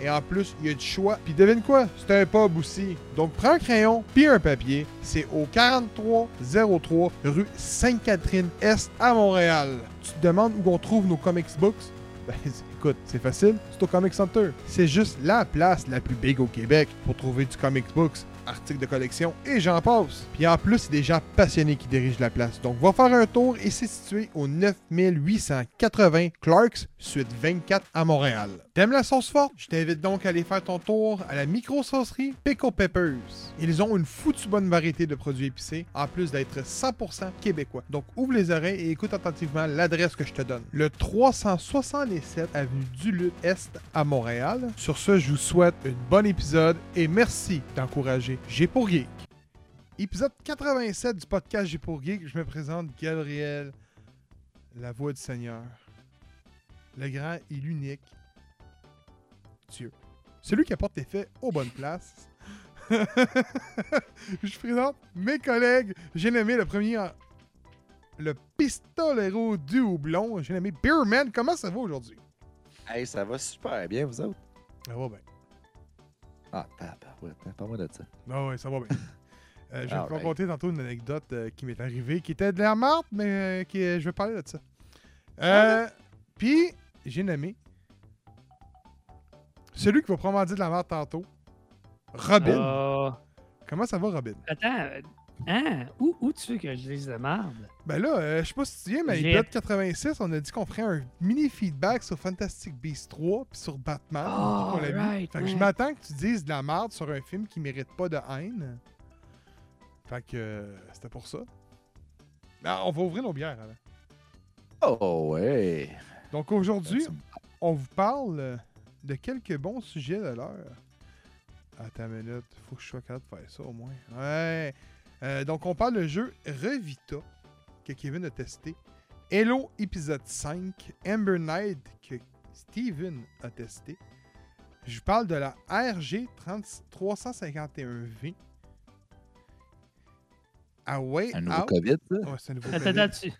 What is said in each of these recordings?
Et en plus, il y a du choix. Puis devine quoi? C'est un pub aussi. Donc prends un crayon puis un papier. C'est au 4303 rue Sainte-Catherine-Est à Montréal. Tu te demandes où on trouve nos comics books? Ben, écoute, c'est facile, c'est au Comic Center. C'est juste la place la plus big au Québec pour trouver du comics books, articles de collection et j'en passe. Puis en plus, c'est des gens passionnés qui dirigent la place. Donc va faire un tour et c'est situé au 9880 Clarks, suite 24 à Montréal. T'aimes la sauce forte? Je t'invite donc à aller faire ton tour à la micro-saucerie Pickle Peppers. Ils ont une foutue bonne variété de produits épicés, en plus d'être 100% québécois. Donc ouvre les oreilles et écoute attentivement l'adresse que je te donne. Le 367 avenue Duluth Est à Montréal. Sur ce, je vous souhaite un bon épisode et merci d'encourager J'ai pour Geek. Épisode 87 du podcast J'ai pour Geek, je me présente Gabriel, la voix du Seigneur, le grand et l'unique Celui qui apporte les faits aux bonnes places. je présente mes collègues. J'ai nommé le premier en- le pistolero du houblon. J'ai nommé Beerman. Comment ça va aujourd'hui? Hey, ça va super bien, vous autres? Ça va bien. Ah, papa, ouais, parle-moi de ça. Ah ouais, ça va bien. Euh, je vais vous raconter tantôt une anecdote euh, qui m'est arrivée, qui était de la marde, mais euh, qui, je vais parler de ça. Euh, Puis, j'ai nommé celui qui va probablement dire de la merde tantôt, Robin. Ah. Comment ça va, Robin? attends, euh, hein? Où, où tu veux que je dise de merde? Ben là, euh, je sais pas si tu viens, mais l'épisode 86, on a dit qu'on ferait un mini feedback sur Fantastic Beasts 3 puis sur Batman. Oh, l'a right, fait que je m'attends que tu dises de la merde sur un film qui mérite pas de haine. Fait que euh, c'était pour ça. Ben, on va ouvrir nos bières avant. Oh, ouais. Donc aujourd'hui, on vous parle euh, de quelques bons sujets de l'heure. Attends une minute, faut que je sois capable de faire ça au moins. Ouais. Euh, donc on parle de jeu Revita que Kevin a testé. Hello épisode 5, Amber Knight que Steven a testé. Je vous parle de la RG 30 351V. Away Un nouveau Out. COVID, ça? Ouais, c'est un nouveau COVID.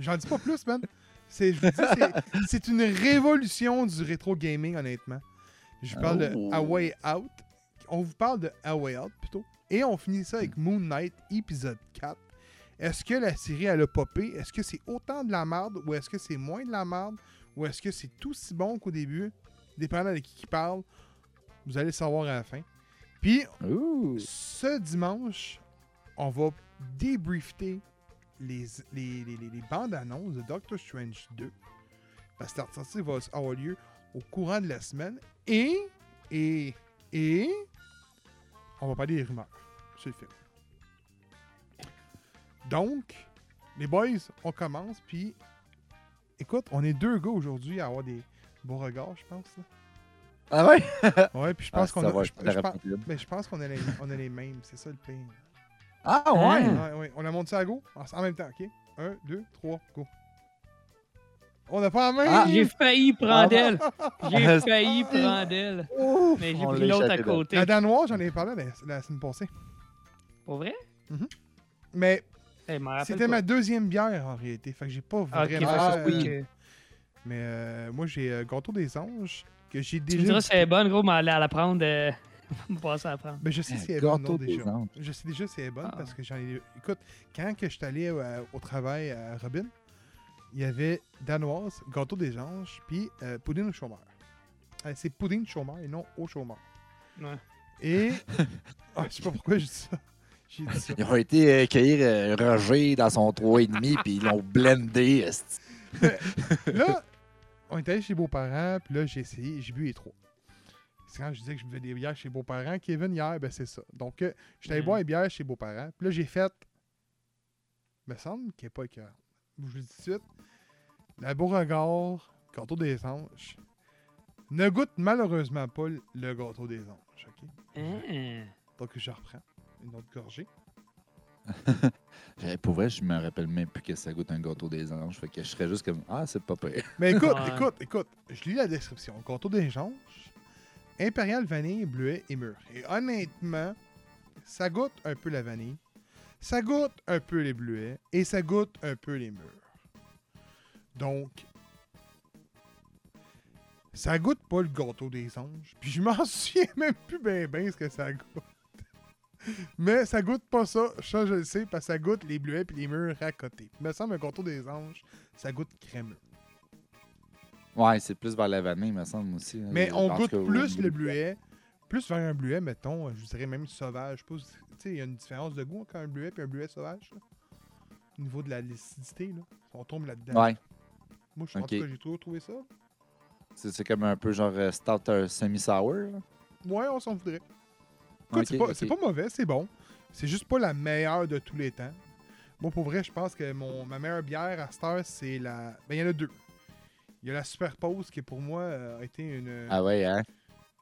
J'en dis pas plus, man. C'est, je vous dis, c'est, une révolution du rétro gaming, honnêtement. Je vous parle de Oh. A Way Out. On vous parle de A Way Out, plutôt. Et on finit ça avec Moon Knight, épisode 4. Est-ce que la série, elle a popé? Est-ce que c'est autant de la merde ou est-ce que c'est moins de la merde? Ou est-ce que c'est tout si bon qu'au début? Dépendant de qui qui parle, vous allez le savoir à la fin. Puis, ce dimanche, on va débriefer les, les, les, bandes annonces de Doctor Strange 2. Parce que la sortie va avoir lieu au courant de la semaine. Et, et, et, on va parler des rumeurs sur le film. Donc, les boys, on commence. Puis, écoute, on est deux gars aujourd'hui à avoir des beaux regards, je pense. là. Ah ouais? Ouais, puis je Ah, pense qu'on ça a. je- pense- je qu'on a, les- on a les mêmes, c'est ça le pire. Ah Ah. ouais? Ouais, ouais. On a monté ça à go en, en même temps, ok? Un, deux, trois, go. On a pas la même! Ah, J'ai failli prendre Ah. elle. J'ai Ah, failli prendre elle. Ouf, Mais j'ai pris l'a l'autre à côté. La danoise, j'en ai parlé la, la semaine passée. Pour vrai? Mais Eh, c'était ma deuxième bière en réalité. Fait que j'ai pas Ah, ok, vraiment. euh, peut que- Mais euh, moi, j'ai euh, Gâteau des Anges que j'ai Tu déjà. me diras si elle est bonne, gros, mais aller à la prendre. me passer à la prendre. Ben, je sais si elle est bonne, non, déjà. Je sais déjà si elle est bonne Ah. parce que j'en ai. Écoute, quand que je suis allé euh, au travail à Robin, il y avait Danoise, Gâteau des Anges, puis euh, Poudine au chômeur. Euh, c'est Poudine chômeur et non au chômeur. Ouais. Et. Ah, je sais pas pourquoi j'ai dit ça. J'ai dit ça. Ils ont été euh, cueillir euh, Roger dans son 3,5 puis ils l'ont blendé. Là, on est allé chez beaux-parents, puis là, j'ai essayé, j'ai bu les trois. Quand je disais que je buvais des bières chez beaux-parents. Kevin, hier, ben c'est ça. Donc, euh, j'étais allé Mhm. boire les bières chez beaux-parents. Puis là, j'ai fait. me semble qu'il n'est pas écœurant. Je vous le dis tout de suite. La Beauregard, Gâteau des Anges, ne goûte malheureusement pas le gâteau des anges. ok? Hein? Donc, je reprends une autre gorgée. Pour vrai, je me rappelle même plus que ça goûte un gâteau des anges. Fait que je serais juste comme Ah, c'est pas pire. Mais écoute, Ouais. écoute, écoute. Je lis la description. Gâteau des anges, impérial vanille, bleuet et mûr. Et honnêtement, ça goûte un peu la vanille, ça goûte un peu les bleuets et ça goûte un peu les mûrs. Donc, ça goûte pas le gâteau des anges. Puis je m'en souviens même plus bien bien ce que ça goûte. Mais ça goûte pas ça, ça je le sais, parce que ça goûte les bleuets et les mûrs à côté. Il me semble un gâteau des anges, ça goûte crémeux. Ouais, c'est plus vers la vanille, me semble aussi. hein. Mais on goûte que- plus le bleuet, plus vers un bleuet, mettons, je dirais même sauvage. Tu sais, il y a une différence de goût entre un bleuet et un bleuet sauvage. là. Au niveau de la lucidité, là. On tombe là-dedans. Ouais, Moi, je tout cas, j'ai toujours trouvé ça. c'est comme un peu genre euh, stout euh, semi-sour. Ouais, on s'en voudrait. Écoute, c'est pas, pas mauvais, c'est bon. C'est juste pas la meilleure de tous les temps. Moi, pour vrai, je pense que mon, ma meilleure bière à cette heure, c'est la. Ben, il y en a deux. Il y a la Superpose qui, pour moi, euh, a été une, Ah ouais, hein?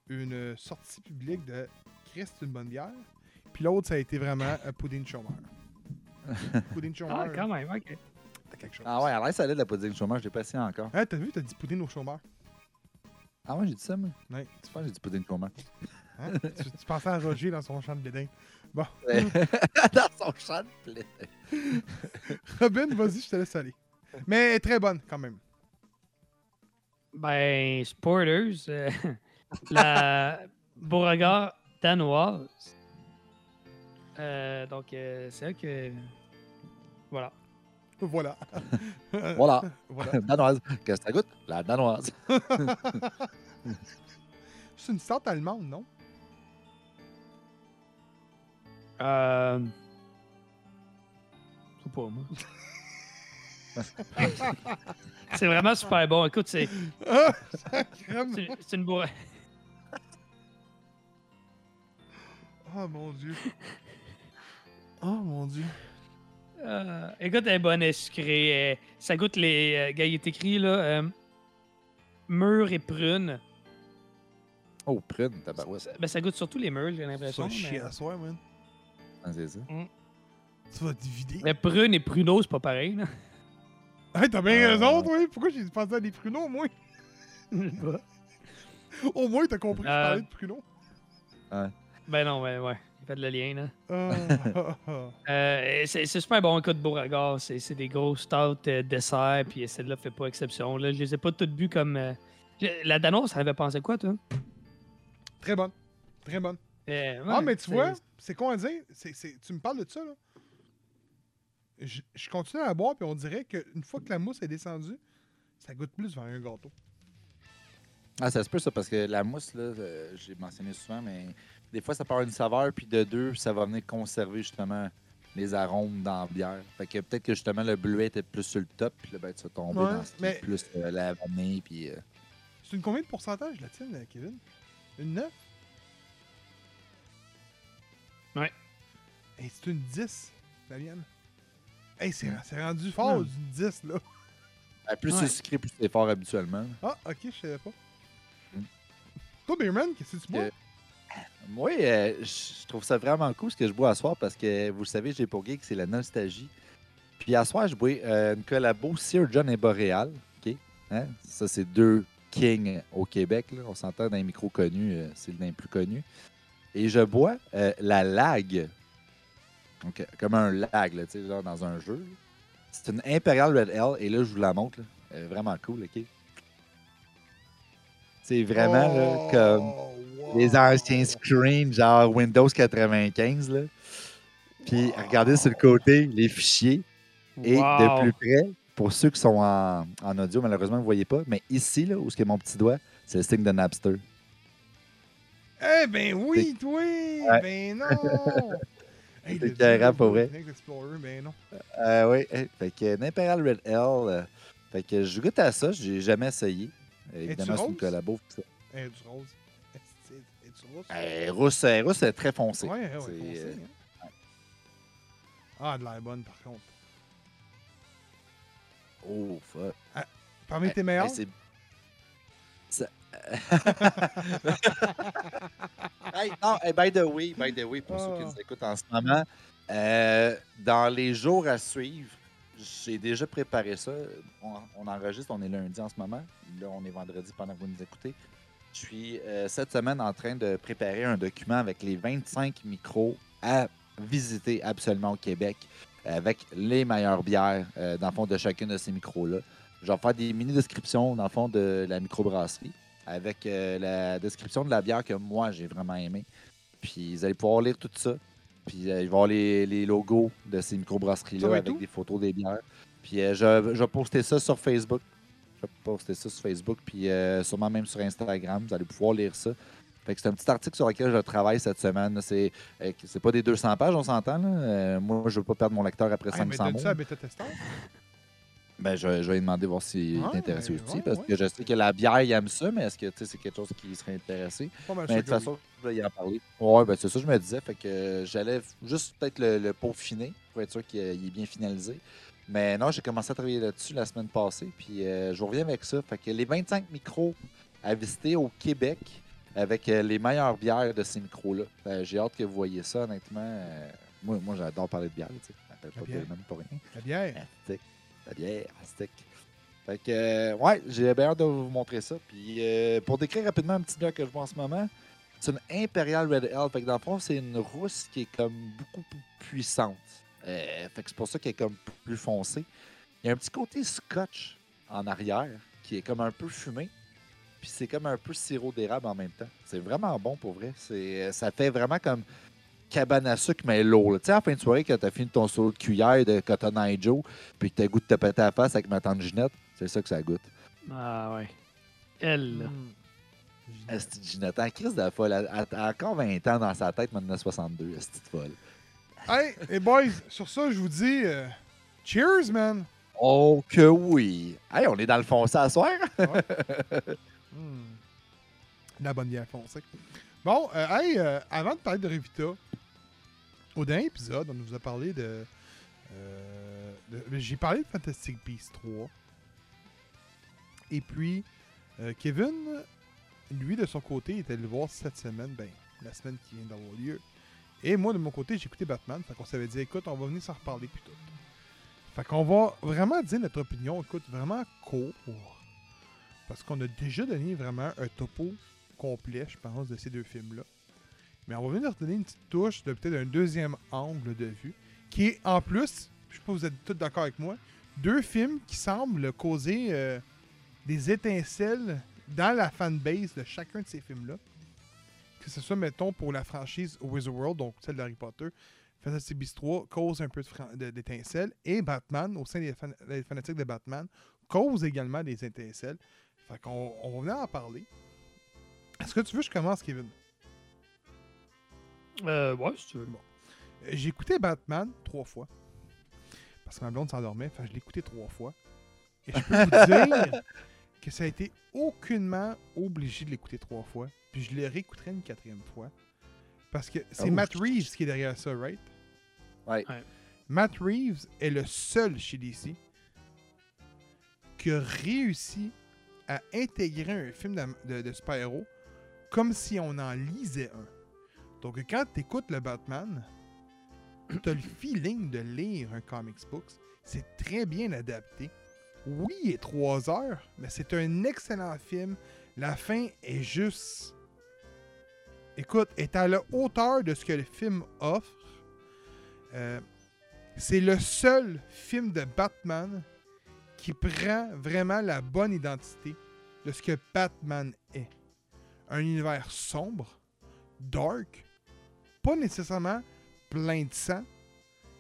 une sortie publique de Christ, une bonne bière. Puis l'autre, ça a été vraiment un pudding chômeur. pudding chômeur, Ah, quand même, ok. t'as quelque chose. Ah ouais, elle a l'air salée de la pudding chômage, je l'ai pas essayé encore. Hein, t'as vu, t'as dit pudding au chômeur. Ah ouais, j'ai dit ça, moi. Ouais. Tu penses que j'ai dit pudding chômage? Hein? tu, tu pensais à Roger dans son champ de bédin. Dans son champ de blé. Robin, vas-y, je te laisse aller. Mais très bonne quand même. Ben, Sporters, euh, la Beauregard danoise. Euh, donc, euh, c'est vrai que. Voilà. Voilà. Voilà. voilà. Danoise. Qu'est-ce que ça goûte? La danoise. C'est une sorte allemande, non? Euh. Je sais pas, moi. c'est vraiment super bon. Écoute, c'est Ah, c'est- c'est une bourre. Oh mon dieu. Oh mon dieu. Euh, écoute, elle est bonne, elle est sucrée. euh, ça goûte les. euh, gars, il est écrit là. Euh, et prune. Oh, prune, tabarouette. Ça- Ben, ça goûte surtout les mûres, j'ai l'impression. chier Mais... à soir, man. Ah, c'est ça. Tu vas te vider. mais prune et pruneau, c'est pas pareil. Là. Hey, t'as bien Euh, raison, toi. Pourquoi j'ai pensé à des pruneaux, au moins? ben Au moins, t'as compris que je Euh. parlais de pruneaux. non, ouais, ouais. Faites le lien, là. Ah, ah, ah. Euh, c'est super bon, écoute, Beauregard. C'est c'est des gros stouts euh, desserts, puis celle-là fait pas exception. Là, je les ai pas toutes bues comme. euh, La Danoise, ça avait pensé quoi, toi? Très bonne. Très bonne. Euh, ah, ouais, mais tu vois, c'est con à dire. C'est- c'est- Tu me parles de ça, là. Je, je continue à boire, puis on dirait qu'une fois que la mousse est descendue, ça goûte plus vers un gâteau. Ah, ça se peut ça, parce que la mousse, là, euh, j'ai mentionné souvent, mais des fois, ça part une saveur, puis de deux, ça va venir conserver justement les arômes dans la bière. Fait que peut-être que justement le bleuet était plus sur le top, puis là, ben, tu vas tomber Ouais, dans ce qui est plus euh, la vanille, puis. euh, C'est une combien de pourcentage, la tienne, euh, Kevin? Une 9? Ouais. Hey, c'est une 10, la mienne. Hey, c'est c'est rendu fort, Hmm. d'une 10, là. ben, plus Ouais. c'est sucré, plus c'est fort habituellement. Ah, ok, je savais pas. Hmm. Toi, Beerman, qu'est-ce que tu bois? Que- Moi, euh, je trouve ça vraiment cool ce que je bois à soir parce que vous le savez, j'ai pour geek, c'est la nostalgie. Puis à soir, je bois euh, une collabo Sir John et Boreal. OK? Hein? Ça, c'est deux kings au Québec. là. On s'entend dans les micros connus, euh, c'est l'un des plus connus. Et je bois euh, la lag. Donc, comme un lag, là, tu sais, genre dans un jeu. C'est une Imperial Red Ale et là, je vous la montre. là. Elle est vraiment cool, OK? C'est vraiment là, comme Oh, wow. les anciens screens, genre Windows 95. Là. Puis Wow. regardez sur le côté les fichiers. Et Wow. de plus près, pour ceux qui sont en, en audio, malheureusement, vous ne voyez pas, mais ici, là, où est mon petit doigt, c'est le signe de Napster. Eh ben oui, toi! Ben non! Hey, C'est le carré, vieux pour vrai. Explorer, ben non. Euh, oui, eh, fait que une Imperial Red Ale. euh, fait que je goûte à ça, j'ai jamais essayé. Évidemment, c'est une collabo. Eh, du rose. Est-ce que tu rousse? Eh, rousse, euh, rousse, c'est très foncé. Ouais, ouais, C'est, foncé, euh, hein. Ah, de l'air bonne, par contre. oh, fuck. Parmi Eh, tes meilleurs? Hey, non, hey, by the way, by the way, pour ceux qui Ah. nous écoutent en ce moment, euh, dans les jours à suivre, j'ai déjà préparé ça. On, on enregistre, on est lundi en ce moment. Là, on est vendredi pendant que vous nous écoutez. Je suis euh, cette semaine en train de préparer un document avec les 25 micros à visiter absolument au Québec, avec les meilleures bières, euh, dans le fond, de chacune de ces micros-là. Je vais faire des mini-descriptions, dans le fond, de la microbrasserie, avec euh, la description de la bière que moi, j'ai vraiment aimé. Puis vous allez pouvoir lire tout ça. Puis euh, il va y avoir les, les logos de ces microbrasseries-là avec des photos des bières. Puis euh, je, je vais poster ça sur Facebook. Je vais poster ça sur Facebook, puis euh, sûrement même sur Instagram. Vous allez pouvoir lire ça. Fait que c'est un petit article sur lequel je travaille cette semaine. C'est c'est pas des 200 pages, on s'entend. là. Moi, je veux pas perdre mon lecteur après mais 500 donne mots. ça à. Ben, je, je vais lui demander voir s'il Ouais, est intéressé aussi. ouais, parce ouais. que je sais que la bière, il aime ça, mais est-ce que tu sais, c'est quelque chose qui serait intéressé? Mais de toute façon, je vais y en parler. Ouais, ben c'est ça je me disais. Fait que euh, j'allais juste peut-être le, le peaufiner pour être sûr qu'il est bien finalisé. Mais non, j'ai commencé à travailler là-dessus la semaine passée. Puis euh, je reviens avec ça. Fait que les 25 micros à visiter au Québec avec euh, les meilleures bières de ces micros-là. Ben, j'ai hâte que vous voyez ça, honnêtement. Euh, moi, moi j'adore parler de bière. Tu sais. Pas bière. même pour rien. La bière. La bière. Fait que, euh, ouais, j'ai bien hâte de vous montrer ça. Puis, euh, pour décrire rapidement un petit bière que je bois en ce moment, c'est une Imperial Red Ale. Fait que dans le fond, c'est une rousse qui est comme beaucoup plus puissante. Euh, fait que c'est pour ça qu'elle est comme plus foncée. Il y a un petit côté scotch en arrière qui est comme un peu fumé. Puis c'est comme un peu sirop d'érable en même temps. C'est vraiment bon pour vrai. C'est, ça fait vraiment comme cabane à sucre, mais lourd. Tu sais, à la fin de soirée, quand t'as fini ton solo de cuillère de Cotton Eye Joe, puis que t'as goût de te péter la face avec ma tante Ginette, c'est ça que ça goûte. Ah ouais. Elle, là. Mm. De Ginette, en crise de folle. Elle elle a encore 20 ans dans sa tête, maintenant 62, esti de folle. Hey, les boys, sur ça, je vous dis euh, cheers, man. Oh que oui! Hey, on est dans le foncé à soir? Mm. La bonne bière foncée. Bon, euh, hey, euh, avant de parler de Revita, au dernier épisode, on nous a parlé de. euh, J'ai parlé de Fantastic Beasts 3. Et puis, euh, Kevin, lui, de son côté, était allé le voir cette semaine, ben, la semaine qui vient d'avoir lieu. Et moi, de mon côté, j'ai écouté Batman. Fait qu'on s'avait dit, écoute, on va venir s'en reparler plus tôt. Fait qu'on va vraiment dire notre opinion, écoute, vraiment court. Parce qu'on a déjà donné vraiment un topo complet, je pense, de ces deux films-là. Mais on va venir donner une petite touche de peut-être un deuxième angle de vue, qui est en plus, je sais pas si vous êtes tous d'accord avec moi, deux films qui semblent causer euh, des étincelles dans la fanbase de chacun de ces films-là. Que ce soit, mettons, pour la franchise Wizard World, donc celle d'Harry Potter, Fantastic Beasts 3 cause un peu d'étincelles, et Batman, au sein des, des fanatiques de Batman, cause également des étincelles. Fait qu'on on va venir en parler. Est-ce que tu veux que je commence, Kevin? Euh, ouais, si tu veux. J'ai écouté Batman trois fois. Parce que ma blonde s'endormait, que je l'ai écouté trois fois. Et je peux vous dire que ça a été aucunement obligé de l'écouter trois fois. Puis je le réécouterai une quatrième fois. Parce que c'est Oh, Matt Reeves qui est derrière ça, right? Ouais. Matt Reeves est le seul chez DC qui a réussi à intégrer un film de, de, de super-héros comme si on en lisait un. Donc, quand tu écoutes le Batman, tu as le feeling de lire un comics book. C'est très bien adapté. Oui, il est trois heures, mais c'est un excellent film. La fin est juste. Écoute, est à la hauteur de ce que le film offre. Euh, c'est le seul film de Batman qui prend vraiment la bonne identité de ce que Batman est. Un univers sombre, dark, pas nécessairement plein de sang,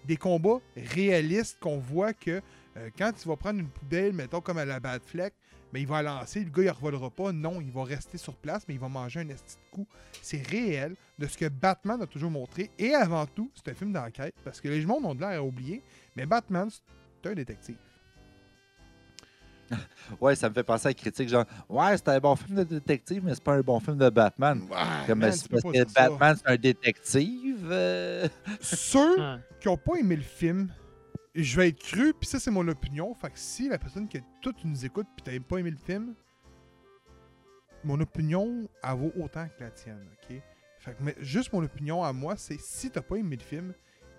des combats réalistes qu'on voit que euh, quand tu vas prendre une poubelle, mettons comme à la Batfleck, mais il va la lancer, le gars il revolera pas, non, il va rester sur place, mais il va manger un esti de coup. C'est réel de ce que Batman a toujours montré. Et avant tout, c'est un film d'enquête, parce que les gens ont de l'air à oublier, mais Batman, c'est un détective. Ouais, ça me fait penser à la critique genre Ouais, c'est un bon film de détective, mais c'est pas un bon film de Batman. Ouais, Comme man, c'est tu peux parce que. Batman, c'est un détective. euh, Ceux Ouais. qui n'ont pas aimé le film, je vais être cru, puis ça c'est mon opinion. Fait que si la personne qui toi tu nous écoutes puis t'as pas aimé le film, mon opinion, elle vaut autant que la tienne, ok? Fait que, mais juste mon opinion à moi, c'est si t'as pas aimé le film,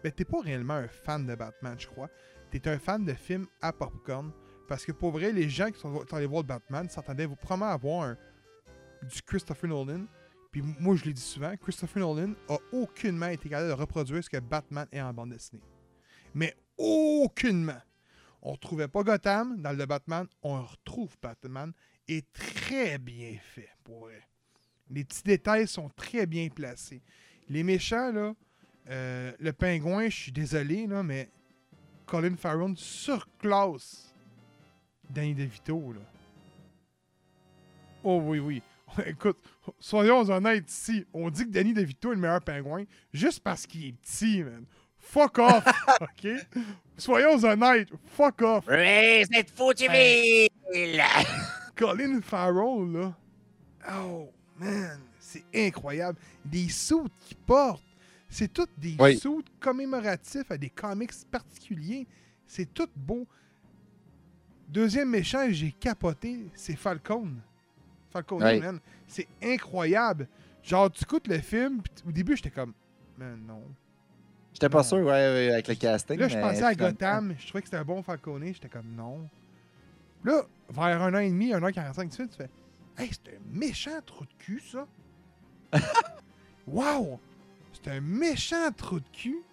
ben t'es pas réellement un fan de Batman, je crois. T'es un fan de films à popcorn. Parce que pour vrai, les gens qui sont allés voir Batman s'attendaient probablement à voir du Christopher Nolan. Puis moi, je l'ai dit souvent, Christopher Nolan a aucunement été capable de reproduire ce que Batman est en bande dessinée. Mais aucunement. On retrouvait pas Gotham dans le Batman, on retrouve Batman est très bien fait, pour vrai. Les petits détails sont très bien placés. Les méchants, là, euh, le pingouin, je suis désolé, là, mais Colin Farrell surclasse Danny DeVito, là. Oh oui, oui. Écoute, soyons honnêtes ici. On dit que Danny DeVito est le meilleur pingouin juste parce qu'il est petit, man. Fuck off, OK? Soyons honnêtes. Fuck off. Oui, ville! Colin Farrell, là. Oh, man. C'est incroyable. Des soutes qu'il porte. C'est toutes des Oui. soutes commémoratifs à des comics particuliers. C'est tout beau. Deuxième méchant, j'ai capoté, c'est Falcon. Falcon, Oui. man. C'est incroyable. Genre, tu écoutes le film, pis au début, j'étais comme, man, non. J'étais pas sûr, ouais, ouais, avec le casting. Là, je mais pensais à Gotham, je trouvais que c'était un bon Falcone, j'étais comme non. Là, vers un an et demi, un an 45 tu fais Hey, c'est un méchant trou de cul, ça. wow! C'est un méchant trou de cul.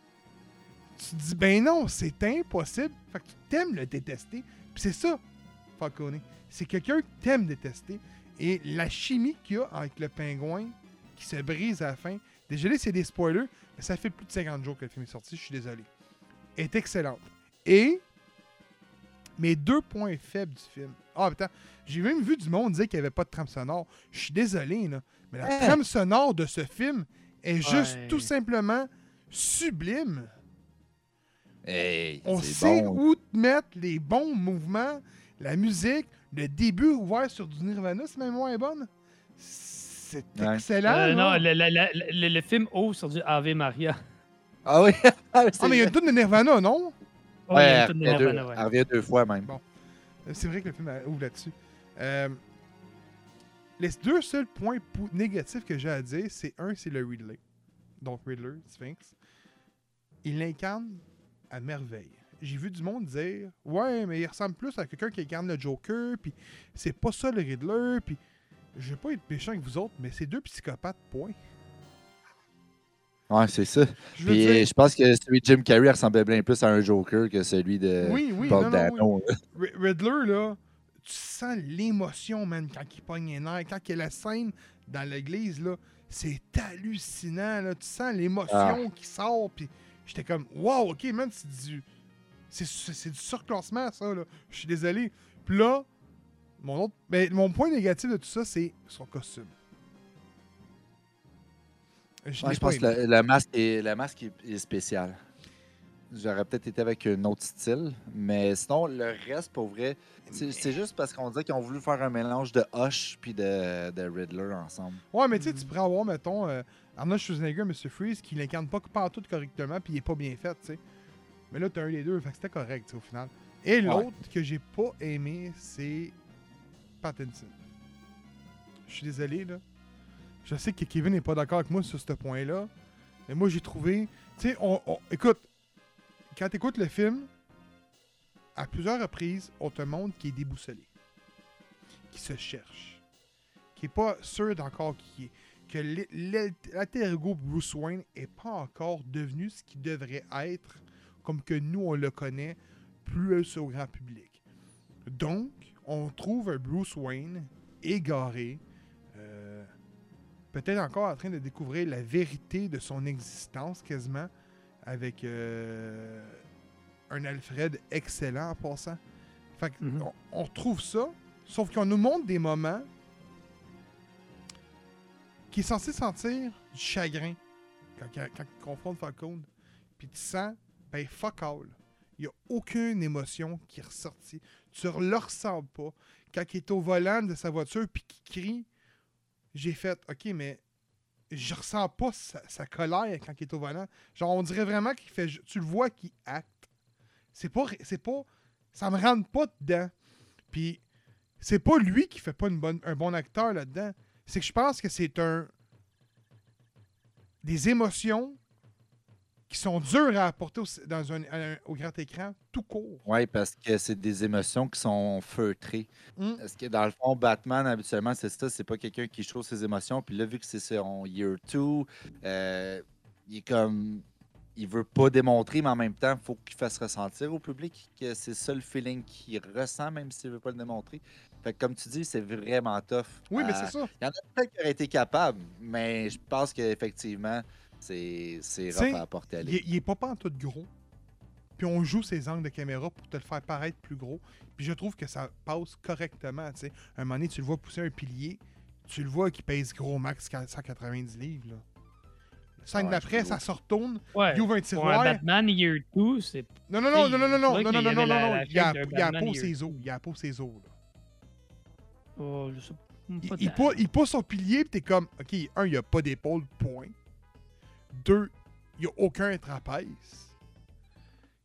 Tu te dis, ben non, c'est impossible. Fait que tu t'aimes le détester. Puis c'est ça, Falcone. C'est quelqu'un que t'aimes détester. Et la chimie qu'il y a avec le pingouin qui se brise à la fin. Désolé, c'est des spoilers, mais ça fait plus de 50 jours que le film est sorti, je suis désolé. Est excellente. Et mes deux points faibles du film. Ah, putain, j'ai même vu du monde dire qu'il n'y avait pas de trame sonore. Je suis désolé, là. Mais la Hein? trame sonore de ce film est juste Ouais. tout simplement sublime. Hey, On sait bon. où te mettre les bons mouvements, la musique, le début ouvert sur du Nirvana, si ma mémoire est bonne. C'est Ouais. excellent. Euh, là. non, le, le- le- le- le film ouvre sur du Ave Maria. Ah oui? ah, Ah, mais il y a tonne de Nirvana, non? Ouais, il y a Ouais, une de revient deux, Nirvana, ouais. revient deux fois même. Bon. Euh, C'est vrai que le film euh, ouvre là-dessus. Euh, les deux seuls points négatifs que j'ai à dire, c'est un, c'est le Riddler. Donc Riddler, Sphinx. Il l'incarne à merveille. J'ai vu du monde dire Ouais, mais il ressemble plus à quelqu'un qui incarne le Joker, puis c'est pas ça le Riddler, puis je vais pas être méchant avec vous autres, mais c'est deux psychopathes, point. Ouais, c'est ça. Je Puis dire, je pense que celui de Jim Carrey ressemblait bien plus à un Joker que celui de oui, oui, non, Dano. Riddler, là, tu sens l'émotion, man, quand il pogne les nerfs. Quand il y a la scène dans l'église, là, c'est hallucinant, là. Tu sens l'émotion Ah. qui sort, puis j'étais comme, wow, ok, man, c'est du... C'est, c'est- c'est du surclassement, ça, là. Je suis désolé. Puis là, mon, autre, ben, mon point négatif de tout ça, c'est son costume. Je, Ouais, pense que le, le masque, est, le masque est, est spécial. J'aurais peut-être été avec un autre style, mais sinon, le reste, pour vrai, c'est c'est juste parce qu'on dirait qu'ils ont voulu faire un mélange de Hush puis de, de Riddler ensemble. Ouais, mais tu sais, tu pourrais avoir, mettons, euh, Arnold Schwarzenegger, Mr. Freeze, qui l'incarne pas partout correctement, puis il est pas bien fait, tu sais. Mais là, t'as un des deux, fait que c'était correct, tu sais, au final. Et l'autre que j'ai pas aimé, c'est Pattinson. Je suis désolé, là. Je sais que Kevin n'est pas d'accord avec moi sur ce point-là, mais moi, j'ai trouvé... Tu sais, on, on- écoute, quand t'écoutes le film, à plusieurs reprises, on te montre qu'il est déboussolé, qu'il se cherche, qui est pas sûr d'encore qui est, que l'alter ego Bruce Wayne est pas encore devenu ce qu'il devrait être, comme que nous on le connaît plus au grand public. Donc, on trouve un Bruce Wayne égaré, euh, peut-être encore en train de découvrir la vérité de son existence quasiment, avec euh, un Alfred excellent en passant. Fait que Mhm. on, on retrouve ça, sauf qu'on nous montre des moments qui est censé sentir du chagrin quand, quand, quand il confronte Falcone. Puis tu sens, ben fuck all. Il n'y a aucune émotion qui est ressortie. Tu ne le ressens pas. Quand il est au volant de sa voiture puis qu'il crie, j'ai fait, ok, mais je ressens pas sa, colère quand il est au volant. Genre, on dirait vraiment qu'il fait. Tu le vois qu'il acte. C'est pas. C'est pas. Ça me rentre pas dedans. Puis, c'est pas lui qui fait pas un bon acteur là-dedans. C'est que je pense que c'est un. des émotions qui sont dures à apporter au, dans un, un- au grand écran, tout court. Oui, parce que c'est des émotions qui sont feutrées. Mm. Parce que dans le fond, Batman, habituellement, c'est ça, c'est pas quelqu'un qui show ses émotions. Puis là, vu que c'est son year 2, il est comme. Il veut pas démontrer, mais en même temps, il faut qu'il fasse ressentir au public que c'est ça le feeling qu'il ressent, même s'il veut pas le démontrer. Fait que comme tu dis, c'est vraiment tough. Oui, mais à- c'est ça. Il y en a peut-être qui auraient été capables, mais je pense qu'effectivement, c'est c'est T'sais, rough à apporter à Il, lui. est- il est pas pantoute gros. Puis on joue ses angles de caméra pour te le faire paraître plus gros. Puis je trouve que ça passe correctement. tu sais. Un moment donné, tu le vois pousser un pilier. Tu le vois qui pèse gros max 190 livres. Là. Scène Ouais, d'après, ça se retourne. Ouais. Il ouvre un Pour tiroir. un Batman Year 2, c'est. Non, non, non, non, non, non, non, non, non, non, non, la- non, la Il y a, shape d'un il y a Batman peau ses os. Il y a peau ses os. Oh, je sais pas. Il, pas il pousse son pilier, puis t'es comme, OK, un, il n'y a pas d'épaule, point. Deux, il n'y a aucun trapèze.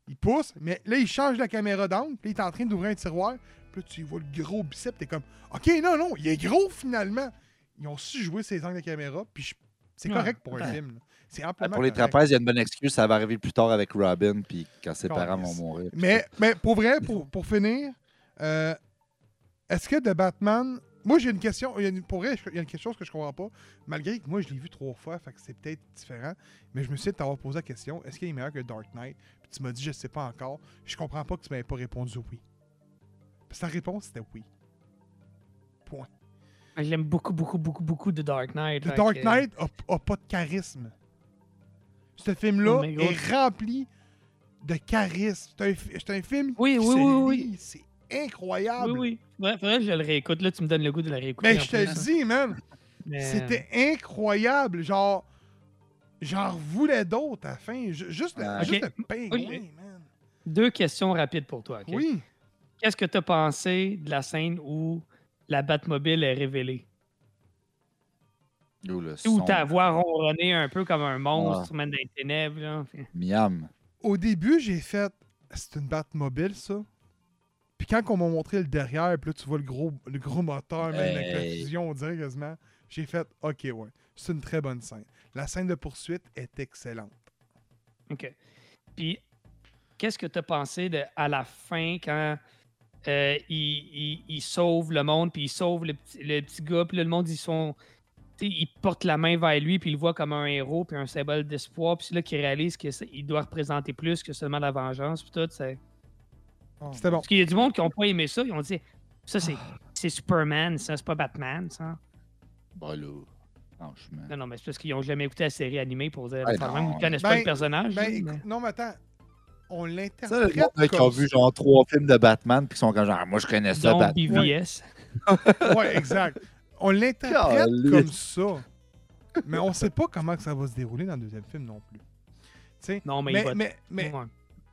Il pousse, mais là, il change la caméra d'angle, puis il est en train d'ouvrir un tiroir, puis là, tu vois le gros bicep, t'es comme, OK, non, non, il est gros finalement. Ils ont su jouer ses angles de caméra, puis je- c'est Ouais. correct pour un Ouais. film. là. C'est Ah, amplement Pour les correct. trapèzes, il y a une bonne excuse. Ça va arriver plus tard avec Robin, puis quand ses parents vont mourir. Mais, mais pour vrai, pour, pour finir, euh, est-ce que The Batman. Moi, j'ai une question. il y a une- pour vrai, il y a quelque chose que je comprends pas. Malgré que moi, je l'ai vu trois fois, fait que c'est peut-être différent. Mais je me suis dit de t'avoir posé la question est-ce qu'il est meilleur que Dark Knight? Puis tu m'as dit je sais pas encore. Je comprends pas que tu m'avais pas répondu oui. Que ta réponse c'était oui. Point. J'aime beaucoup, beaucoup, beaucoup, beaucoup de Dark Knight. The Dark que- Knight a, a pas de charisme. Ce film-là Oh est rempli de charisme. C'est un, fi- c'est un film Oui, qui oui, se oui, lit. oui. Incroyable. Oui, oui. Ouais, faudrait que je le réécoute. Là, tu me donnes le goût de le réécouter. Mais en je te le hein. dis, man, Mais- c'était incroyable. Genre, j'en voulais d'autres à la fin. Ju- Juste, le- juste Ok. le pingouin, man. Deux questions rapides pour toi. ok? Oui. Qu'est-ce que tu as pensé de la scène où la Batmobile est révélée? Où son. ta voix ronronner un peu comme un monstre, Ah. même dans les ténèbres. là. Miam. Au début, j'ai fait. C'est une Batmobile, ça? Puis quand on m'a montré le derrière, puis là, tu vois le gros, le gros moteur, même avec la fusion, on dirait quasiment. J'ai fait, OK, ouais. C'est une très bonne scène. La scène de poursuite est excellente. OK. Puis, qu'est-ce que tu as pensé de, à la fin quand euh, il, il- il sauve le monde, puis il sauve le petit, le petit gars, puis là, le monde, ils sont. tu sais, il porte la main vers lui, puis il le voit comme un héros, puis un symbole d'espoir, puis c'est là qu'il réalise qu'il doit représenter plus que seulement la vengeance, puis tout. c'est- C'était bon. Parce qu'il y a du monde qui n'ont pas aimé ça, ils ont dit ça, c'est c'est Superman, ça, c'est pas Batman, ça. Bah là, franchement. Non, non, mais c'est parce qu'ils n'ont jamais écouté la série animée pour dire. Enfin, non, même, ils ouais. connaissent Ben, pas le personnage. Ben, là, mais- non, mais attends. On Ça, le l'interprète monde là, qui ont vu genre trois films de Batman, puis qui sont comme genre, moi je connais ça, dont Batman. BVS. Ouais, exact. On l'interprète comme ça. Mais on sait pas comment que ça va se dérouler dans le deuxième film non plus. Tu sais, Non, mais, il mais, va- mais, mais Ouais.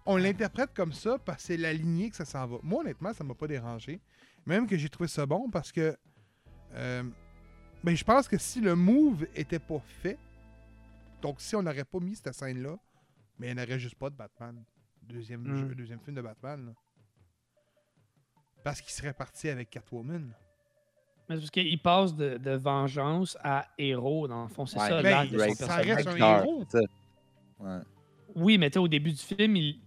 On l'interprète comme ça parce que c'est la lignée que ça s'en va. Moi, honnêtement, ça m'a pas dérangé. Même que j'ai trouvé ça bon parce que euh, ben, je pense que si le move était pas fait, donc si on n'aurait pas mis cette scène-là, mais il n'y aurait juste pas de Batman. Deuxième, Mm. jeu- deuxième film de Batman. là. Parce qu'il serait parti avec Catwoman. Mais c'est parce qu'il passe de, de vengeance à héros, dans le fond. C'est Ouais, ça, ben, de son ça personnage. reste un héros. Ouais. Oui, mais tu sais, au début du film, il,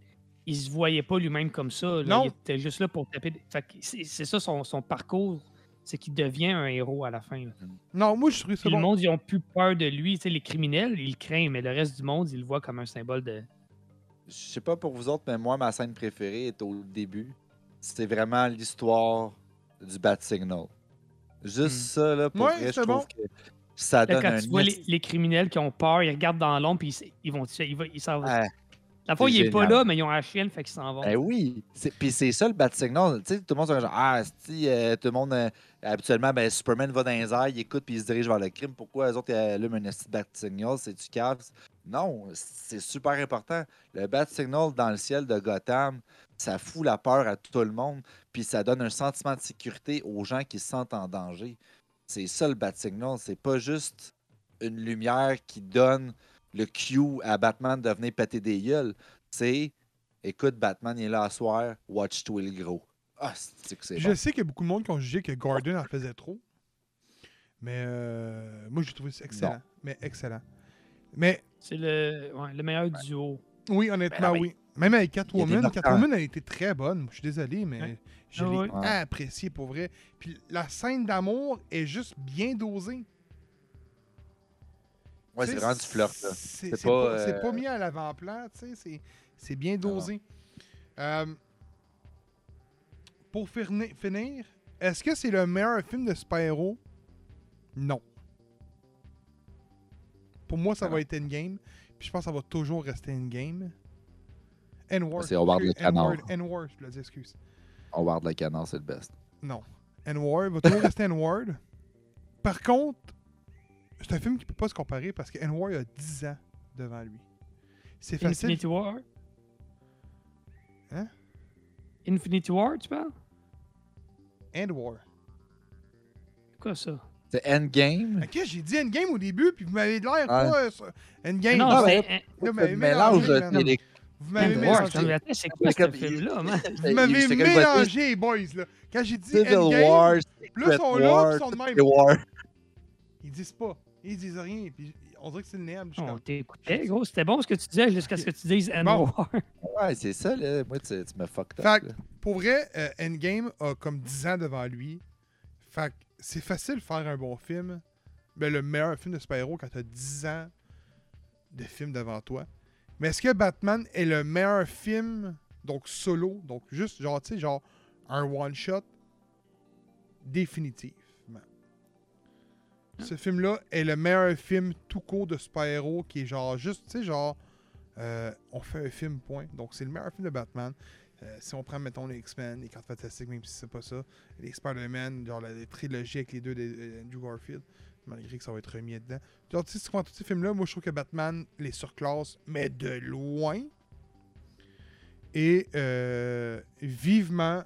il se voyait pas lui-même comme ça. là. Non. Il était juste là pour taper. c'est c'est ça son, son parcours. C'est qu'il devient un héros à la fin. là. Non, moi, je trouvais ça Puis le bon. monde, ils ont plus peur de lui. Tu sais, les criminels, ils le craignent, mais le reste du monde, ils le voient comme un symbole de. Je sais pas pour vous autres, mais moi, ma scène préférée est au début. C'était vraiment l'histoire du Bat Signal. Juste Hmm. ça, là, pour Ouais, vrai, je c'est trouve bon. que ça Là, donne quand un tu vois les, criminels qui ont peur, ils regardent dans l'ombre, puis ils, ils vont. Ils. Ah, La fois, il est pas là, mais ils ont la chienne, fait qu'ils s'en vont. Ben oui. Puis c'est ça le bat signal. Tu sais, tout le monde genre, ah, si, euh, tout le monde, euh, habituellement, ben, Superman va dans les airs, il écoute puis il se dirige vers le crime. Pourquoi les autres ils allument un de bat signal? C'est du cave. Non, c'est super important. Le bat signal dans le ciel de Gotham, ça fout la peur à tout le monde. Puis ça donne un sentiment de sécurité aux gens qui se sentent en danger. C'est ça le bat signal. C'est pas juste une lumière qui donne le cue à Batman de venir péter des gueules. C'est écoute, Batman il est là à soir, watch-toi le gros. Ah, c'est que c'est Je bon? sais qu'il y a beaucoup de monde qui ont jugé que Gordon en faisait trop. Mais euh, moi, j'ai trouvé ça excellent. Non. Mais excellent. Mais C'est le, ouais, le meilleur duo. oui, honnêtement, Ben oui. Même avec Catwoman, Catwoman a été très bonne. Je suis désolé, mais Ouais. je Ah l'ai apprécié pour vrai. Puis la scène d'amour est juste bien dosée. Ouais, c'est vraiment du flirt, là. C'est pas, pas, euh, pas mis à l'avant-plan, tu sais, c'est- bien dosé. Euh, pour finir, est-ce que c'est le meilleur film de super-héros? Non. Pour moi, ça Ah va être Endgame. Puis je pense que ça va toujours rester Endgame. N-word. C'est Howard le canard. N-word, je dis, excuse. Howard le canard, c'est le best. Non. N-word va toujours rester N-word. Par contre, c'est un film qui peut pas se comparer parce que N-word a 10 ans devant lui. C'est facile. Infinity War? Hein? Infinity War, tu parles? C'est quoi ça? C'est Endgame? Ok, j'ai dit Endgame au début, puis vous m'avez l'air euh, ça. Endgame. non, c'est. Là, vous m'avez mélangé. Vous m'avez End War, mélangé. c'est quoi ce film-là, man? Vous m'avez mélangé, boys. Là. Quand j'ai dit Civil Endgame, War, là, ils sont là, ils sont de même. Civil War. Ils disent pas. Ils disent rien. Puis on dirait que c'est le suis On comme, t'écoutait, gros. C'était bon ce que tu disais jusqu'à ce que tu dises End Bon. War. Ouais, c'est ça, là. Moi, tu, tu me fucked up. Fait. Pour vrai, euh, Endgame a comme 10 ans devant lui. Fait que c'est facile de faire un bon film. Ben, le meilleur film de super-héros quand t'as 10 ans de film devant toi. Mais est-ce que Batman est le meilleur film, donc solo, donc juste genre, tu sais, genre un one-shot? Définitivement. Ce film-là est le meilleur film tout court de super-héros qui est genre juste, tu sais, genre, euh, on fait un film, point. Donc c'est le meilleur film de Batman. Euh, si on prend, mettons, les X-Men, les cartes fantastiques, même si c'est pas ça, les Spider-Man, genre la, la trilogie avec les deux d'Andrew Garfield, malgré que ça va être remis dedans. Genre, tu sais, si tu prends tous ces films-là, moi je trouve que Batman les surclasse, mais de loin. Et euh, vivement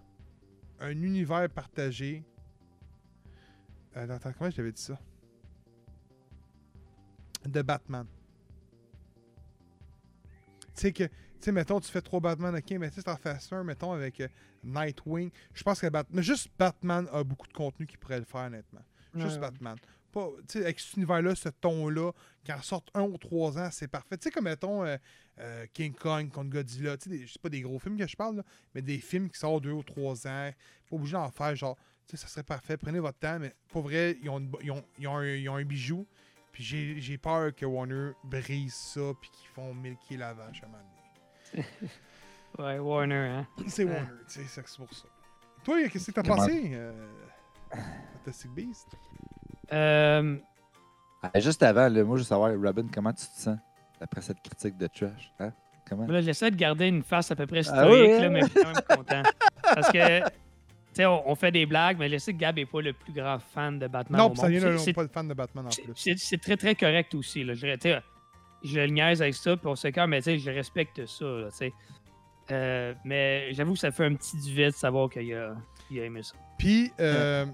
un univers partagé. Euh, attends, comment je l'avais dit ça? De Batman. Tu sais que, tu sais, mettons, tu fais trois Batman, ok, mais tu sais, t'en fais un, mettons, avec euh, Nightwing. Je pense que Batman, juste Batman a beaucoup de contenu qui pourrait le faire, honnêtement. Juste Ouais. Batman. Pas, tu sais, avec cet univers-là, ce ton-là, qui en sorte un ou trois ans, c'est parfait. Tu sais, comme mettons euh, euh, King Kong contre Godzilla, tu sais, c'est pas des gros films que je parle, là, mais des films qui sortent deux ou trois ans. Pas obligé d'en faire, genre, tu sais, ça serait parfait. Prenez votre temps, mais pour vrai, ils ont, une ils ont, ils ont un, ils ont un bijou. Puis j'ai j'ai peur que Warner brise ça, puis qu'ils font milker la vache à un moment donné. Ouais, Warner, hein. C'est. Warner, tu sais, c'est c'est pour ça. Toi, qu'est-ce que t'as Comment- pensé, euh, Fantastic Beast? Euh, Ah, juste avant, là, moi, je veux savoir, Robin, comment tu te sens après cette critique de trash? Hein? Comment? là, j'essaie de garder une face à peu près Ah stoïque, oui, là, hein? mais je suis quand même content. Parce que, on, on fait des blagues, mais je sais que Gab n'est pas le plus grand fan de Batman. non, au ça c'est- pas de fan de Batman en plus. C'est très, très correct aussi. Là. Je, je le niaise avec ça, puis on se calme, mais je respecte ça. là. Euh, mais j'avoue que ça fait un petit duvet de savoir qu'il a, il a aimé ça. Puis, euh,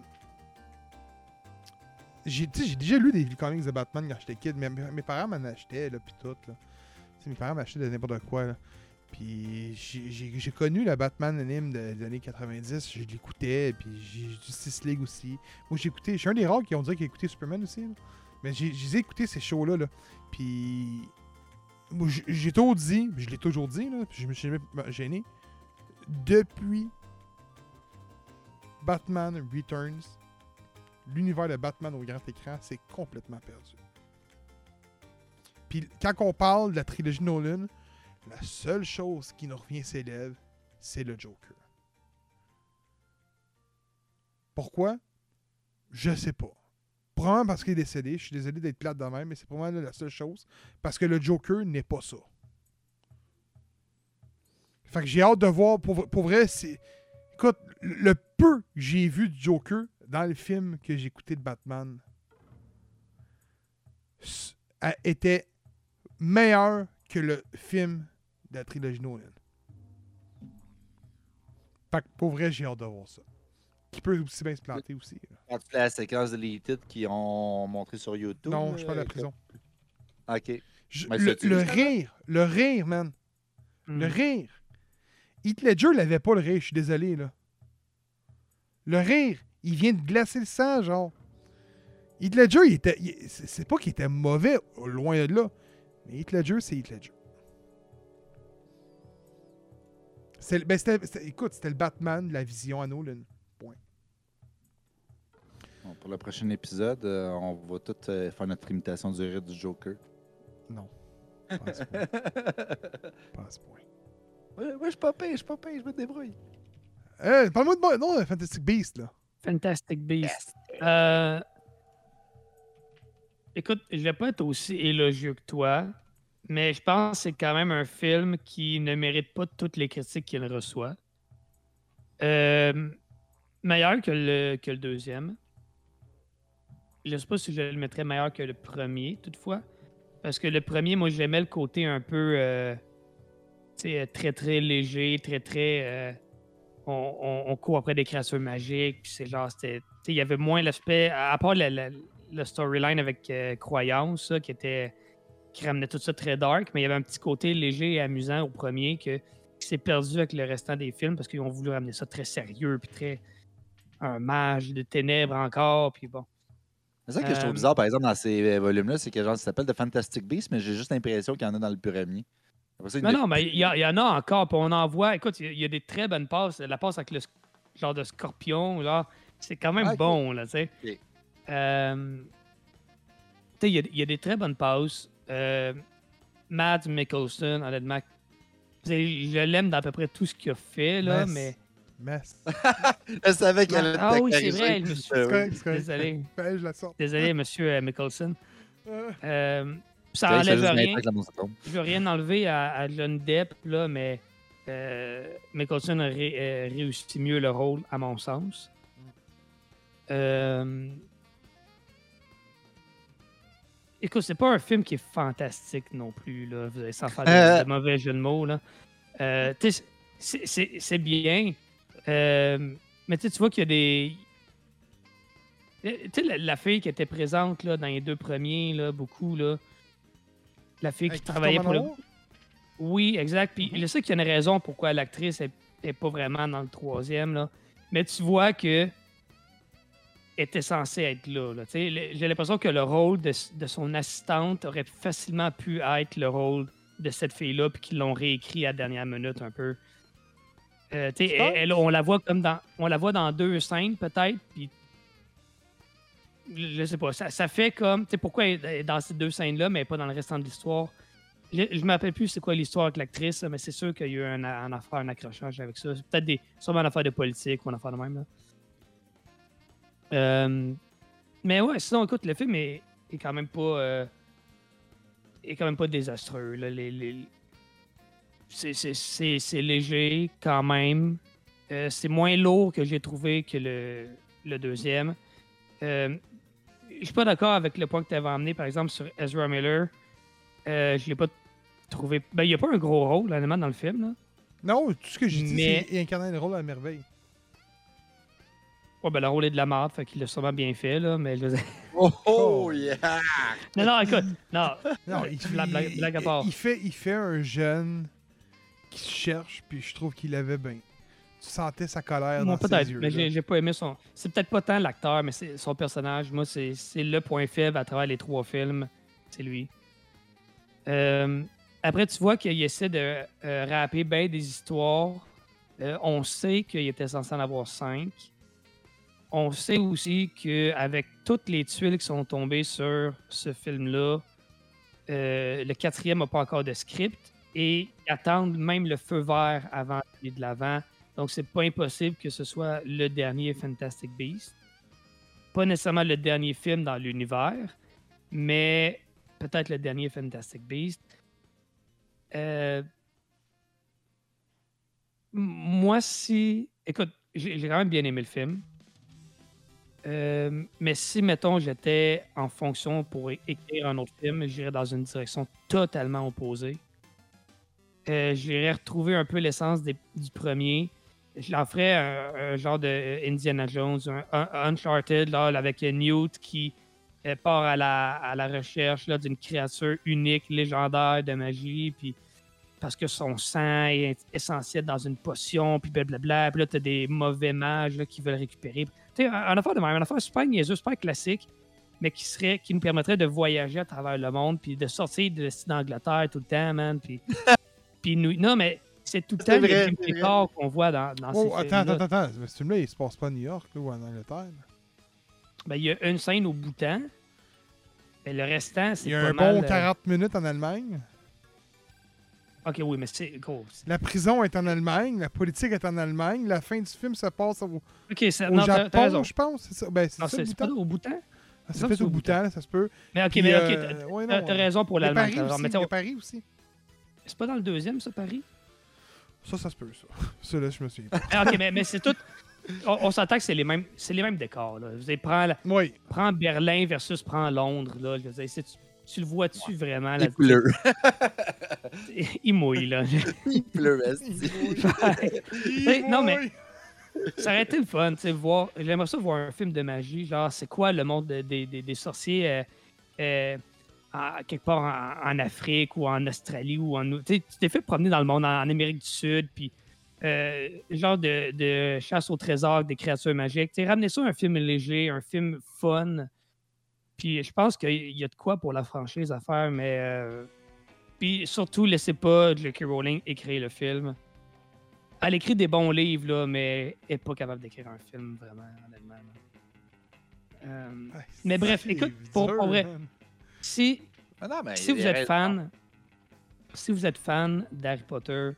j'ai déjà lu des comics de Batman quand j'étais kid, mais mes, mes parents m'en achetaient, là, puis tout, là. Mes parents m'achetaient de n'importe quoi, là. Puis j'ai- connu le Batman anime de- des années 90, je l'écoutais, puis j'ai Justice League aussi. Moi, j'ai écouté, je suis un des rares qui ont dit qu'il a écouté Superman aussi. Mais j'ai écouté ces shows-là, là. Puis, j'ai- toujours dit, je l'ai toujours dit, là, puis je me suis jamais gêné. Depuis Batman Returns, l'univers de Batman au grand écran, c'est complètement perdu. Puis quand on parle de la trilogie Nolan, la seule chose qui nous revient ses lèvres, c'est le Joker. Pourquoi? Je sais pas. Probablement parce qu'il est décédé. Je suis désolé d'être plate de même, mais c'est probablement la seule chose. Parce que le Joker n'est pas ça. Fait que j'ai hâte de voir. Pour, pour vrai, c'est. Écoute, le peu que j'ai vu du Joker dans le film que j'ai écouté de Batman était meilleur que le film de la trilogie Nolan. Fait que pour vrai, j'ai hâte de voir ça. Qui peut aussi bien se planter aussi. là. La séquence de Deleted qu'ils ont montré sur YouTube. Non, je parle de la prison. Ok. Je- le, rire, le rire, man. Hmm. Le rire. Heath Ledger l'avait pas le rire, je suis désolé là. Le rire, il vient de glacer le sang, genre. Heath Ledger, il était. c'est pas qu'il était mauvais, loin de là. Mais Heath Ledger, c'est Heath Ledger. Ben, c'était- c'était- écoute, c'était le Batman de la vision à Nolan. Bon, pour le prochain épisode, euh, on va tous euh, faire notre imitation du rire du Joker. Non. Ce point. Ce point. Ouais, ouais, je suis pas payé, je suis pas payé, je me débrouille. Euh, Parle-moi de moi. Non, Fantastic Beast, là. Fantastic Beast. Euh, Écoute, je vais pas être aussi élogieux que toi, mais je pense que c'est quand même un film qui ne mérite pas toutes les critiques qu'il reçoit. Euh, meilleur que le, que le deuxième. Je sais pas si je le mettrais meilleur que le premier, toutefois. Parce que le premier, moi, j'aimais le côté un peu euh, sais, très, très léger, très, très. euh, on, on- court après des créatures magiques. Puis c'est genre, c'était. Il y avait moins l'aspect. À part la- storyline avec euh, Croyance, ça, qui était. Qui ramenait tout ça très dark, mais il y avait un petit côté léger et amusant au premier que, qui s'est perdu avec le restant des films parce qu'ils ont voulu ramener ça très sérieux, puis très. un mage de ténèbres encore, puis bon. C'est ça que je trouve Euh, bizarre, par exemple, dans ces euh, volumes-là, c'est que genre, ça s'appelle The Fantastic Beasts, mais j'ai juste l'impression qu'il y en a dans le premier. Ça, y Non, mais il y, en a encore. Puis on en voit. Écoute, il y a- il y, a des très bonnes passes. La passe avec le genre de scorpion, genre, c'est quand même Ah, bon, là, tu sais. Euh, tu sais, il y, y a des très bonnes passes. Euh, Matt Mickelson, honnêtement, je l'aime dans à peu près tout ce qu'il a fait, là, Mess. mais. Mess. Je savais qu'elle allait Ah oui, c'est vrai, Euh, correct, correct. Désolé. Ben, je la sors. Désolé, monsieur euh, Mickelson. Euh, Euh, ça enlève rien. Je veux rien enlever à, à John Depp, là, mais euh, Mickelson a ré- euh, réussi mieux le rôle, à mon sens. Euh, Écoute, c'est pas un film qui est fantastique non plus, là, vous allez sans faire de, Euh. de mauvais jeu de mots. Là. Euh, c'est- bien, euh, mais tu vois qu'il y a des. Tu sais, la, la fille qui était présente là, dans les deux premiers, là, beaucoup, là. La fille qui travaillait pour le. Oui, exact. Puis je sais qu'il y a une raison pourquoi l'actrice n'est pas vraiment dans le troisième, là. Mais tu vois que était censée être là. J'ai l'impression que le rôle de, son assistante aurait facilement pu être le rôle de cette fille-là, puis qu'ils l'ont réécrit à la dernière minute un peu. Euh, elle, elle- on la voit comme dans, on la voit dans deux scènes peut-être, puis je sais pas, ça, ça fait comme, tu sais, pourquoi elle est dans ces deux scènes-là, mais pas dans le restant de l'histoire? Je, me rappelle plus c'est quoi l'histoire avec l'actrice, mais c'est sûr qu'il y a eu un, un affaire, un accrochage avec ça. C'est peut-être des, sûrement une affaire de politique ou une affaire de même. Là. Euh, mais ouais, sinon, écoute, le film est, est quand même pas. euh, est quand même pas désastreux. Là. Les, les- c'est, léger quand même. Euh, c'est moins lourd que j'ai trouvé que le, le deuxième. Je suis pas d'accord avec le point que tu avais amené, par exemple, sur Ezra Miller. Je l'ai pas trouvé. Ben, il n'y a pas un gros rôle, honnêtement, dans le film. Là. Non, tout ce que j'ai dit, Mais- c'est incarner le rôle à merveille. Ouais, ben, le rôle est de la merde, fait qu'il l'a sûrement bien fait, là, mais Oh, Oh. oh, yeah! Non, non, écoute, non. Non, il, Blague- blague- il- blague à part. il fait, il fait un jeune qui se cherche, puis je trouve qu'il avait bien. Tu sentais sa colère Moi, dans ses peut-être, yeux. mais j'ai j'ai pas aimé son. C'est peut-être pas tant l'acteur, mais c'est son personnage. Moi, c'est c'est le point faible à travers les trois films. C'est lui. Euh, après, tu vois qu'il essaie de euh, rapper bien des histoires. Euh, on sait qu'il était censé en avoir cinq. On sait aussi qu'avec toutes les tuiles qui sont tombées sur ce film-là, euh, le quatrième n'a pas encore de script et ils attendent même le feu vert avant d'aller de l'avant. Donc, c'est pas impossible que ce soit le dernier Fantastic Beast. Pas nécessairement le dernier film dans l'univers, mais peut-être le dernier Fantastic Beast. Euh, Moi, si. Écoute, j'ai quand même bien aimé le film. Euh, mais si, mettons, j'étais en fonction pour écrire un autre film, j'irais dans une direction totalement opposée. Euh, j'irais retrouver un peu l'essence du premier. Je leur ferais un, genre de euh, Indiana Jones, un, un- Uncharted, là, avec Newt qui part à la, à la recherche d'une créature unique, légendaire de magie, puis parce que son sang est essentiel dans une potion, puis blablabla. Puis là, t'as des mauvais mages là, qui veulent récupérer. Sais, un, affaire de même, un affaire super niaiseux, super classique. mais qui serait qui nous permettrait de voyager à travers le monde, puis de sortir de d'Angleterre tout le temps, man. Puis, puis nous, non, mais c'est tout le temps les vrai, vrai. décors qu'on voit dans, dans Oh, ces attends, films-là. attends, attends. Mais ce film-là, il se passe pas à New York là, ou en Angleterre. Ben, il y a une scène au Bhoutan. Mais le restant, c'est Il y a un bon euh, 40 minutes en Allemagne. Ok, oui, mais c'est gros. c'est- La prison est en Allemagne, la politique est en Allemagne, la fin du film se passe au, Ok, c'est- au non, t'as- t'as raison. Japon, je pense. C'est ça, ben, c'est Non, ça, c'est pas au Bhoutan? Ah, c'est ça, peut-être au Bhoutan, là, ça se peut. Mais ok, Puis, mais ok, euh, t'as- ouais, t'as non, t'as raison pour l'Allemagne. Paris aussi, Paris aussi. C'est pas dans le deuxième, ça, Paris? Ça, ça se peut, ça. Ça, là, je me souviens pas. Ah, ok, mais, mais c'est tout. On, on s'entend que c'est les mêmes, c'est les mêmes décors. Là. Vous prends, la- Oui. prends Berlin versus prends Londres. Là. Je veux dire, c'est- tu, le vois-tu vraiment? Là, Il pleut. Il mouille, là. Il pleut, non, mais- ça aurait été le fun, tu sais, voir. J'aimerais ça voir un film de magie. Genre, c'est quoi le monde de- des- des- des sorciers euh, euh, à- quelque part en, en Afrique ou en Australie ou en. Tu t'es fait promener dans le monde, en, en Amérique du Sud, puis. euh, genre de, de chasse au trésor des créatures magiques. Tu sais, ramener ça à un film léger, un film fun. Puis je pense qu'il y a de quoi pour la franchise à faire, mais. euh, puis surtout, laissez pas J.K. Rowling écrire le film. Elle écrit des bons livres, là, mais elle n'est pas capable d'écrire un film, vraiment, honnêtement. Euh, Mais bref, écoute, pour- dur, pour vrai. man. si, Ah non, mais si vous êtes fan, si vous êtes fan d'Harry Potter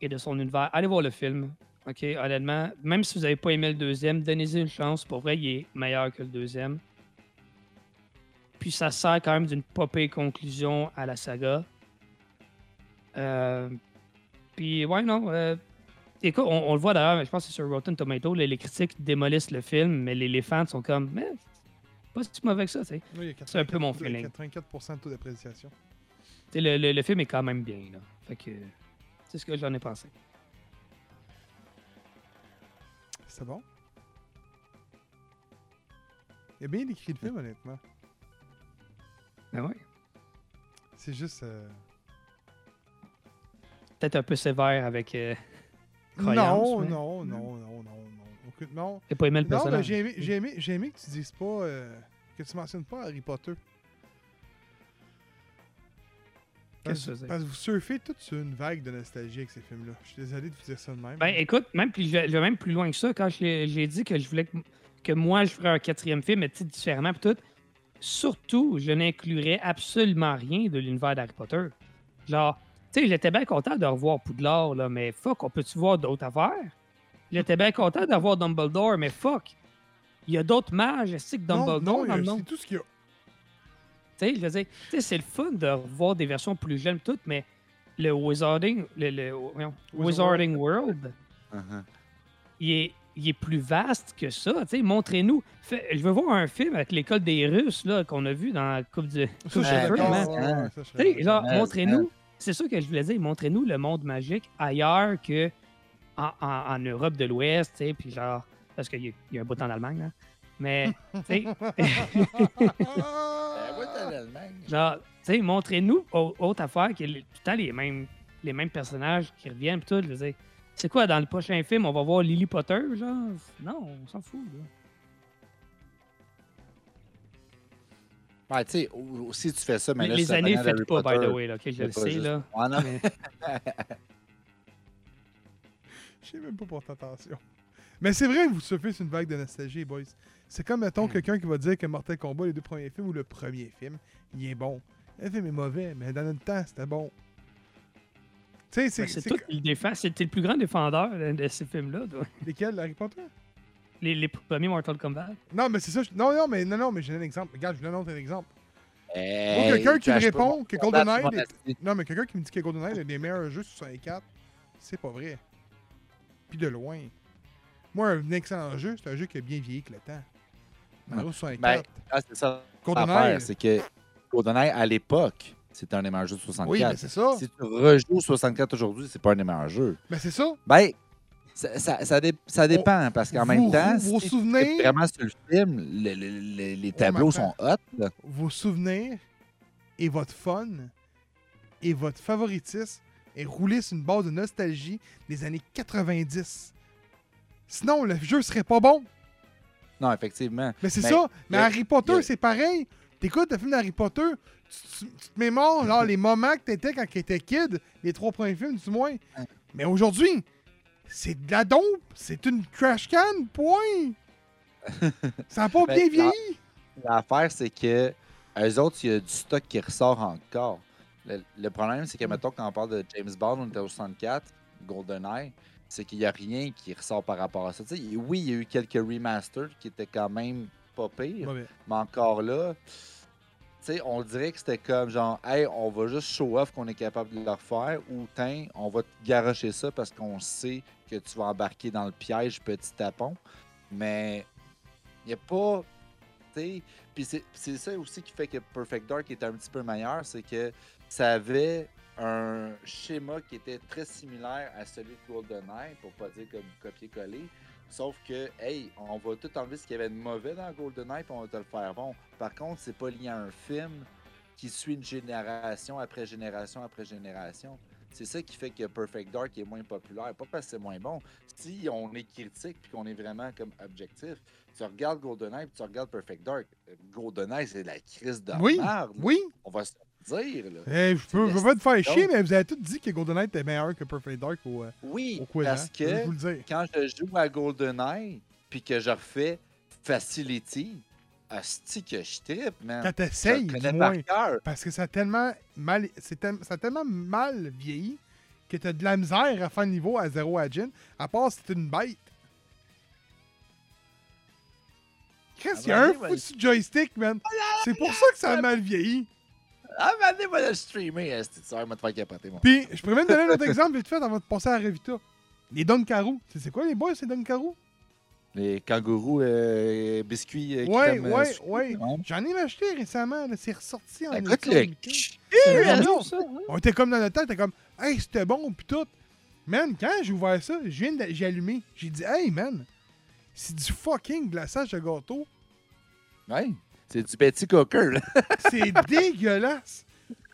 et de son univers, allez voir le film. OK, honnêtement, même si vous n'avez pas aimé le deuxième, donnez-y une chance. Pour vrai, il est meilleur que le deuxième. Puis ça sert quand même d'une popée conclusion à la saga. Euh, puis ouais, non. euh, écoute, on, on le voit d'ailleurs, je pense que c'est sur Rotten Tomato, les critiques démolissent le film, mais les, les fans sont comme, mais pas si mauvais que ça, tu sais. Oui, y C'est un peu mon 84 feeling. 84% de taux d'appréciation. Le, le- le film est quand même bien, là. Fait que c'est ce que j'en ai pensé. C'est bon? Il a bien écrit le film, honnêtement. Ben. C'est juste. euh, Peut-être un peu sévère avec. Euh, Non, non, non, non, non, non. Aucune- Non, J'ai pas aimé le non mais personnage. j'ai aimé, j'ai aimé, j'ai aimé que tu dises pas. euh, que tu mentionnes pas Harry Potter. Qu'est-ce que Parce, parce que vous surfez toute une vague de nostalgie avec ces films-là. Je suis désolé de vous dire ça de même. Ben écoute, même plus, je, vais, je même plus loin que ça. Quand j'ai j'ai dit que je voulais que, que moi je ferais un quatrième film, mais tu différemment, pis tout. Surtout, je n'inclurais absolument rien de l'univers d'Harry Potter. Genre, tu sais, j'étais bien content de revoir Poudlard, là, mais fuck, on peut-tu voir d'autres affaires? J'étais bien content de revoir Dumbledore, mais fuck. Il y a d'autres mages, c'est que non, Dumbledore non, a- nom? c'est tout ce qu'il y a. Tu sais, je veux dire, tu sais, c'est le fun de revoir des versions plus jeunes toutes, mais le Wizarding, le, le- Wizarding World, Uh-huh. il est, il est plus vaste que ça. Tu sais, montrez-nous. Je veux voir un film avec l'école des Russes là, qu'on a vu dans la Coupe du. Montrez-nous. C'est ça que je voulais dire. Montrez-nous le monde magique ailleurs que en, en- en Europe de l'Ouest, tu sais, puis genre, parce qu'il y, a- il y a un bout en Allemagne, là. Mais, tu. Genre, tu sais, montrez-nous au- autre affaire que les- tout le temps les mêmes, les mêmes personnages qui reviennent pis tout. Je veux dire, c'est quoi, dans le prochain film, on va voir Lily Potter, genre? Non, on s'en fout, là. Ouais, tu sais, si tu fais ça, mais Les, là, les années, faites pas, by Potter, the way, là, ok, je le sais, juste- là. Ouais, non, Mais- Je sais même pas porter attention. Mais c'est vrai que vous surfez sur une vague de nostalgie, boys. C'est comme, Hmm. mettons, quelqu'un qui va dire que Mortal Kombat, les deux premiers films, ou le premier film, il est bon. Le film est mauvais, mais dans notre temps, c'était bon. C'est... Ben, C'est c'est toi que- qui le défends. C'était le plus grand défendeur de, ces films-là, toi. Lesquels, Harry Potter? Les, les premiers Mortal Kombat. Non, mais c'est ça. je- Non, non, mais non, non, mais j'ai un exemple. Regarde, je vous donne un exemple. Hey, quelqu'un qui me répond que GoldenEye est-. Non, mais quelqu'un qui me dit que GoldenEye est des meilleurs jeux sur 64, c'est pas vrai. Puis de loin. Moi, un excellent jeu, c'est un jeu qui a bien vieilli avec le temps. Mario 64. Ah, c'est ça. GoldenEye. C'est que GoldenEye, à l'époque, c'était un des meilleurs jeux de 64. oui, mais c'est ça. Si tu rejoues 64 aujourd'hui, c'est pas un des meilleurs jeux. Mais c'est ça. Ben, ça, ça, ça, dé- ça dépend, parce qu'en même temps, vos si souvenirs- vraiment sur le film, le- le- le- les tableaux sont hot. là. Vos souvenirs et votre fun et votre favoritisme est roulé sur une base de nostalgie des années 90. Sinon, le jeu serait pas bon. Non, effectivement. Mais c'est ça. Mais Harry Potter, a- c'est pareil. T'écoutes le film d'Harry Potter, tu, tu- te mémores là, les moments que t'étais quand t'étais kid, les trois premiers films du moins. Mais aujourd'hui, c'est de la dope. C'est une trash can, point. Ça n'a pas Ben, bien la- vieilli. L'affaire, c'est que eux autres, il y a du stock qui ressort encore. Le, le problème, c'est que, mettons, quand on parle de James Bond, on était au 64, GoldenEye, c'est qu'il n'y a rien qui ressort par rapport à ça. Oui, il y a eu quelques remasters qui étaient quand même pas pires, mais encore là, on dirait que c'était comme genre, hey, on va juste show off qu'on est capable de le refaire, ou tiens, on va te garocher ça parce qu'on sait que tu vas embarquer dans le piège petit tapon. Mais il n'y a pas. Tu c'est ça aussi qui fait que Perfect Dark est un petit peu meilleur, c'est que ça avait un schéma qui était très similaire à celui de GoldenEye, pour pas dire comme copier-coller. Sauf que, hey, on va tout enlever ce qu'il y avait de mauvais dans GoldenEye, puis on va te le faire bon. Par contre, c'est pas lié à un film qui suit une génération après génération après génération. C'est ça qui fait que Perfect Dark est moins populaire. Pas parce que c'est moins bon. Si on est critique puis qu'on est vraiment comme objectif, tu regardes GoldenEye puis tu regardes Perfect Dark. GoldenEye, c'est la crise de Oui, merde. Oui. On va se le dire. Là. Eh, je peux, je pas te faire chier, mais vous avez tous dit que GoldenEye était meilleur que Perfect Dark au, euh, Oui, au parce hein. Je que vous le dire. quand je joue à GoldenEye puis que je refais Facility, asti que je trippe, man. Quand Je t'essayes, du moins. par. Parce que ça a tellement mal, ça a tellement mal vieilli que t'as de la misère à faire niveau à zéro à Jin, à part si t'es une bête. Chris, il y a un foutu joystick, man. C'est pour ça que ça a mal vieilli. Ah, mais allez, va le streamer, asti, tu vas me te faire capoter, moi. Puis, je pourrais même donner un autre exemple vite fait avant de passer à Revita. Les Dunkaroo. Tu sais c'est quoi les boys, ces Dunkaroo? Les kangourous euh, biscuits euh, Ouais, crème, euh, ouais, ouais. ouais. J'en ai acheté récemment, là. C'est ressorti en Écoute, le... On était comme dans notre tête, t'es comme, hey, c'était bon, pis tout. Man, quand j'ai ouvert ça, j'ai allumé. J'ai dit, hey, man, c'est du fucking glaçage de gâteau. Ouais, c'est du Betty Cooker, là. C'est dégueulasse.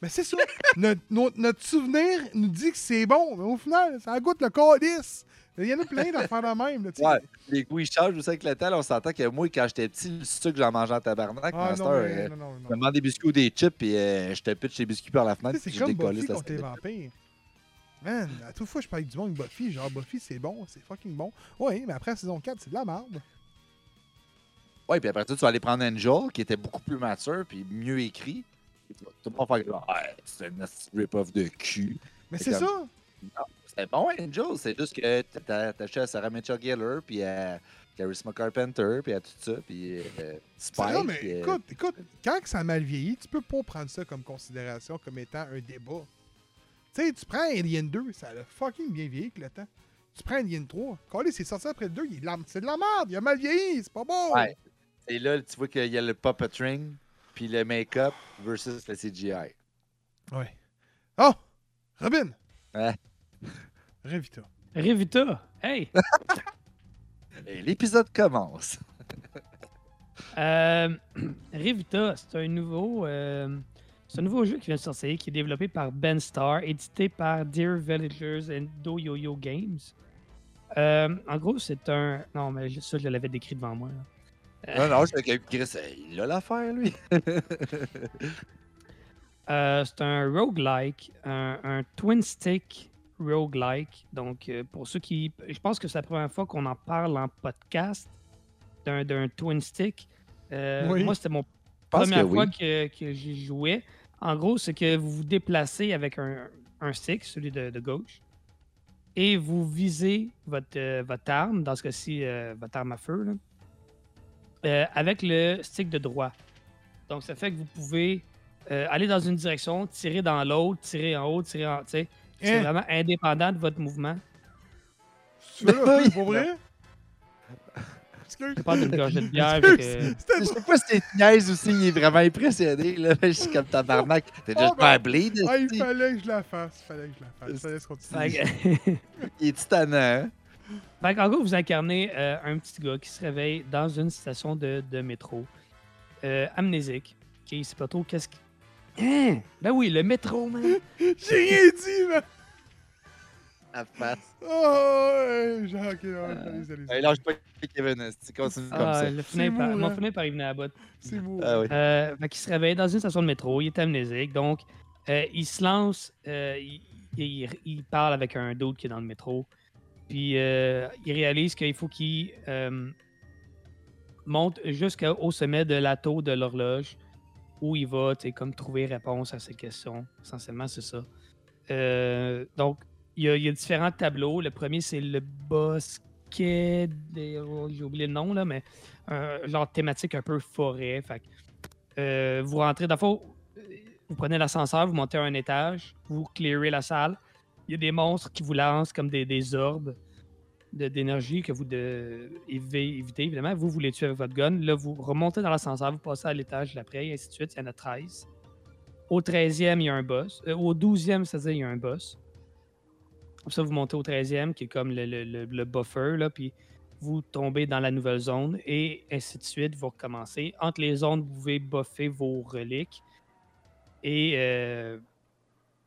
Mais c'est ça. Notre, notre- notre souvenir nous dit que c'est bon, mais au final, ça goûte le calice. Il y en a plein d'affaires de même. Là. Ouais, les goûts, ils changent aussi avec le temps. là, On s'entend que moi, quand j'étais petit, le sucre, j'en mangeais en tabarnak. Ah, non, mais- euh, non, non, non. Je me demande des biscuits ou des chips, puis euh, je te pitch les biscuits par la fenêtre, C'est comme Buffy contre les vampires. Man, à toute fois, je parle du monde avec Buffy. Genre, Buffy, c'est bon, c'est fucking bon. Ouais, mais après la saison 4, c'est de la merde. Ouais, puis après ça, tu vas aller prendre Angel, qui était beaucoup plus mature, puis mieux écrit. Tu vas pas faire genre, ouais, c'est un esti rip-off de cul. Mais C'est c'est comme- ça. Non, C'était bon, Angel. C'est juste que t'as acheté à Sarah Mitchell Gellar, puis à Charisma Carpenter, puis à tout ça, puis euh, C'est Spike. non, mais puis, euh, écoute, écoute, quand ça a mal vieilli, tu peux pas prendre ça comme considération comme étant un débat. Tu sais, tu prends Alien 2, ça a fucking bien vieilli avec le temps. Tu prends Alien 3, Calais, c'est sorti après le 2, il est de la- c'est de la merde, il a mal vieilli, c'est pas bon. Ouais. Et là, tu vois qu'il y a le puppetring, puis le make-up versus le CGI. Ouais. Oh! Robin! Ouais. Revita. Revita? Hey! Et l'épisode commence. Euh, Revita, c'est un nouveau. euh, c'est un nouveau jeu qui vient de sortir, qui est développé par Ben Star, édité par Dear Villagers and Do Yo-Yo Games. Euh, en gros, c'est un. Non, mais ça, je l'avais décrit devant moi. là. Non, non, je suis Chris, euh, il a l'affaire, lui. Euh, c'est un roguelike, un, un twin stick roguelike. Donc, euh, pour ceux qui. Je pense que c'est la première fois qu'on en parle en podcast d'un d'un twin stick. Euh, Oui. Moi, c'était mon première que fois oui. que, que j'y jouais. En gros, c'est que vous vous déplacez avec un, un stick, celui de, de gauche, et vous visez votre, euh, votre arme, dans ce cas-ci, euh, votre arme à feu, là, euh, avec le stick de droit. Donc, ça fait que vous pouvez euh, aller dans une direction, tirer dans l'autre, tirer en haut, tirer en. sais, C'est Hein? vraiment indépendant de votre mouvement. Tu veux là, pour vrai? Je parle d'une gorgée de bière. que- C'était Je sais pas si c'est niaise aussi, il est vraiment impressionné. Là. Je suis comme tabarnak. T'es Oh, juste ben, pas bleed. Ah, il fallait que je la fasse. Il fallait que je la fasse. Ça laisse continuer. Il est titanant. Fait qu'en gros, vous incarnez euh, un petit gars qui se réveille dans une station de, de métro, euh, amnésique, qui il sait pas trop qu'est-ce qu'il. Hein? Ben oui, le métro, man! J'ai rien dit, man! La face. Oh, ouais, j'ai ok, ouais, allez, allez, Hey, lâche pas Kevin, tu continues comme Ah, ça. le finir C'est par, beau, m'a hein? fini par y venir à bout. C'est beau. Ah oui. Euh, fait qu'il se réveille dans une station de métro, il est amnésique, donc euh, il se lance, euh, il, il- il parle avec un d'autre qui est dans le métro, puis euh, il réalise qu'il faut qu'il euh, monte jusqu'au sommet de la tour de l'horloge, où il va, comme trouver réponse à ses questions. Essentiellement, c'est ça. Euh, donc, il y, a, différents tableaux. Le premier, c'est le bosquet, oh, j'ai oublié le nom, là, mais un genre thématique un peu forêt. Vous rentrez, dans vous prenez l'ascenseur, vous montez à un étage, vous clearez la salle. Il y a des monstres qui vous lancent comme des, des orbes d'énergie que vous de, évitez, évidemment. Vous, vous les tuez avec votre gun. Là, vous remontez dans l'ascenseur, vous passez à l'étage d'après, et ainsi de suite. Il y en a 13. Au 13e, il y a un boss. Euh, au 12e, c'est-à-dire, il y a un boss. Comme ça, vous montez au 13e, qui est comme le, le- le- le buffer, là, puis vous tombez dans la nouvelle zone, et ainsi de suite, vous recommencez. Entre les zones, vous pouvez buffer vos reliques et euh,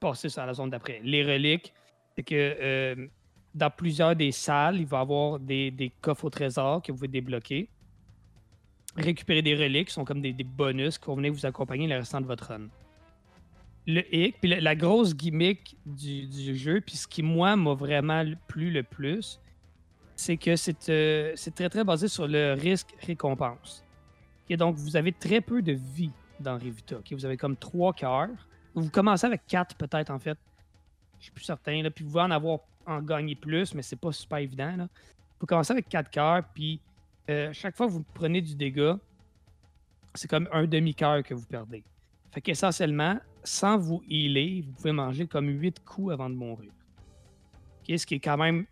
passer sur la zone d'après. Les reliques, c'est que euh, dans plusieurs des salles, il va y avoir des, des coffres au trésor que vous pouvez débloquer. Récupérer des reliques, qui sont comme des, des bonus qui vont venir vous accompagner le restant de votre run. Le hic, puis la, grosse gimmick du, du jeu, puis ce qui, moi, m'a vraiment plu le plus, c'est que c'est euh, très, très basé sur le risque-récompense. Donc, vous avez très peu de vie dans Revita. ok? Vous avez comme trois cœurs. Vous commencez avec quatre, peut-être, en fait. Je suis plus certain. Là. Puis vous pouvez en avoir en gagner plus, mais c'est pas super évident. Là. Vous commencez avec quatre cœurs, puis euh, chaque fois que vous prenez du dégât, c'est comme un demi-cœur que vous perdez. Fait qu'essentiellement, sans vous healer, vous pouvez manger comme 8 coups avant de mourir. Ce qui est quand même.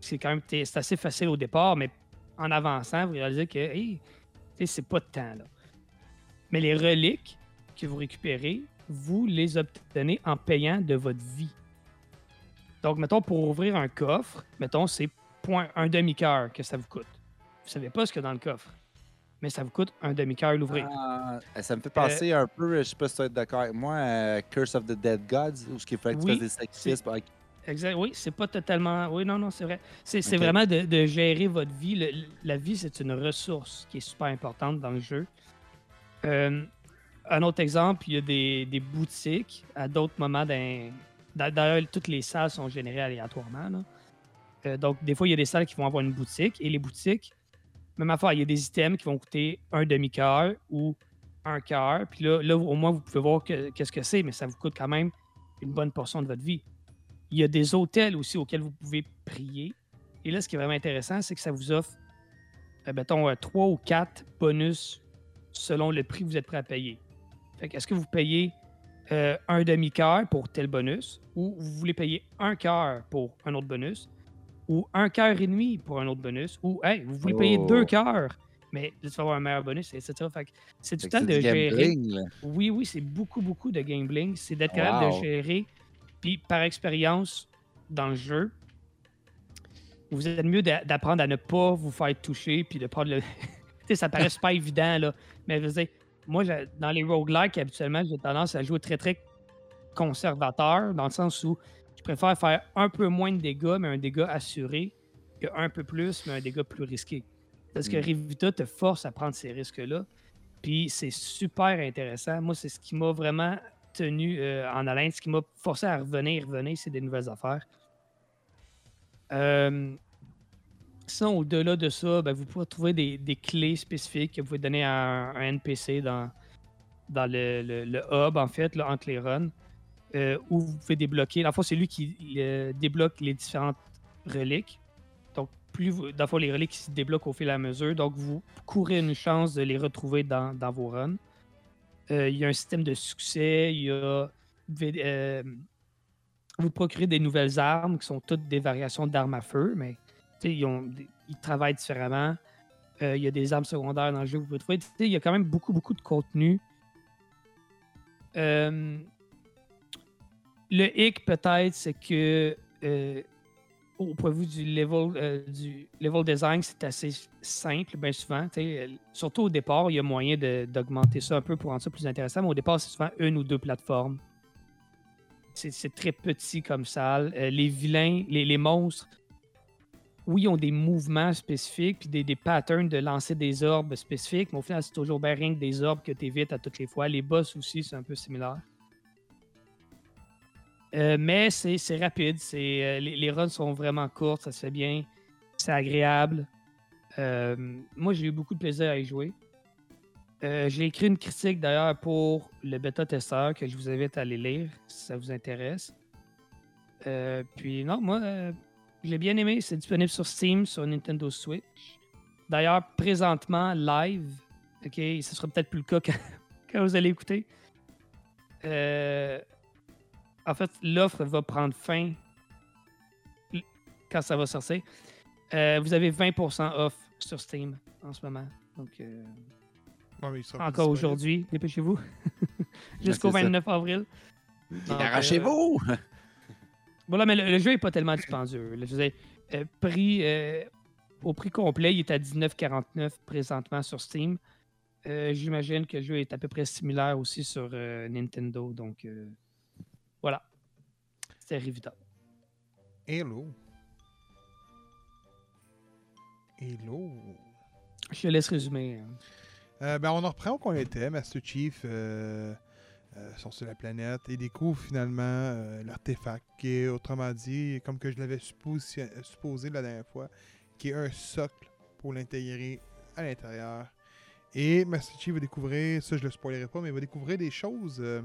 C'est quand même. C'est assez facile au départ, mais en avançant, vous réalisez que hey, c'est pas de temps. Là. Mais les reliques que vous récupérez, vous les obtenez en payant de votre vie. Donc, mettons, pour ouvrir un coffre, mettons, c'est point un demi-cœur que ça vous coûte. Vous savez pas ce qu'il y a dans le coffre, mais ça vous coûte un demi-cœur l'ouvrir. Ah, ça Euh, me fait penser un peu, je sais pas si tu être d'accord avec moi, à Curse of the Dead Gods, où ce qu'il fallait que tu Oui, des sacrifices. pour- Exact. Oui, c'est pas totalement. Oui, non, non, c'est vrai. C'est vraiment de, de gérer votre vie. Le- la vie, c'est une ressource qui est super importante dans le jeu. Euh, un autre exemple, il y a des, boutiques à d'autres moments. D'ailleurs, toutes les salles sont générées aléatoirement. Euh, donc, des fois, il y a des salles qui vont avoir une boutique. Et les boutiques, même affaire, il y a des items qui vont coûter un demi-cœur ou un cœur. Puis là, là, au moins, vous pouvez voir que- qu'est-ce que c'est, mais ça vous coûte quand même une bonne portion de votre vie. Il y a des hôtels aussi auxquels vous pouvez prier. Et là, ce qui est vraiment intéressant, c'est que ça vous offre, euh, mettons, euh, trois ou quatre bonus selon le prix que vous êtes prêt à payer. Fait que est-ce que vous payez euh, un demi-cœur pour tel bonus ou vous voulez payer un cœur pour un autre bonus ou un cœur et demi pour un autre bonus ou, hey, vous voulez payer Oh. deux cœurs, mais là, tu vas avoir un meilleur bonus, etc. Fait que c'est du temps c'est de du gérer. gambling. Oui, oui, c'est beaucoup, beaucoup de gambling. C'est d'être capable de gérer. Puis par expérience dans le jeu, vous êtes mieux d'a- d'apprendre à ne pas vous faire toucher puis de prendre le. tu sais, ça paraît super évident, là. Mais veux dire, moi, dans les roguelikes, habituellement, j'ai tendance à jouer très, très conservateur, dans le sens où je préfère faire un peu moins de dégâts, mais un dégât assuré, que un peu plus, mais un dégât plus risqué. Parce que Mm. Revita te force à prendre ces risques-là. Puis c'est super intéressant. Moi, c'est ce qui m'a vraiment tenu euh, en haleine, ce qui m'a forcé à revenir, revenir, c'est des nouvelles affaires. Euh, au-delà de ça, ben, vous pouvez trouver des, clés spécifiques que vous pouvez donner à un, NPC dans, le, hub, en fait, entre les runs, euh, où vous pouvez débloquer. Dans le fond, c'est lui qui débloque les différentes reliques. Donc, plus vous, dans le fond, les reliques se débloquent au fil et à mesure. Donc, vous courez une chance de les retrouver dans, vos runs. Euh, il y a un système de succès. Y a. Euh, vous procurez des nouvelles armes qui sont toutes des variations d'armes à feu, mais ils, travaillent différemment. Euh, il y a des armes secondaires dans le jeu que vous pouvez trouver. Il y a quand même beaucoup, beaucoup de contenu. Euh, le hic, peut-être, c'est que euh, au point de vue du level, du level design, c'est assez simple, bien souvent. Surtout au départ, il y a moyen d'augmenter ça un peu pour rendre ça plus intéressant, mais au départ, c'est souvent une ou deux plateformes. c'est très petit comme salle. Les vilains, les monstres, oui, ils ont des mouvements spécifiques puis des, des patterns de lancer des orbes spécifiques, mais au final, c'est toujours bien rien que des orbes que tu évites à toutes les fois. Les boss aussi, c'est un peu similaire. Euh, mais c'est rapide. euh, les, les runs sont vraiment courtes, ça se fait bien. C'est agréable. Euh, moi, j'ai eu beaucoup de plaisir à y jouer. J'ai écrit une critique d'ailleurs pour le bêta-testeur que je vous invite à aller lire si ça vous intéresse. Puis non, moi, l'ai bien aimé. C'est disponible sur Steam, sur Nintendo Switch. D'ailleurs, présentement, live, ok, ce sera peut-être plus le cas quand, quand vous allez écouter. Euh, en fait, l'offre va prendre fin quand ça va sortir. Euh, vous avez 20% off sur Steam en ce moment. Donc, euh, Ouais, encore aujourd'hui, dépêchez-vous. Jusqu'au c'est ça. 29 avril. Euh, Arrachez-vous! Voilà, mais le, le jeu est pas tellement dispendieux. Je veux dire, euh, prix, euh, au prix complet, il est à 19,49 présentement sur Steam. Euh, J'imagine que le jeu est à peu près similaire aussi sur Nintendo. Donc, voilà. C'est évident. Hello. Hello. Je te laisse résumer. hein. Ben, on en reprend où qu'on était. Master Chief sur la planète et découvre finalement euh, l'artefact qui est, autrement dit, comme que je l'avais supposé, supposé la dernière fois, qui est un socle pour l'intégrer à l'intérieur. Et Master va découvrir, ça je le spoilerai pas, mais il va découvrir des choses euh,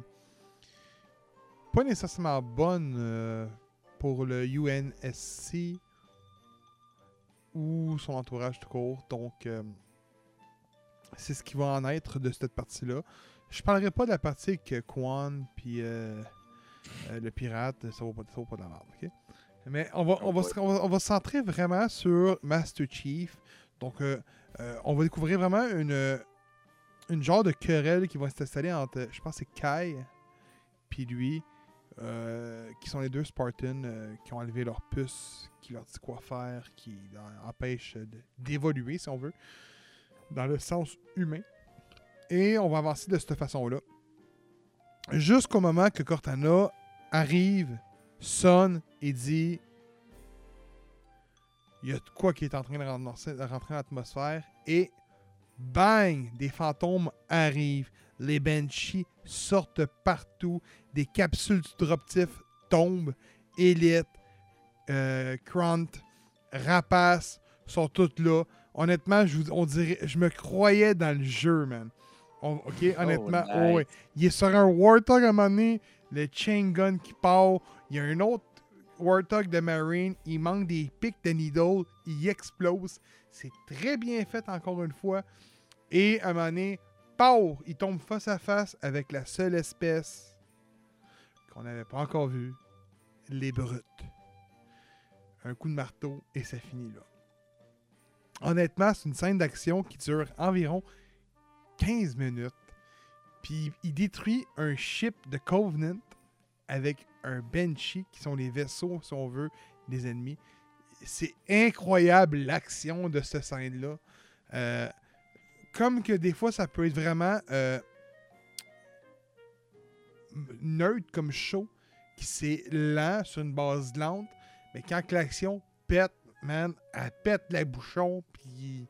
pas nécessairement bonnes euh, pour le UNSC ou son entourage tout court. Donc, euh, c'est ce qui va en être de cette partie-là. Je parlerai pas de la partie avec Quan puis euh, euh, le pirate, ça vaut pas, ça vaut pas de la merde, ok? Mais on va, on, va, se- on, va, on va se centrer vraiment sur Master Chief. Donc, euh, euh, on va découvrir vraiment une, une genre de querelle qui va s'installer entre, je pense, que c'est Kai puis lui, qui sont les deux Spartans qui ont enlevé leur puce, qui leur dit quoi faire, qui leur empêche d'évoluer, si on veut dans le sens humain. Et on va avancer de cette façon-là. Jusqu'au moment que Cortana arrive, sonne et dit il y a de quoi qui est en train de rentrer, dans l'atmosphère. Et bang Des fantômes arrivent. Les Banshees sortent partout. Des capsules disruptives tombent. Elite, euh, Rapace sont toutes là honnêtement, je, vous, on je me croyais dans le jeu, man. On- ok, honnêtement, nice. oh, ouais. il est sur un Warthog à un moment donné, le chain gun qui part. Il y a un autre Warthog de Marine, il manque des pics de Needle, il explose. C'est très bien fait, encore une fois. Et à un moment donné, pow, il tombe face à face avec la seule espèce qu'on n'avait pas encore vue, les brutes. Un coup de marteau et ça finit là. Honnêtement, c'est une scène d'action qui dure environ 15 minutes. Puis il détruit un ship de Covenant avec un Banshee, qui sont les vaisseaux, si on veut, des ennemis. C'est incroyable l'action de cette scène-là. Euh, comme que des fois, ça peut être vraiment euh, neutre comme show, qui c'est lent sur une base lente, mais quand l'action pète, man, elle pète la bouchon, puis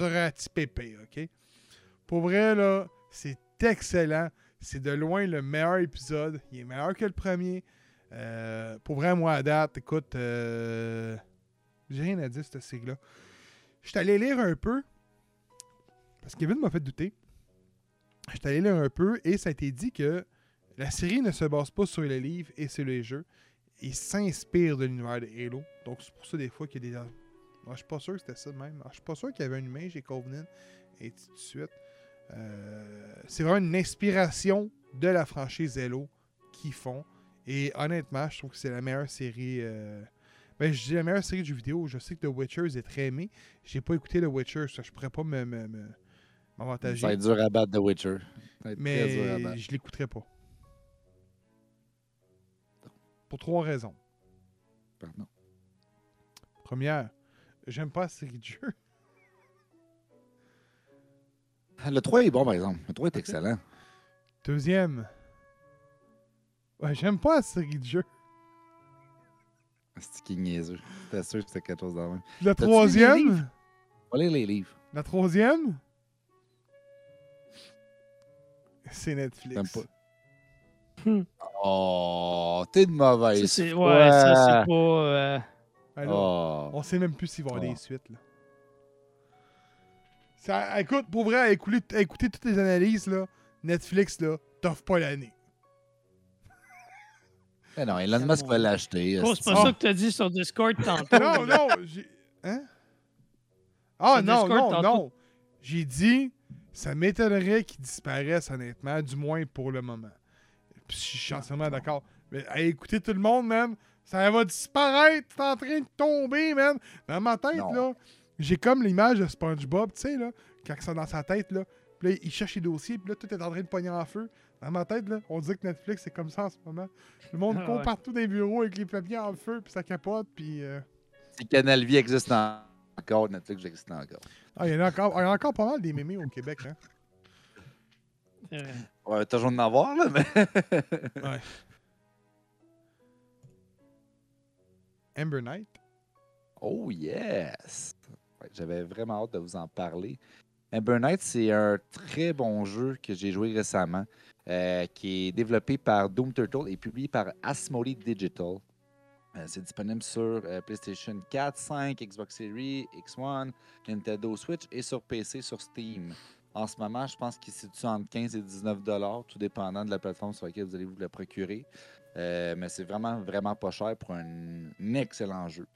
un petit pépé, ok? Pour vrai, là, c'est excellent. C'est de loin le meilleur épisode. Il est meilleur que le premier. Euh, pour vrai, moi, à date, écoute, euh, j'ai rien à dire, cette sigle-là. Je suis allé lire un peu, parce que Kevin m'a fait douter. Je suis allé lire un peu, et ça a été dit que la série ne se base pas sur les livres et sur les jeux. Il s'inspire de l'univers de Halo. Donc, c'est pour ça, des fois, qu'il y a des. Moi, je suis pas sûr que c'était ça même. Alors, je suis pas sûr qu'il y avait un humain chez Covenant et ainsi de suite. Euh, c'est vraiment une inspiration de la franchise Halo qu'ils font. Et honnêtement, je trouve que c'est la meilleure série. euh, Ben, je dis la meilleure série de jeux vidéo. Je sais que The Witcher est très aimé. J'ai pas écouté The Witcher, ça je pourrais pas me, me- me- m'avantager. Ça va être dur à battre The Witcher. Mais je l'écouterai pas. Pour trois raisons. Pardon. Première, j'aime pas la série de jeux. Le 3 est bon, par exemple. Le 3 est excellent. Deuxième, Ouais, j'aime pas la série de jeux. C'est qui niaiseux. J'étais sûr que c'était quelque chose dans le même. La troisième? Va lire les livres. La troisième? C'est Netflix. pas. Hmm. Oh, t'es de Ça, mauvaise. foi. ouais, ça, c'est pas. euh, Oh. On sait même plus s'il va y avoir Oh. des suites. Là. Ça, écoute, pour vrai, à écouter, à écouter toutes les analyses, là, Netflix, là, t'offre pas l'année. Mais non, Elon Musk va l'acheter. oh, c'est pas ça que tu as dit sur Discord tantôt. Non, non, j'ai. Hein? Ah, Sur non, Discord, non, tantôt. non. J'ai dit, ça m'étonnerait qu'il disparaisse, honnêtement, du moins pour le moment. Puis je suis entièrement d'accord. Mais à écouter tout le monde, man, ça va disparaître, c'est en train de tomber, man. Dans ma tête, Non. là, j'ai comme l'image de SpongeBob, tu sais, là, quand c'est dans sa tête, là. Puis là, il cherche les dossiers, puis là, tout est en train de pogner en feu. Dans ma tête, là, on dit que Netflix, c'est comme ça en ce moment. Le monde Ah court ouais. partout les bureaux avec les papiers en feu, puis ça capote, puis... euh, Si Canal Vie existe en- encore, Netflix existe encore. Ah, il y en a encore, il y en a encore pas mal des mémés au Québec, hein. On va toujours en avoir, là, mais. Ouais. Amber Knight. Oh yes! J'avais vraiment hâte de vous en parler. Ember Knight, c'est un très bon jeu que j'ai joué récemment, euh, qui est développé par Doom Turtle et publié par Asmodee Digital. Euh, c'est disponible sur euh, PlayStation 4, 5, Xbox Series, X1, Nintendo Switch et sur PC sur Steam. En ce moment, je pense qu'il se situe entre 15 et 19 dollars, tout dépendant de la plateforme sur laquelle vous allez vous le procurer. Mais c'est vraiment, vraiment pas cher pour un excellent jeu.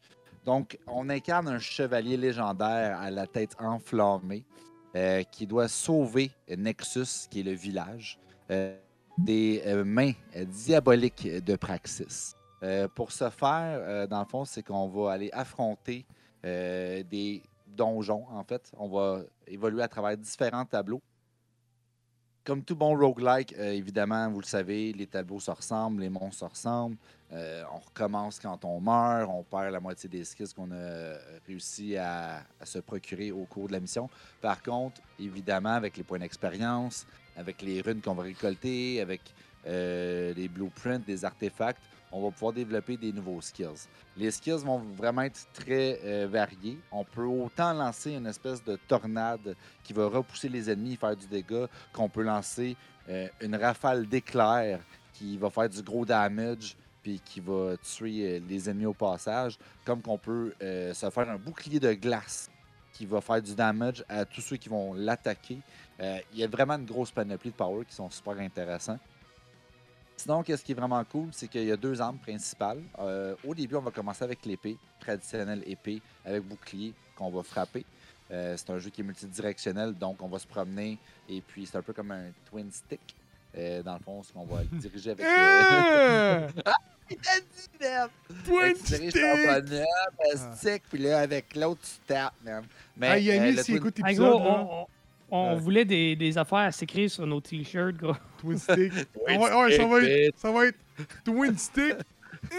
Donc, on incarne un chevalier légendaire à la tête enflammée euh, qui doit sauver Nexus, qui est le village, euh, des euh, mains diaboliques de Praxis. Pour ce faire, dans le fond, c'est qu'on va aller affronter des donjons, en fait. On va évoluer à travers différents tableaux. Comme tout bon roguelike, euh, évidemment, vous le savez, les tableaux se ressemblent, les monstres se ressemblent. Euh, on recommence quand on meurt, on perd la moitié des skills qu'on a euh, réussi à, se procurer au cours de la mission. Par contre, évidemment, avec les points d'expérience, avec les runes qu'on va récolter, avec les blueprints, des artefacts, on va pouvoir développer des nouveaux skills. Les skills vont vraiment être très euh, variés. On peut autant lancer une espèce de tornade qui va repousser les ennemis et faire du dégât, qu'on peut lancer euh, une rafale d'éclairs qui va faire du gros damage puis qui va tuer euh, les ennemis au passage, comme qu'on peut se faire un bouclier de glace qui va faire du damage à tous ceux qui vont l'attaquer. Il y a vraiment une grosse panoplie de power qui sont super intéressants. Sinon, qu'est-ce qui est vraiment cool, c'est qu'il y a deux armes principales. Euh, au début, on va commencer avec l'épée, traditionnelle épée, avec bouclier qu'on va frapper. Euh, c'est un jeu qui est multidirectionnel, donc on va se promener et puis c'est un peu comme un twin stick. Euh, dans le fond, ce qu'on va le diriger avec. Eh! merde! Twin tu diriges stick! ton bonhomme, un Ah. stick, puis là, avec l'autre, tu tapes, man. Mais, Ah, Yannis, euh, twin- écoute l'épisode, on, Ouais. voulait des, des affaires à s'écrire sur nos t-shirts, gros. Twin Stick. Ah Twin ouais, ouais, ça, va être, ça va être Twin Stick. Eh!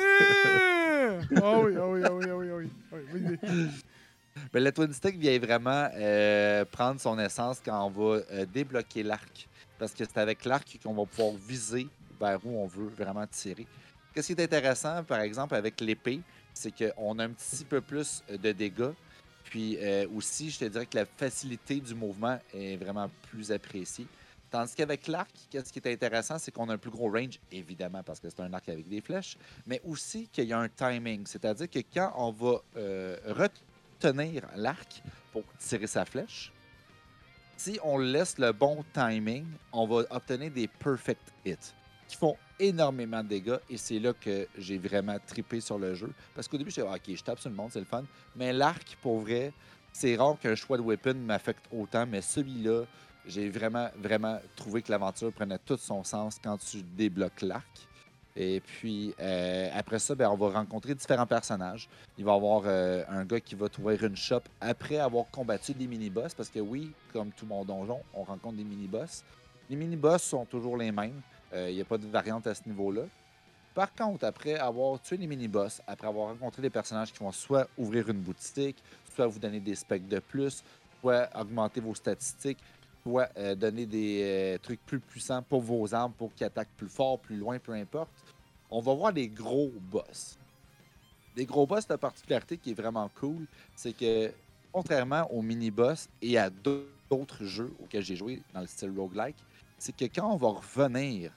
Ah oui, ah oui, ah oui, ah oui, ah oui. Ah oui, oui, oui. Mais le twin stick vient vraiment euh, prendre son essence quand on va euh, débloquer l'arc. Parce que c'est avec l'arc qu'on va pouvoir viser vers où on veut vraiment tirer. Qu'est-ce qui est intéressant, par exemple, avec l'épée, c'est qu'on a un petit peu plus de dégâts. Puis euh, aussi, je te dirais que la facilité du mouvement est vraiment plus appréciée. Tandis qu'avec l'arc, qu'est-ce qui est intéressant, c'est qu'on a un plus gros range, évidemment, parce que c'est un arc avec des flèches, mais aussi qu'il y a un timing. C'est-à-dire que quand on va euh, retenir l'arc pour tirer sa flèche, si on laisse le bon timing, on va obtenir des perfect hits qui font énormément de dégâts et c'est là que j'ai vraiment tripé sur le jeu. Parce qu'au début, j'étais OK, je tape sur le monde, c'est le fun. Mais l'arc, pour vrai, c'est rare qu'un choix de weapon m'affecte autant, mais celui-là, j'ai vraiment, vraiment trouvé que l'aventure prenait tout son sens quand tu débloques l'arc. Et puis, euh, après ça, ben, on va rencontrer différents personnages. Il va y avoir euh, un gars qui va trouver une shop après avoir combattu des mini-boss. Parce que oui, comme tout mon donjon, on rencontre des mini-boss. Les mini-boss sont toujours les mêmes. Euh, Il n'y a pas de variante à ce niveau-là. Par contre, après avoir tué les mini-boss, après avoir rencontré des personnages qui vont soit ouvrir une boutique, soit vous donner des specs de plus, soit augmenter vos statistiques, soit euh, donner des euh, trucs plus puissants pour vos armes, pour qu'ils attaquent plus fort, plus loin, peu importe. On va voir des gros boss. Des gros boss, la particularité qui est vraiment cool, c'est que contrairement aux mini-boss et à d'autres jeux auxquels j'ai joué dans le style roguelike, c'est que quand on va revenir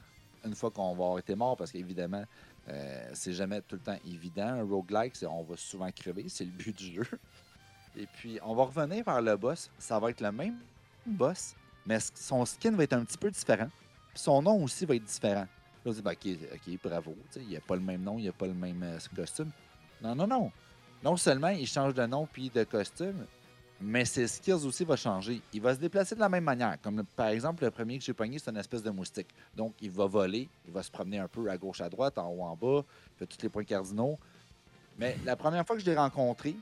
une fois qu'on va avoir été mort, parce qu'évidemment, euh, c'est jamais tout le temps évident. Un roguelike, c'est on va souvent crever, c'est le but du jeu. Et puis, on va revenir vers le boss. Ça va être le même boss, mais son skin va être un petit peu différent. Puis son nom aussi va être différent. Là, on se dit, ben, OK, ok, bravo. Il n'y a pas le même nom, il n'y a pas le même euh, costume. Non, non, non. Non seulement il change de nom puis de costume, mais ses skills aussi vont changer. Il va se déplacer de la même manière. Comme par exemple, le premier que j'ai pogné, c'est une espèce de moustique. Donc, il va voler, il va se promener un peu à gauche, à droite, en haut, en bas, il fait tous les points cardinaux. Mais la première fois que je l'ai rencontré,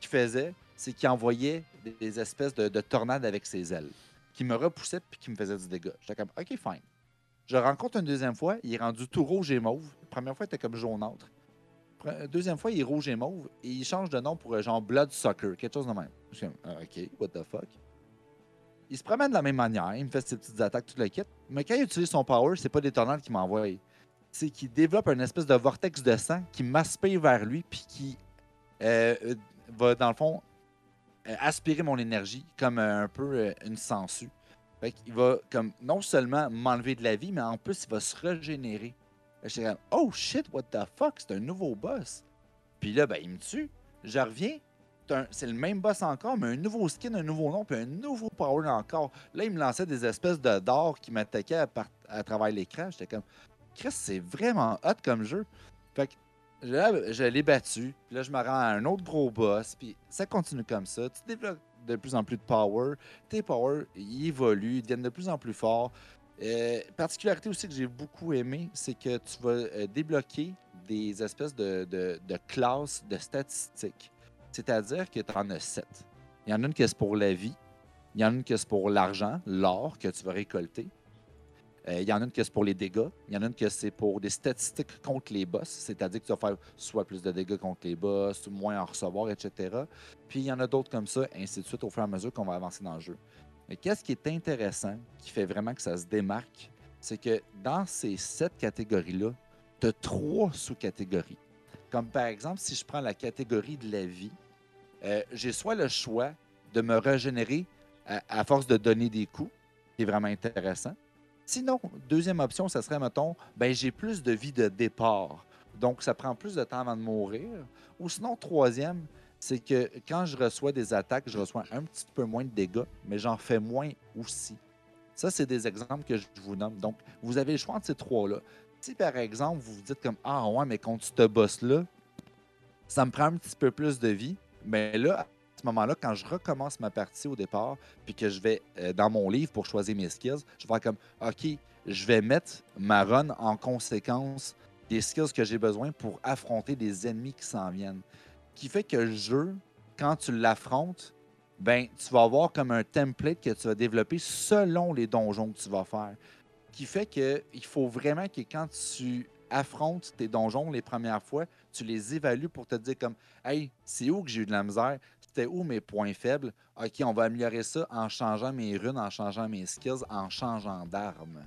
qu'il faisait, c'est qu'il envoyait des, espèces de, de tornades avec ses ailes, qui me repoussaient puis qui me faisaient du dégât. J'étais comme, OK, fine. Je rencontre une deuxième fois, il est rendu tout rouge et mauve. La première fois, il était comme jaunâtre. Deuxième fois, il est rouge et mauve et il change de nom pour euh, genre Blood Sucker, quelque chose de même. Je suis comme, Ah, OK, what the fuck? Il se promène de la même manière, il me fait ses petites attaques, tout le kit. Mais quand il utilise son power, c'est pas des tornades qui m'envoient. C'est qu'il développe une espèce de vortex de sang qui m'aspire vers lui puis qui euh, euh, va, dans le fond, aspirer mon énergie comme un peu une sangsue. Fait qu'il va comme non seulement m'enlever de la vie, mais en plus, il va se régénérer. J'étais comme, oh shit, what the fuck, c'est un nouveau boss. Puis là, ben, il me tue. Je reviens. c'est le même boss encore, mais un nouveau skin, un nouveau nom, puis un nouveau power encore. Là, il me lançait des espèces de d'or qui m'attaquaient à, à travers l'écran. J'étais comme, Chris, c'est vraiment hot comme jeu. Fait que là, je l'ai battu. Puis là, je me rends à un autre gros boss. Puis ça continue comme ça. Tu développes de plus en plus de power. Tes powers, ils évoluent, ils deviennent de plus en plus forts. Euh, particularité aussi que j'ai beaucoup aimé, c'est que tu vas euh, débloquer des espèces de, classes de statistiques. C'est-à-dire que tu en as sept. Il y en a une qui est pour la vie. Il y en a une qui est pour l'argent, l'or que tu vas récolter. Euh, il y en a une qui est pour les dégâts. Il y en a une qui c'est pour des statistiques contre les boss. C'est-à-dire que tu vas faire soit plus de dégâts contre les boss, moins en recevoir, etc. Puis il y en a d'autres comme ça, ainsi de suite, au fur et à mesure qu'on va avancer dans le jeu. Mais qu'est-ce qui est intéressant, qui fait vraiment que ça se démarque, c'est que dans ces sept catégories-là, tu as trois sous-catégories. Comme par exemple, si je prends la catégorie de la vie, euh, j'ai soit le choix de me régénérer à, à force de donner des coups, qui est vraiment intéressant. Sinon, deuxième option, ça serait, mettons, ben, j'ai plus de vie de départ. Donc, ça prend plus de temps avant de mourir. Ou sinon, troisième, c'est que quand je reçois des attaques, je reçois un petit peu moins de dégâts, mais j'en fais moins aussi. Ça, c'est des exemples que je vous nomme. Donc, vous avez le choix entre ces trois-là. Si, par exemple, vous vous dites comme Ah, ouais, mais contre ce boss-là, ça me prend un petit peu plus de vie, mais là, à ce moment-là, quand je recommence ma partie au départ, puis que je vais euh, dans mon livre pour choisir mes skills, je vais faire comme OK, je vais mettre ma run en conséquence des skills que j'ai besoin pour affronter des ennemis qui s'en viennent. Qui fait que le jeu, quand tu l'affrontes, ben, tu vas avoir comme un template que tu vas développer selon les donjons que tu vas faire. Qui fait que il faut vraiment que quand tu affrontes tes donjons les premières fois, tu les évalues pour te dire comme Hey, c'est où que j'ai eu de la misère? C'était où mes points faibles? OK, on va améliorer ça en changeant mes runes, en changeant mes skills, en changeant d'armes.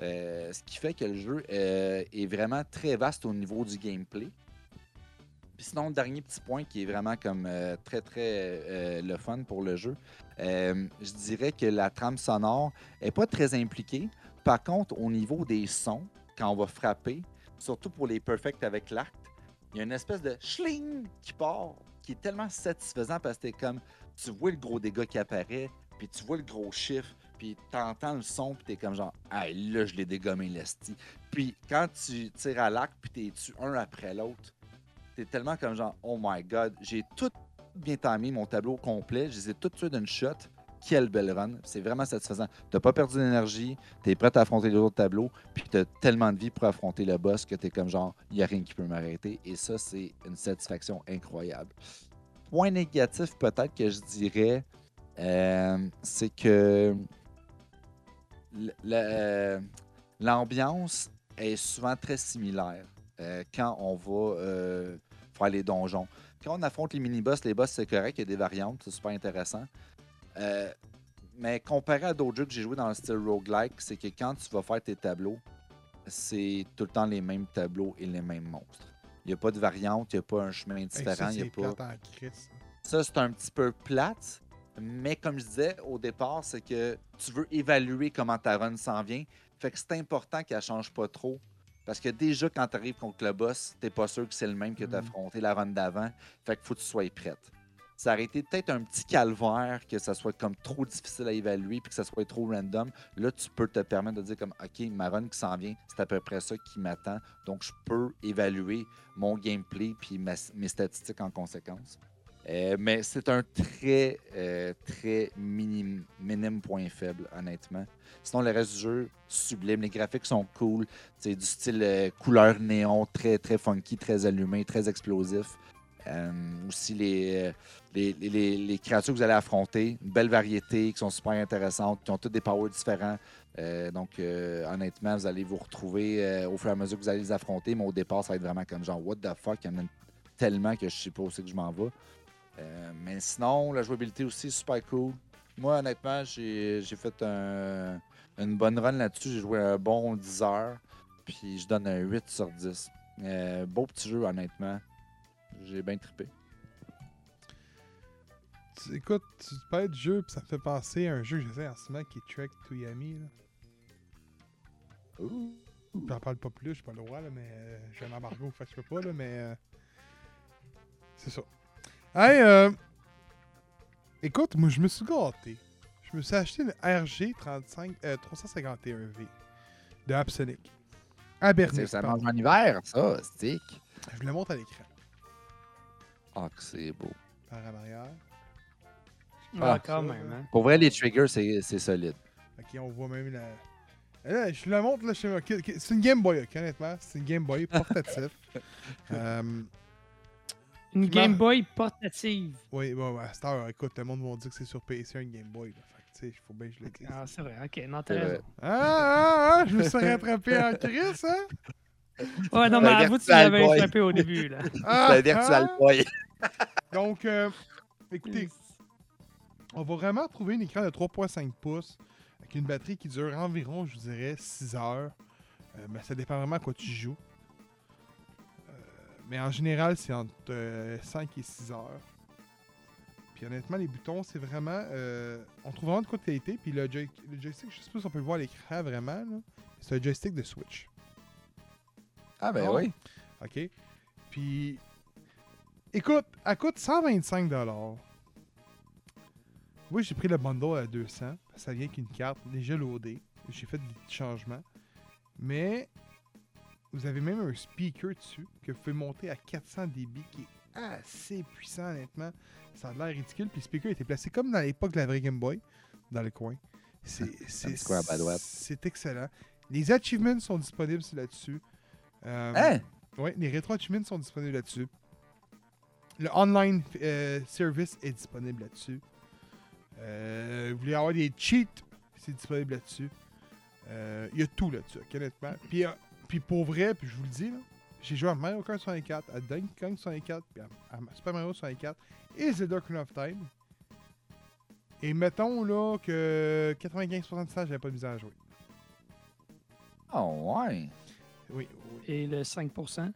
Euh, ce qui fait que le jeu euh, est vraiment très vaste au niveau du gameplay. Sinon, dernier petit point qui est vraiment comme euh, très très euh, le fun pour le jeu, euh, je dirais que la trame sonore est pas très impliquée. Par contre, au niveau des sons, quand on va frapper, surtout pour les perfects avec l'arc, il y a une espèce de schling qui part, qui est tellement satisfaisant parce que t'es comme, tu vois le gros dégât qui apparaît, puis tu vois le gros chiffre, puis t'entends le son, puis t'es comme genre, ah là, je l'ai dégommé, l'esti. Puis quand tu tires à l'arc, puis t'es tu un après l'autre, tellement comme genre, oh my god, j'ai tout bien timé mon tableau complet, je les ai tous tués d'une shot. Quelle belle run. C'est vraiment satisfaisant. T'as pas perdu d'énergie, t'es prêt à affronter les autres tableaux, puis t'as tellement de vie pour affronter le boss que t'es comme genre, il n'y a rien qui peut m'arrêter. Et ça, c'est une satisfaction incroyable. Point négatif, peut-être que je dirais, euh, c'est que euh, l'ambiance est souvent très similaire euh, quand on va faire les donjons. Quand on affronte les mini-boss, les boss, c'est correct, il y a des variantes, c'est super intéressant. Euh, mais comparé à d'autres jeux que j'ai joué dans le style roguelike, c'est que quand tu vas faire tes tableaux, c'est tout le temps les mêmes tableaux et les mêmes monstres. Il n'y a pas de variante, il n'y a pas un chemin Hey, différent. ça, il y a c'est pas... Ça, un petit peu plate, mais comme je disais au départ, c'est que tu veux évaluer comment ta run s'en vient. Fait que c'est important qu'elle change pas trop. Parce que déjà, quand tu arrives contre le boss, t'es pas sûr que c'est le même que tu as Mhm. affronté la run d'avant. Fait qu'il faut que tu sois prête. Ça aurait été peut-être un petit calvaire que ça soit comme trop difficile à évaluer puis que ça soit trop random. Là, tu peux te permettre de dire comme OK, ma run qui s'en vient, c'est à peu près ça qui m'attend. Donc, je peux évaluer mon gameplay puis mes statistiques en conséquence. Euh, mais c'est un très, euh, très minime, point faible, honnêtement. Sinon, le reste du jeu, sublime. Les graphiques sont cool. C'est du style euh, couleur néon, très, très funky, très allumé, très explosif. Aussi, les, les, les- créatures que vous allez affronter, une belle variété, qui sont super intéressantes, qui ont toutes des powers différents. Donc, honnêtement, vous allez vous retrouver au fur et à mesure que vous allez les affronter, mais au départ, ça va être vraiment comme genre, what the fuck, il y en a tellement que je sais pas où c'est que je m'en vais. Euh, mais sinon, la jouabilité aussi, super cool. Moi, honnêtement, j'ai fait un- une bonne run là-dessus. J'ai joué un bon 10 heures. Puis je donne un 8 sur 10. Euh, beau petit jeu, honnêtement. J'ai bien trippé. Tu- écoute, tu parles de jeu, puis ça me fait penser à un jeu que j'essaie en ce moment qui est Trek to Yami. J'en parle pas plus, j'ai pas le droit, là, mais euh, j'ai un embargo, fait que je peux pas, là, mais. euh, c'est ça. Hey, euh, écoute, moi je me suis gâté. Je me suis acheté une RG 35, euh, 351V de Absolic. À Bernice. Ça mange en hiver, ça, stick. Je vous le montre à l'écran. Ah, que c'est beau. Par en arrière. Ah, Ah, quand ça, même. là. Hein? Pour vrai, les triggers, c'est solide. Ok, on voit même la. Là, je la montre, là, je sais pas, ok, ok, C'est une Game Boy, ok, honnêtement. C'est une Game Boy portatif. Euh, Une Game m'a- Boy portative. oui, bon, à cette heure, écoute, le monde va dire que c'est sur PC un Game Boy. Là. Fait que, tu sais, il faut bien que je le dise. Ah, c'est vrai. Ok, non, t'as C'est raison. Ah, ah, ah, je me suis rattrapé en crise, hein? Ouais, non, mais avoue, tu l'avais échappé au début, là. Ah, le Virtual ah. Boy. Donc, euh, écoutez, on va vraiment trouver un écran de 3.5 pouces avec une batterie qui dure environ, je vous dirais, 6 heures. Euh, mais ça dépend vraiment à quoi tu joues. Euh, mais en général, c'est entre euh, 5 et 6 heures. Puis honnêtement, les boutons, c'est vraiment. euh, on trouve vraiment de quoi de qualité. Puis le, joy- le joystick, je sais pas si on peut le voir à l'écran vraiment. C'est un joystick de Switch. Ah, ben Oh. oui. OK? Puis, écoute, elle coûte 125 Oui, j'ai pris le bundle à 200. Ça vient qu'une carte déjà loadée. J'ai fait des petits changements. Mais, vous avez même un speaker dessus que vous pouvez monter à 400 dB qui est assez puissant, honnêtement. Ça a l'air ridicule. Puis le speaker était placé comme dans l'époque de la vraie Game Boy, dans le coin. C'est excellent. Les achievements sont disponibles là-dessus. Euh, Hein? oui, les rétro achievements sont disponibles là-dessus. Le online euh, service est disponible là-dessus. Euh, vous voulez avoir des cheats, c'est disponible là-dessus. Il y a tout là-dessus, honnêtement. Puis, puis pour vrai, puis je vous le dis, là, j'ai joué à Mario Kart 64, à Donkey Kong 64, puis à, à Super Mario 64 et Zelda Ocarina of Time. Et mettons là que 95% de ça, j'avais pas de misère à jouer. Oh, ouais. Oui, oui. Et le 5%.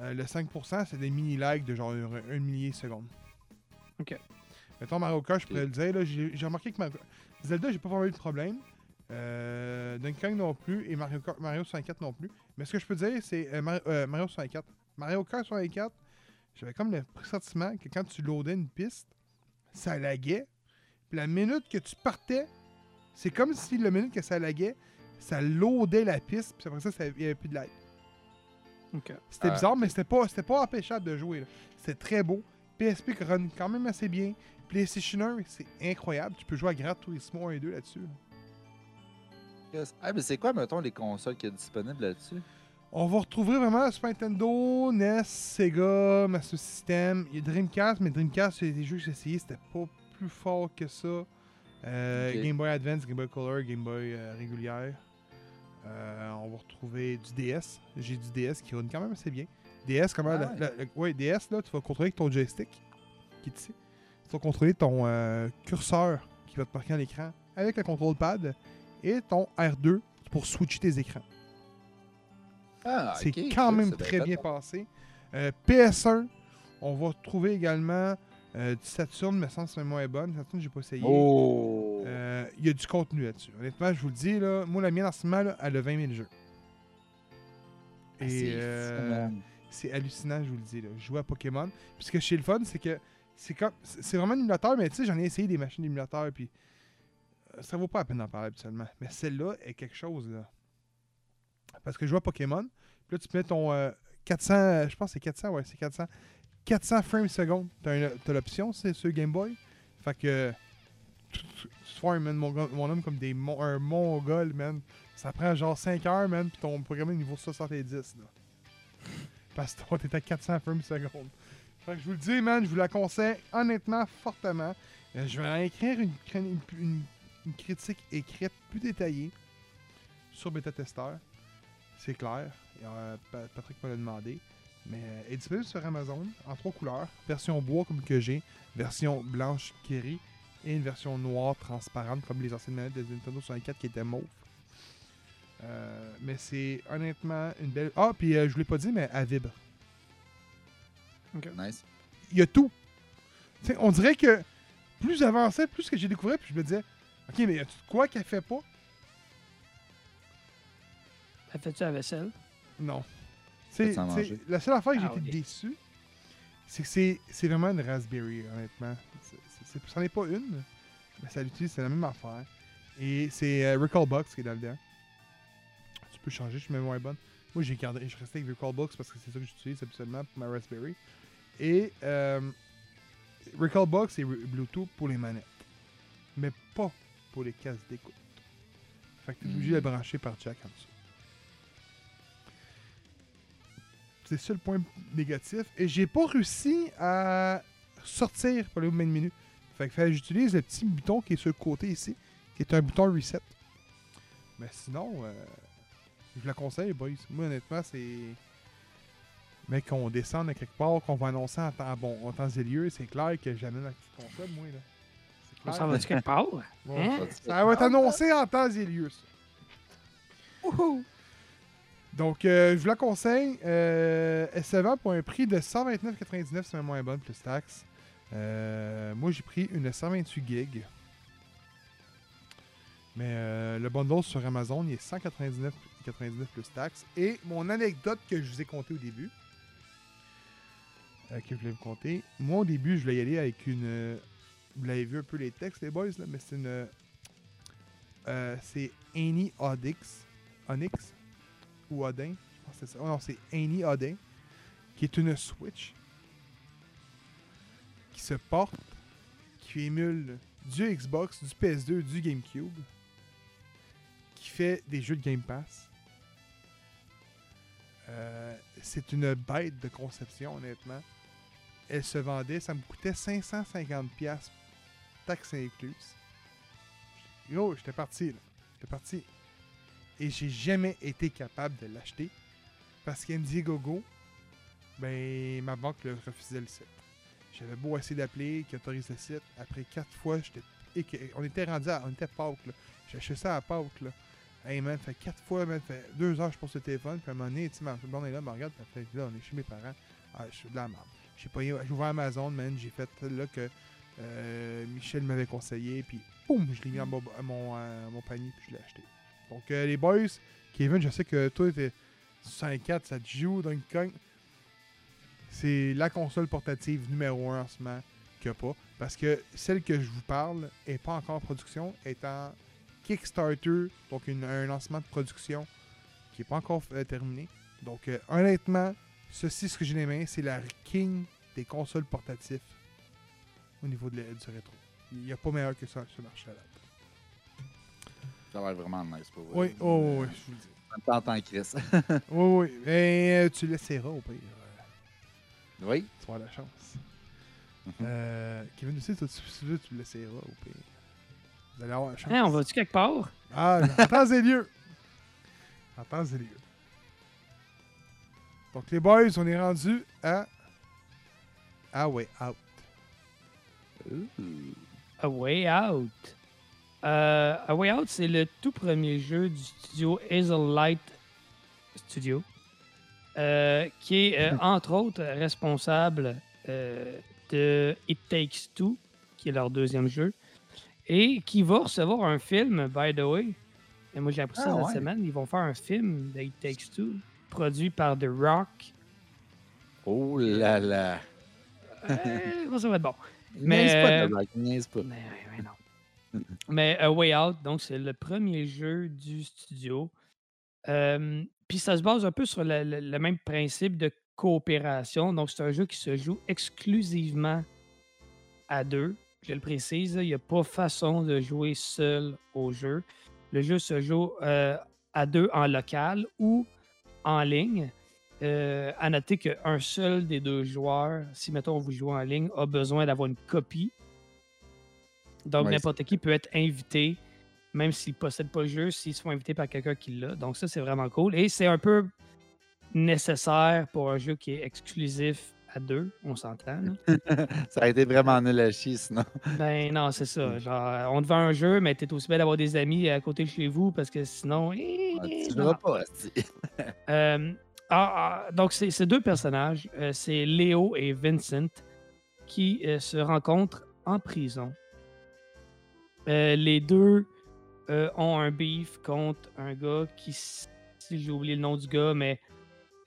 Euh, le 5%, c'est des mini-lags de genre un, un milliseconde. Ok. Mettons Mario Kart, je pourrais le dire. là, J'ai j'ai remarqué que Mario... Zelda, j'ai pas vraiment eu de problème. Euh, Donkey Kong non plus. Et Mario, Kart, Mario 64 non plus. Mais ce que je peux dire, c'est euh, Mario, euh, Mario 64. Mario Kart 64, j'avais comme le pressentiment que quand tu loadais une piste, ça laguait. Puis la minute que tu partais, c'est comme si la minute que ça laguait, ça loadait la piste. Puis après ça, il n'y avait plus de lag. Ok. C'était Ah. bizarre, mais c'était pas, c'était pas empêchable de jouer. là. C'était très beau. PSP qui run quand même assez bien. PlayStation 1, c'est incroyable. Tu peux jouer à Gran Turismo 1 et 2 là-dessus. là. Ah, mais c'est quoi, mettons, les consoles qui sont disponibles là-dessus? On va retrouver vraiment Super Nintendo, NES, Sega, Master System. Il y a Dreamcast, mais Dreamcast, c'est des jeux que j'ai essayé, c'était pas plus fort que ça. Euh. Game Boy Advance, Game Boy Color, Game Boy euh, régulière. Euh, on va retrouver du DS. J'ai du DS qui run quand même assez bien. DS, comment Ah la- ouais. la- la- ouais, DS, là, tu vas contrôler avec ton joystick qui est ici. Tu vas contrôler ton curseur qui va te marquer à l'écran avec le contrôle pad et ton R2 pour switcher tes écrans. Ah, c'est quand même très bien passé. Euh, PS1, on va trouver également euh, du Saturn, mais sans mémoire est bonne. Saturn, j'ai pas essayé. Oh! Euh, Il y a du contenu là-dessus. Honnêtement, je vous le dis, là, moi, la mienne en ce moment, là, elle a 20 000 jeux. Ah, Et c'est hallucinant, je vous le dis. Là. Je joue à Pokémon. Puis ce que chez le fun, c'est que c'est comme c'est vraiment un émulateur, mais tu sais, j'en ai essayé des machines d'émulateur, puis ça vaut pas la peine d'en parler habituellement. Mais celle-là est quelque chose, là. Parce que je à Pokémon, puis là, tu mets ton euh, 400, euh, je pense que c'est 400, ouais, c'est 400. 400 frames secondes. T'as t'as l'option, c'est sur Game Boy. Fait que. Tu tu- mon, homme comme des mon- un mongol, man. Ça prend genre 5 heures, man, puis ton programme est niveau 70, là. Parce que toi, t'es à 400 frames secondes. Fait que je vous le dis, man, je vous la conseille honnêtement, fortement. Euh, je vais en écrire une, une- une- une critique écrite plus détaillée sur Beta Tester. C'est clair. Et, euh, Pa- Patrick m'a demandé. Mais euh, elle est disponible sur Amazon en trois couleurs. Version bois comme que j'ai, version blanche Kerry et une version noire transparente comme les anciennes manettes de Nintendo 64 qui étaient mauves. Euh, mais c'est honnêtement une belle. Ah, puis euh, je vous l'ai pas dit, mais elle vibre. Nice. Il y a tout. Tu sais, on dirait que plus j'avançais, plus que j'ai découvert, puis je me disais, ok, mais y a quoi qu'elle fait pas? Elle fait-tu la vaisselle? Non. C'est, Faites-en c'est- manger. la seule affaire que j'ai Ah été oui. déçu, c'est que c'est, c'est vraiment une Raspberry, honnêtement. C'est, c'est, c'est- c'en est pas une, mais ça l'utilise, c'est la même affaire. Et c'est euh, Recalbox qui est là-dedans. Tu peux changer, je suis même moins bonne. Moi, j'ai gardé, je restais avec Recalbox parce que c'est ça que j'utilise habituellement pour ma Raspberry. Et euh, Recalbox et Re- Bluetooth pour les manettes, mais pas pour les cases d'écoute. Fait que t'es obligé de brancher par jack en dessous. C'est ça le point négatif. Et j'ai pas réussi à sortir pour le main menu. Fait que j'utilise le petit bouton qui est sur le côté ici, qui est un bouton reset. Mais sinon, euh, je la conseille, boys. Moi, honnêtement, c'est. Mec, qu'on descende à quelque part, qu'on va annoncer en temps, bon, en temps et lieu, c'est clair que j'amène la petite console, moi, là. On s'en va-tu quelque part? Ouais. Hein? Ça va être annoncé en temps et lieu, ça. Donc, euh, je vous la conseille. Euh, elle se vend pour un prix de 129,99, c'est même moins bonne, plus taxes. Euh, moi, j'ai pris une 128 gigs. Mais euh, le bundle sur Amazon, il est 199,99 plus taxes. Et mon anecdote que je vous ai contée au début, euh, que je voulais vous conter, moi, au début, je voulais y aller avec une... vous l'avez vu un peu les textes, les boys, là, mais c'est une... euh, c'est Annie Onyx. Onyx ou Odin? Je pense que c'est ça. Oh non, c'est Annie Odin. Qui est une Switch. Qui se porte. Qui émule du Xbox, du PS2, du GameCube. Qui fait des jeux de Game Pass. Euh, c'est une bête de conception, honnêtement. Elle se vendait, ça me coûtait 550$ piastres, taxes incluses. Yo, j'étais parti, là. J'étais parti. Et j'ai jamais été capable de l'acheter parce qu'Indiegogo, ben, ma banque le refusait le site. J'avais beau essayer d'appeler, qui autorise le site. Après quatre fois, j'étais. On était rendu à. On était à là. J'ai acheté ça à Pâques, là. Hey man, fait quatre fois, fait deux heures, je pose le téléphone, puis à un moment donné, tu ma blonde est là, me regarde, puis là, on est chez mes parents. Ah, je suis de la merde. J'ai pas j'ai ouvert Amazon, man, j'ai fait là que euh, Michel m'avait conseillé, puis boum, je l'ai mis à mon, mon, panier, puis je l'ai acheté. Donc, euh, les boys, Kevin, je sais que toi, t'es 64, ça te joue Donkey. C'est la console portative numéro 1 en ce moment qu'il n'y a pas. Parce que celle que je vous parle est pas encore en production, est en Kickstarter, donc un lancement de production qui n'est pas encore euh, terminé. Donc, honnêtement, ceci, ce que j'ai les c'est la king des consoles portatives au niveau de la- du rétro. Il n'y a pas meilleur que ça sur le marché à Ça a l'air vraiment nice pour vous. Oui, oh, oui, je vous le dis. T'entends, Chris. Oui, oui. Mais euh, tu l'essaieras au pire. euh, oui. tu vas avoir la chance. Euh, Kevin aussi, toi, tu, tu tu l'essaieras au pire. Vous allez avoir la chance. Hein, on va-tu quelque part? Ah, en temps et lieu. En temps et lieu. Donc, les boys, on est rendu à. Ah ouais, out. A way out. Euh, A Way Out, c'est le tout premier jeu du studio Hazel Light Studio, euh, qui est euh, entre autres responsable de It Takes Two, qui est leur deuxième jeu, et qui va recevoir un film, by the way. Et moi, j'ai appris ça Ah, cette ouais. semaine. Ils vont faire un film de It Takes Two, produit par The Rock. Oh là là. Ça va être bon. Mais pas, euh, The Rock, niaise pas. Mais, mais non. mais A Way Out, donc c'est le premier jeu du studio. Euh, Puis ça se base un peu sur le, le- le même principe de coopération. Donc c'est un jeu qui se joue exclusivement à deux. Je le précise, il n'y a pas façon de jouer seul au jeu. Le jeu se joue euh, à deux en local ou en ligne. Euh, à noter qu'un seul des deux joueurs, si mettons vous jouez en ligne, a besoin d'avoir une copie. Donc Ouais, n'importe qui peut être invité, même s'il ne possède pas le jeu, s'ils sont invités par quelqu'un qui l'a. Donc ça, c'est vraiment cool. Et c'est un peu nécessaire pour un jeu qui est exclusif à deux, on s'entend. Ça a été vraiment nul à chier, sinon. Ben non, c'est ça. Genre, on te vend un jeu, mais t'es aussi bien d'avoir des amis à côté de chez vous parce que sinon. eh, Ah, Tu non. joueras pas. Euh, ah, ah, donc, ces deux personnages, euh, c'est Léo et Vincent, qui euh, se rencontrent en prison. Euh, les deux ont un beef contre un gars qui, si j'ai oublié le nom du gars, mais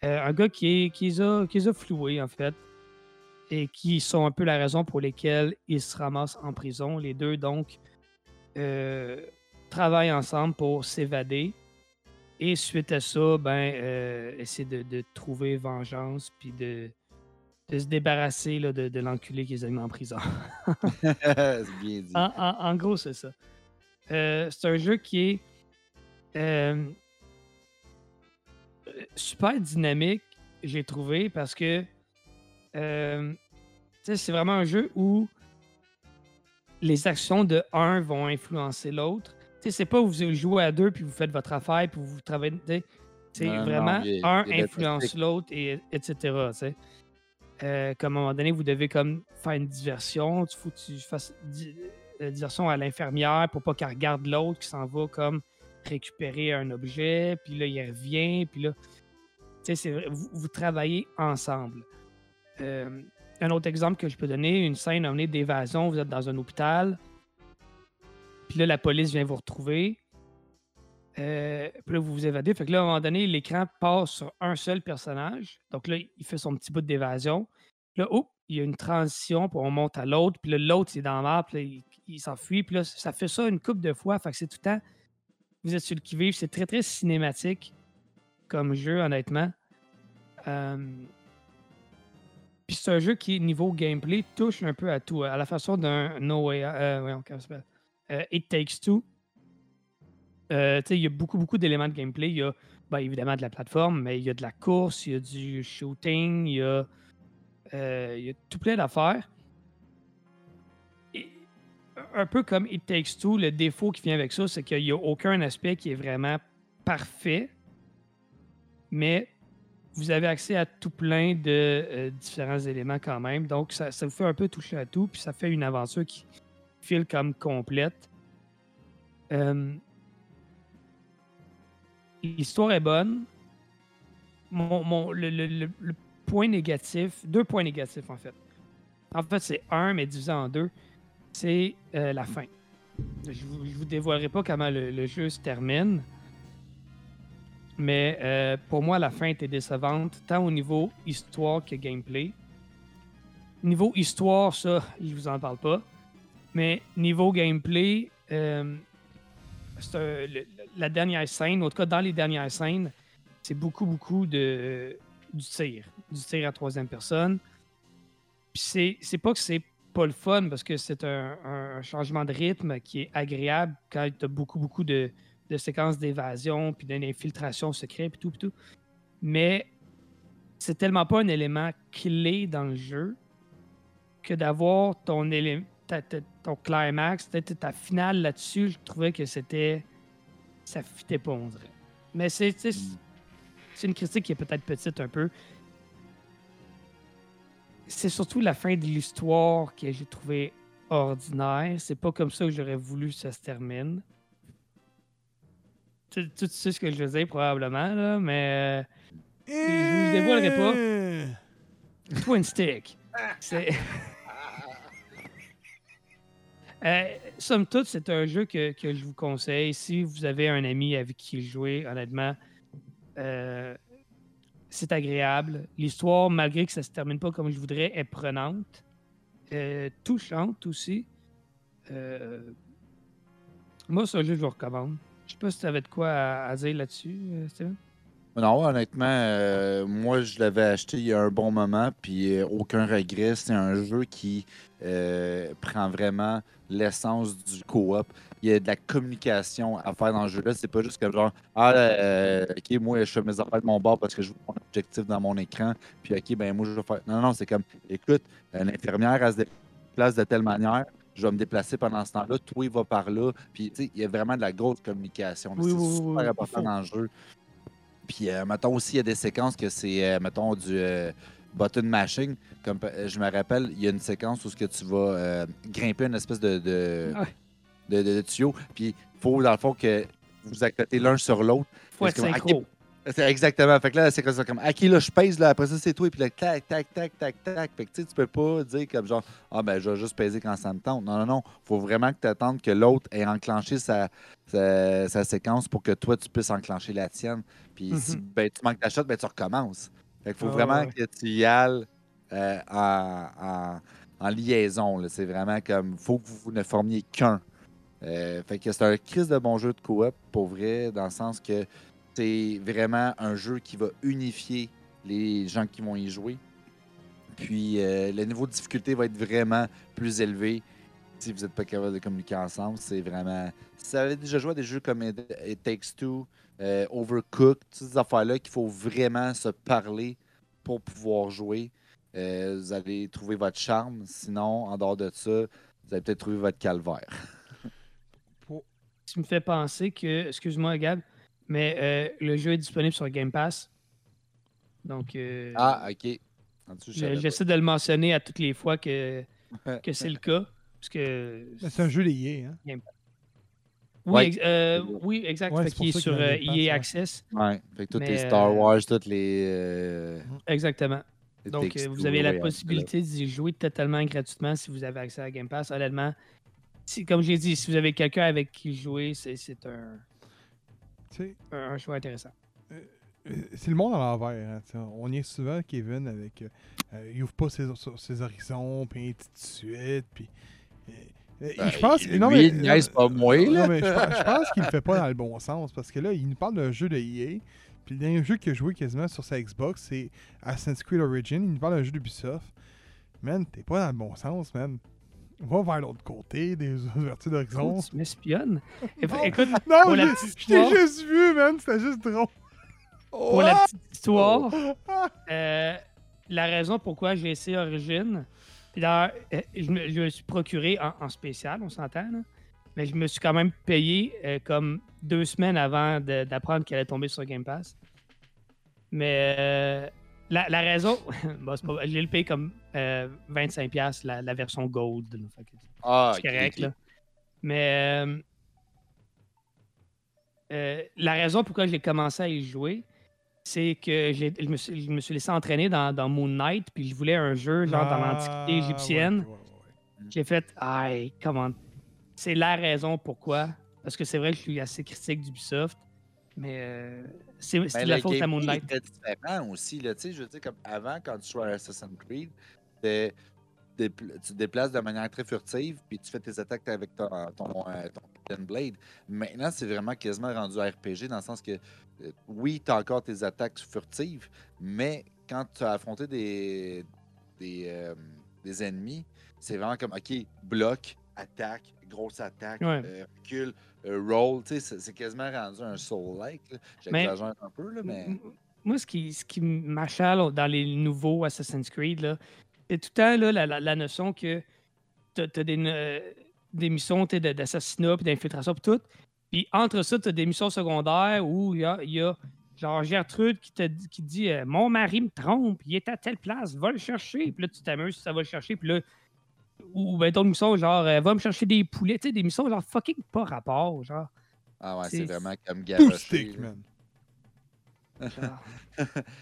un gars qui, les a, qui floués, en fait, et qui sont un peu la raison pour lesquelles ils se ramassent en prison. Les deux, donc, travaillent ensemble pour s'évader. Et suite à ça, ben, euh, essayer de, de trouver vengeance puis de, de se débarrasser là, de, de l'enculé qu'ils ont mis en prison. c'est bien dit. en, en- en gros, c'est ça. Euh, c'est un jeu qui est euh, super dynamique, j'ai trouvé, parce que c'est vraiment un jeu où les actions de un vont influencer l'autre. Tu sais, C'est pas où vous jouez à deux puis vous faites votre affaire puis vous travaillez. tu sais, C'est non, vraiment il un il la influence l'autre, et, etc. Euh, comme à un moment donné, vous devez comme faire une diversion. Il faut que tu fasses di- euh, diversion à l'infirmière pour pas qu'elle regarde l'autre qui s'en va comme récupérer un objet. Puis là, il revient. Puis là, vous, vous travaillez ensemble. Euh, un autre exemple que je peux donner, une scène mener d'évasion, vous êtes dans un hôpital. Puis là, la police vient vous retrouver. Euh, puis là, vous vous évadez. Fait que là, à un moment donné, l'écran passe sur un seul personnage. Donc là, il fait son petit bout d'évasion. Là, hop, il y a une transition, puis on monte à l'autre. Puis là, l'autre, il est dans l'arbre, puis là, il, s'enfuit. Puis là, ça fait ça une couple de fois. Fait que c'est tout le temps. Vous êtes sur le qui-vive. C'est très, très cinématique comme jeu, honnêtement. Euh, Puis c'est un jeu qui, niveau gameplay, touche un peu à tout. À la façon d'un No Way euh, ça s'appelle? Euh, It Takes Two. Euh, il y a beaucoup, beaucoup d'éléments de gameplay. Il y a ben, évidemment de la plateforme, mais il y a de la course, il y a du shooting, il y a, euh, y a tout plein d'affaires. Un peu comme It Takes Two, le défaut qui vient avec ça, c'est qu'il n'y a aucun aspect qui est vraiment parfait, mais vous avez accès à tout plein de différents éléments quand même. Donc, ça, ça vous fait un peu toucher à tout, puis ça fait une aventure qui file comme complète. Euh, L'histoire est bonne. Mon, le, le- le- point négatif, deux points négatifs en fait. En fait, c'est un, mais divisé en deux. C'est euh, la fin. Je vous, vous dévoilerai pas comment le, le jeu se termine. Mais euh, pour moi, la fin était décevante, tant au niveau histoire que gameplay. Niveau histoire, ça, je vous en parle pas. Mais niveau gameplay, euh, la dernière scène, en tout cas dans les dernières scènes, c'est beaucoup, beaucoup de, du tir. Du tir à troisième personne. Puis c'est, pas que c'est pas le fun parce que c'est un changement de rythme qui est agréable quand tu as beaucoup, beaucoup de, de séquences d'évasion, puis d'infiltration secrète, puis tout, puis tout. Mais c'est tellement pas un élément clé dans le jeu que d'avoir ton élément, ta- ta- ton climax, ta, finale là-dessus, je trouvais que c'était. Ça fitait pas, on dirait. Mais c'est, Mm. c'est une critique qui est peut-être petite un peu. C'est surtout la fin de l'histoire que j'ai trouvé ordinaire. C'est pas comme ça que j'aurais voulu que ça se termine. Tu, tu sais ce que je veux dire, probablement, là, mais euh, je vous dévoilerai pas. Twin Stick. C'est. Euh, somme toute, c'est un jeu que, que je vous conseille. Si vous avez un ami avec qui jouer, honnêtement, euh, c'est agréable. L'histoire, malgré que ça se termine pas comme je voudrais, est prenante. Euh, touchante aussi. Moi, ce jeu, je vous recommande. Je sais pas si tu avais de quoi à, à dire là-dessus, Steven? Non, honnêtement, euh, moi, je l'avais acheté il y a un bon moment, puis euh, aucun regret. C'est un jeu qui euh, prend vraiment l'essence du co-op. Il y a de la communication à faire dans le jeu-là. C'est pas juste comme genre, ah, euh, ok, moi, je fais mes affaires de mon bord parce que je veux mon objectif dans mon écran, puis ok, ben moi, je vais faire. Non, non, c'est comme, écoute, l'infirmière, elle se déplace de telle manière. Je vais me déplacer pendant ce temps-là, toi, il va par là. Puis, tu sais, il y a vraiment de la grosse communication. Oui, c'est oui, super oui, important dans le jeu. Puis, euh, mettons aussi, il y a des séquences que c'est, euh, mettons, du euh, button mashing. Comme je me rappelle, il y a une séquence où ce que tu vas grimper une espèce de, de, Ouais. de, de- de tuyau. Puis, il faut, dans le fond, que vous accotez l'un sur l'autre. Faut être synchro. C'est exactement. Fait que là, c'est comme ça, comme, OK, là, je pèse, là, après ça, c'est toi, puis là, tac, tac, tac, tac, tac. Fait que, tu sais, tu peux pas dire comme genre, ah, ben, je vais juste peser quand ça me tente. Non, non, non. Faut vraiment que tu attendes que l'autre ait enclenché sa, sa, sa séquence pour que toi, tu puisses enclencher la tienne. Puis si Mhm. ben, tu manques ta shot, ben, tu recommences. Fait qu'il faut Ah, vraiment ouais. que tu y ailles euh, en, en- en liaison. C'est vraiment comme, faut que vous ne formiez qu'un. Euh, fait que c'est un crise de bon jeu de coop, pour vrai, dans le sens que c'est vraiment un jeu qui va unifier les gens qui vont y jouer. Puis euh, le niveau de difficulté va être vraiment plus élevé si vous n'êtes pas capable de communiquer ensemble. C'est vraiment. Si vous avez déjà joué à des jeux comme It, Takes Two, euh, Overcooked, toutes ces affaires-là qu'il faut vraiment se parler pour pouvoir jouer, euh, vous allez trouver votre charme. Sinon, en dehors de ça, vous allez peut-être trouver votre calvaire. Tu me fais penser que, excuse-moi Gab, mais euh, le jeu est disponible sur Game Pass. Donc, euh, Ah, ok. J'essaie de le mentionner à toutes les fois que, que c'est le cas. Parce que. Mais C'est un jeu lié, hein? Oui, Ouais. ex- euh, oui, exact. Ouais, fait qu'il est sur qu'il y a un euh, EA ouais. Access. Ouais, fait que tous les Star euh, Wars, toutes les. euh, Exactement. les Donc, euh, vous avez la ouais, possibilité d'y jouer totalement gratuitement si vous avez accès à Game Pass. Honnêtement, si, comme j'ai dit, si vous avez quelqu'un avec qui jouer, c'est c'est un, Un, choix intéressant. euh, c'est le monde à l'envers. hein, on y est souvent, Kevin, avec. euh, euh, il ouvre pas ses, ses horizons, puis ainsi de suite. Puis. euh, euh, Ben, je pense. lui, non, mais, il niaise pas moi, non, là. mais je, pense- je pense qu'il le fait pas dans le bon sens. Parce que là, il nous parle d'un jeu de EA. Puis le dernier jeu qu'il a joué quasiment sur sa Xbox, c'est Assassin's Creed Origin. Il nous parle d'un jeu d'Ubisoft. Man, t'es pas dans le bon sens, man. Va vers l'autre côté, des ouvertures d'horizon. Oh, tu m'espionnes. Écoute, Non, je je t'ai juste vu, man. C'était juste drôle. pour la petite histoire, Ah! euh, la raison pourquoi j'ai essayé Origin, puis d'ailleurs, euh, je, me, je me suis procuré en, en spécial, on s'entend, mais je me suis quand même payé euh, comme deux semaines avant d'apprendre qu'elle allait tomber sur Game Pass. Mais la, la raison, bon, pas- j'ai le payé comme euh, 25$ la, la version Gold. là, Ah, c'est correct, là. Mais euh, euh, la raison pourquoi j'ai commencé à y jouer, c'est que je me, suis, je me suis laissé entraîner dans, dans Moon Knight, puis je voulais un jeu genre dans Ah, l'Antiquité égyptienne. ouais, ouais, ouais. J'ai fait, aïe, comment. C'est la raison pourquoi. Parce que c'est vrai que je suis assez critique d'Ubisoft, mais euh, c'est Ben, la faute à Moon gameplay Knight. était différent aussi. Là, Tu sais, je veux dire, comme avant, quand tu jouais à Assassin's Creed, tu te déplaces de manière très furtive, puis tu fais tes attaques avec ton, ton, euh, ton Blade. Maintenant, c'est vraiment quasiment rendu RPG, dans le sens que, euh, oui, tu as encore tes attaques furtives, mais quand tu as affronté des, des, euh, des ennemis, c'est vraiment comme, OK, bloc, attaque, grosse attaque, Ouais. euh, recul, euh, roll. Tu sais, c'est quasiment rendu un soul-like. J'exagère un peu, là, mais... Moi, ce qui, ce qui m'achale dans les nouveaux Assassin's Creed, là, c'est tout le temps là, la, la- la notion que tu as, des, euh, des missions d'assassinat puis d'infiltration puis tout. Puis entre ça, tu as des missions secondaires où il y a, y a genre Gertrude qui te, dit- qui dit euh, Mon mari me trompe, il est à telle place, va le chercher. Puis là, tu t'amuses, ça va le chercher. Puis là, ou, ben, d'autres missions, genre, euh, va me chercher des poulets, tu sais, des missions, genre, fucking pas rapport, genre. Ah ouais, C'est- vraiment comme Tout garoché. man.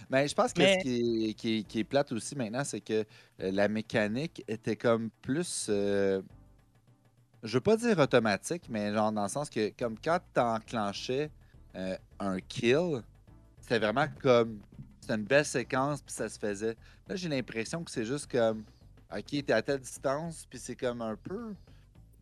Mais je pense que Mais- ce qui est, qui, est, qui est plate aussi maintenant, c'est que euh, la mécanique était comme plus. euh, je veux pas dire automatique, mais genre dans le sens que, comme quand tu enclenchais euh, un kill, c'était vraiment comme. C'était une belle séquence, puis ça se faisait. Là, j'ai l'impression que c'est juste comme. Ok, t'es à telle distance, puis c'est comme un peu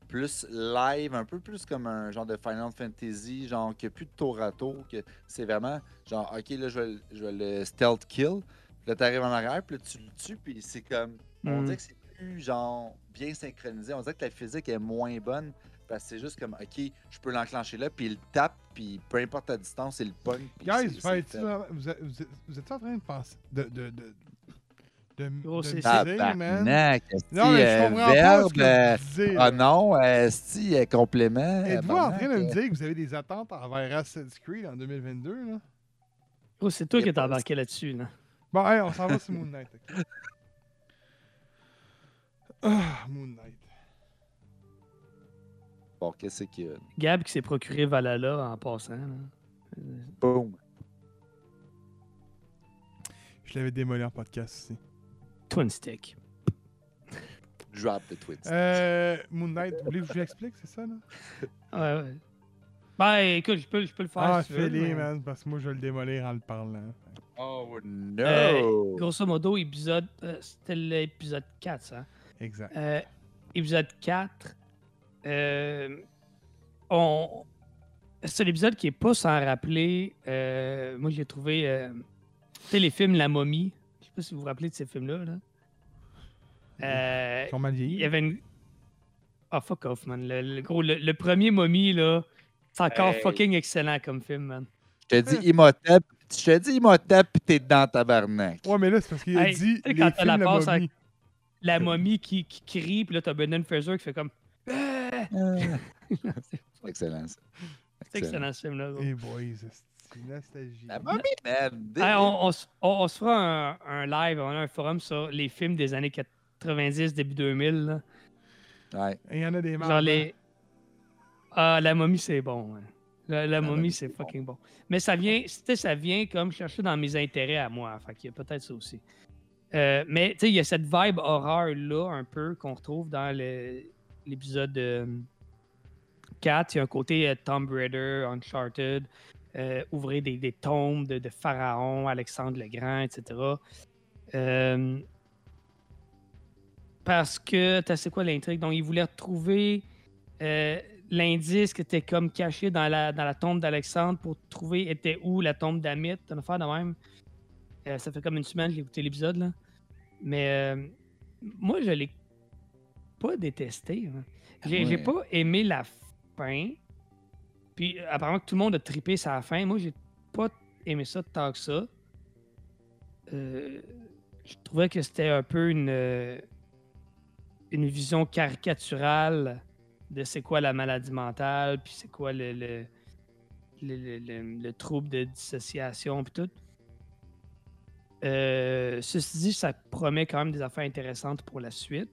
plus live, un peu plus comme un genre de Final Fantasy, genre qu'il n'y a plus de tour à tour, que c'est vraiment genre, ok, là, je vais, le- je vais le stealth kill. Puis là, t'arrives en arrière, puis là, tu le tues, puis c'est comme. On Mm. dirait que c'est plus, genre, bien synchronisé. On dirait que la physique est moins bonne, parce que c'est juste comme, ok, je peux l'enclencher là, puis il tape, puis peu importe la distance, il le pogne. Guys, vous, êtes- vous, êtes- vous êtes en train de penser. de. de, de de, Gros, de dire, man. Non, mais je euh, comprends pas verbe, ce que euh, vous. Ah non, esti, euh, complément. Êtes-vous en train de me dire que vous avez des attentes envers Assassin's Creed en 2022, là? Gros, c'est toi qui t'es embarqué là-dessus, là. Bon, hey, on s'en va sur Moon Knight, ok? Ah, Moon Knight. Bon, qu'est-ce qu'il y a? Gab qui s'est procuré Valhalla en passant, là. Euh, Boom. Je l'avais démoli en podcast aussi. Twin Stick. Drop the twist. Euh, Moon Knight, vous voulez que je vous l'explique, c'est ça, là? Ouais, ouais. Ben, écoute, je peux, je peux le faire Ah, si fais-les, mais- man, parce que moi, je vais le démolir en le parlant. Oh no! Euh, Grosso modo, épisode... euh, C'était l'épisode 4, ça. Exact. Euh, épisode 4, euh, on... c'est l'épisode qui est pas sans rappeler. euh, moi, j'ai trouvé euh, tu sais, les films La momie. Je sais pas si vous vous rappelez de ces films-là. Là. Euh, il y avait une. Ah, fuck off, man. Le, le- gros, le, le premier momie, là, c'est encore Hey. fucking excellent comme film, man. Je te dis Imhotep, je te dis Imhotep, pis t'es dans tabarnak. Ouais, mais là, c'est parce qu'il a Hey, dit tu sais, les quand t'as la passe momie. La momie qui, qui crie, puis là, t'as Brendan Fraser qui fait comme. Ah! C'est excellent, ça. C'est excellent ce film-là. gros. Hey boys, une nostalgie. La momie, man. Hey, on, on se- on- on se fera un, un live, on a un forum sur les films des années 90, début 2000. là. Ouais. Il y en a des marques. Genre les. Ah, la momie, c'est bon. hein. La, la momie, momie, c'est bon. fucking bon. Mais ça vient, tu sais, ça vient comme chercher dans mes intérêts à moi. Fait qu'il y a peut-être ça aussi. Euh, mais tu sais, il y a cette vibe horreur-là, un peu, qu'on retrouve dans l'épisode euh, 4. Il y a un côté euh, Tomb Raider, Uncharted, euh, ouvrir des, des tombes de, de Pharaon, Alexandre le Grand, etc. Euh, parce que, t'as c'est quoi l'intrigue? Donc, il voulait retrouver euh, l'indice qui était comme caché dans la, dans la tombe d'Alexandre pour trouver était où la tombe d'Amit. Une affaire de même? Euh, ça fait comme une semaine que j'ai écouté l'épisode, là. Mais euh, moi, je l'ai pas détesté. hein. J'ai j'ai pas aimé la fin. Puis, apparemment que tout le monde a trippé sa fin. Moi, j'ai pas aimé ça tant que ça. Euh, je trouvais que c'était un peu une, euh, une vision caricaturale de c'est quoi la maladie mentale, puis c'est quoi le, le- le- le trouble de dissociation, puis tout. Euh, ceci dit, ça promet quand même des affaires intéressantes pour la suite.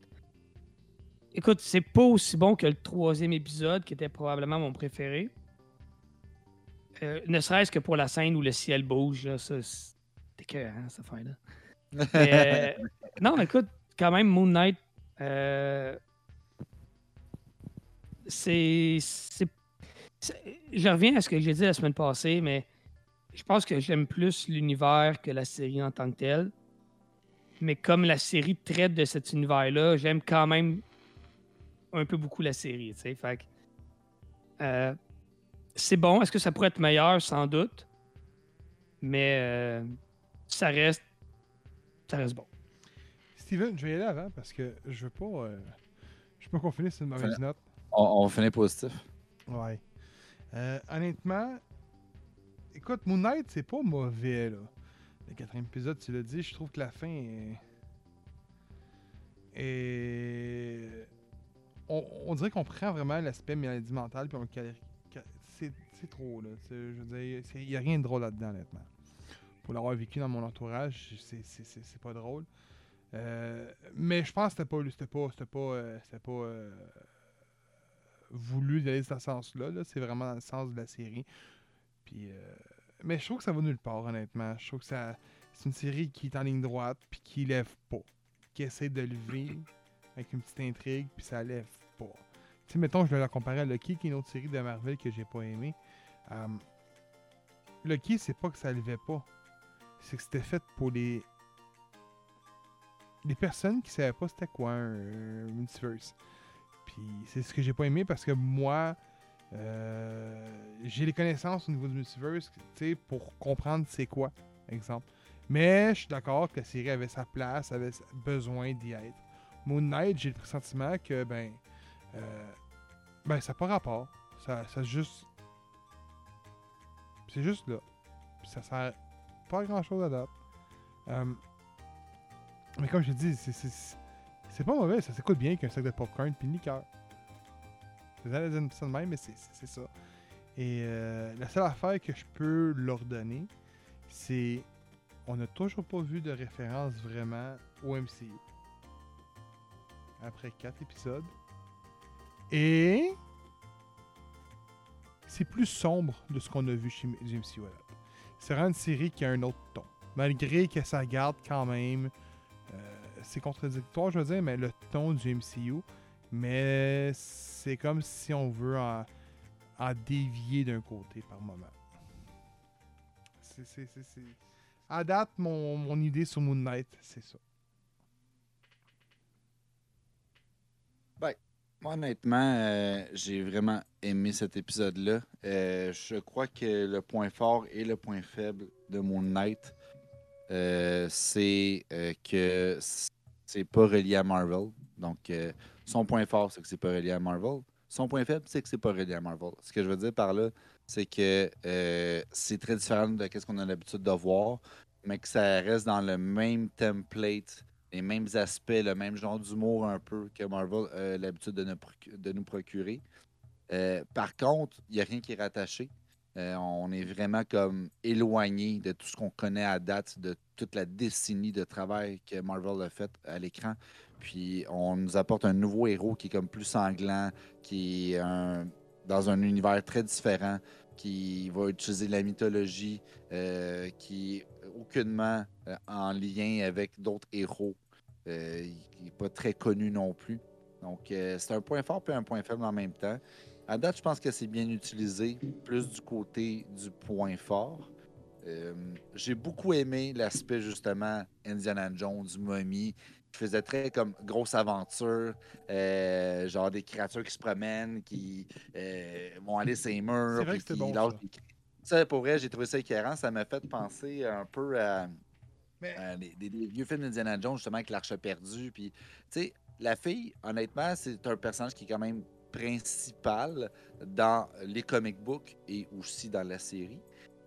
Écoute, c'est pas aussi bon que le troisième épisode, qui était probablement mon préféré. Euh, ne serait-ce que pour la scène où le ciel bouge, là, ça, c'est écœurant, cette affaire-là. Mais, euh, non, écoute, quand même, Moon Knight, euh, c'est, c'est- c'est- Je reviens à ce que j'ai dit la semaine passée, mais je pense que j'aime plus l'univers que la série en tant que telle. Mais comme la série traite de cet univers-là, j'aime quand même un peu beaucoup la série, tu sais. Fait que, euh, c'est bon. Est-ce que ça pourrait être meilleur? Sans doute. Mais euh, ça reste. Ça reste bon. Steven, je vais y aller avant parce que je veux pas. euh, je veux pas qu'on finisse sur une mauvaise note. On, on finit positif. Ouais. Euh, honnêtement, écoute, Moon Knight, c'est pas mauvais, là. Le quatrième épisode, tu l'as dit, je trouve que la fin est. est- On, on dirait qu'on prend vraiment l'aspect maladie mentale, puis on le C'est trop, là. Je veux dire, il n'y a rien de drôle là-dedans, honnêtement. Pour l'avoir vécu dans mon entourage, c'est- pas drôle. Euh, mais je pense que c'était pas, c'était pas, c'était pas, euh, pas euh, voulu d'aller dans ce sens-là. -là, c'est vraiment dans le sens de la série. Puis, mais je trouve que ça va nulle part, honnêtement. Je trouve que ça, c'est une série qui est en ligne droite, puis qui lève pas. Qui essaie de lever avec une petite intrigue, puis ça lève pas. Tu sais, mettons, je vais la comparer à Lucky, qui est une autre série de Marvel que j'ai pas aimé. Euh, Lucky, c'est pas que ça levait pas. C'est que c'était fait pour les. Les personnes qui savaient pas c'était quoi un, un multiverse. Puis c'est ce que j'ai pas aimé parce que moi, euh, j'ai les connaissances au niveau du multiverse, pour comprendre c'est quoi, exemple. Mais je suis d'accord que la série avait sa place, avait besoin d'y être. Moon Knight, j'ai le pressentiment que, ben, euh, ben, ça n'a pas rapport. Ça, ça juste. C'est juste là. Ça sert pas à grand chose à date. Euh, mais comme je dis, c'est- pas mauvais, ça s'écoute bien qu'un sac de popcorn puis une liqueur. C'est ça, de même, mais c'est ça. Et euh, la seule affaire que je peux leur donner, c'est. On n'a toujours pas vu de référence vraiment au MCU. Après 4 épisodes. Et. C'est plus sombre de ce qu'on a vu chez MCU. à date. C'est vraiment une série qui a un autre ton. Malgré que ça garde quand même. euh, c'est contradictoire, je veux dire, mais le ton du MCU. Mais c'est comme si on veut en, dévier d'un côté par moment. C'est- À date, mon, mon idée sur Moon Knight, c'est ça. Moi, honnêtement, euh, j'ai vraiment aimé cet épisode-là. Euh, je crois que le point fort et le point faible de Moon Knight, euh, c'est que c'est pas relié à Marvel. Donc, son point fort, c'est que c'est pas relié à Marvel. Son point faible, c'est que c'est pas relié à Marvel. Ce que je veux dire par là, c'est que c'est très différent de ce qu'on a l'habitude de voir, mais que ça reste dans le même template les mêmes aspects, le même genre d'humour un peu que Marvel a l'habitude de, nous procurer. Euh, par contre, il n'y a rien qui est rattaché. Euh, on est vraiment comme éloigné de tout ce qu'on connaît à date, de toute la décennie de travail que Marvel a fait à l'écran. Puis on nous apporte un nouveau héros qui est comme plus sanglant, qui est dans un univers très différent, qui va utiliser la mythologie, euh, qui aucunement en lien avec d'autres héros. Euh, il n'est pas très connu non plus. Donc, euh, c'est un point fort puis un point faible en même temps. À date, je pense que c'est bien utilisé, plus du côté du point fort. Euh, J'ai beaucoup aimé l'aspect, justement, Indiana Jones, du momie, qui faisait très comme grosse aventure, euh, genre des créatures qui se promènent, qui euh, vont aller ces murs, C'est vrai puis qui bon, lâchent ça. des. Ça, pour vrai, j'ai trouvé ça écœurant. Ça m'a fait penser un peu à, Mais- des- des vieux films d'Indiana Jones, justement, avec l'Arche perdue. Puis, tu sais, la fille, honnêtement, c'est un personnage qui est quand même principal dans les comic books et aussi dans la série.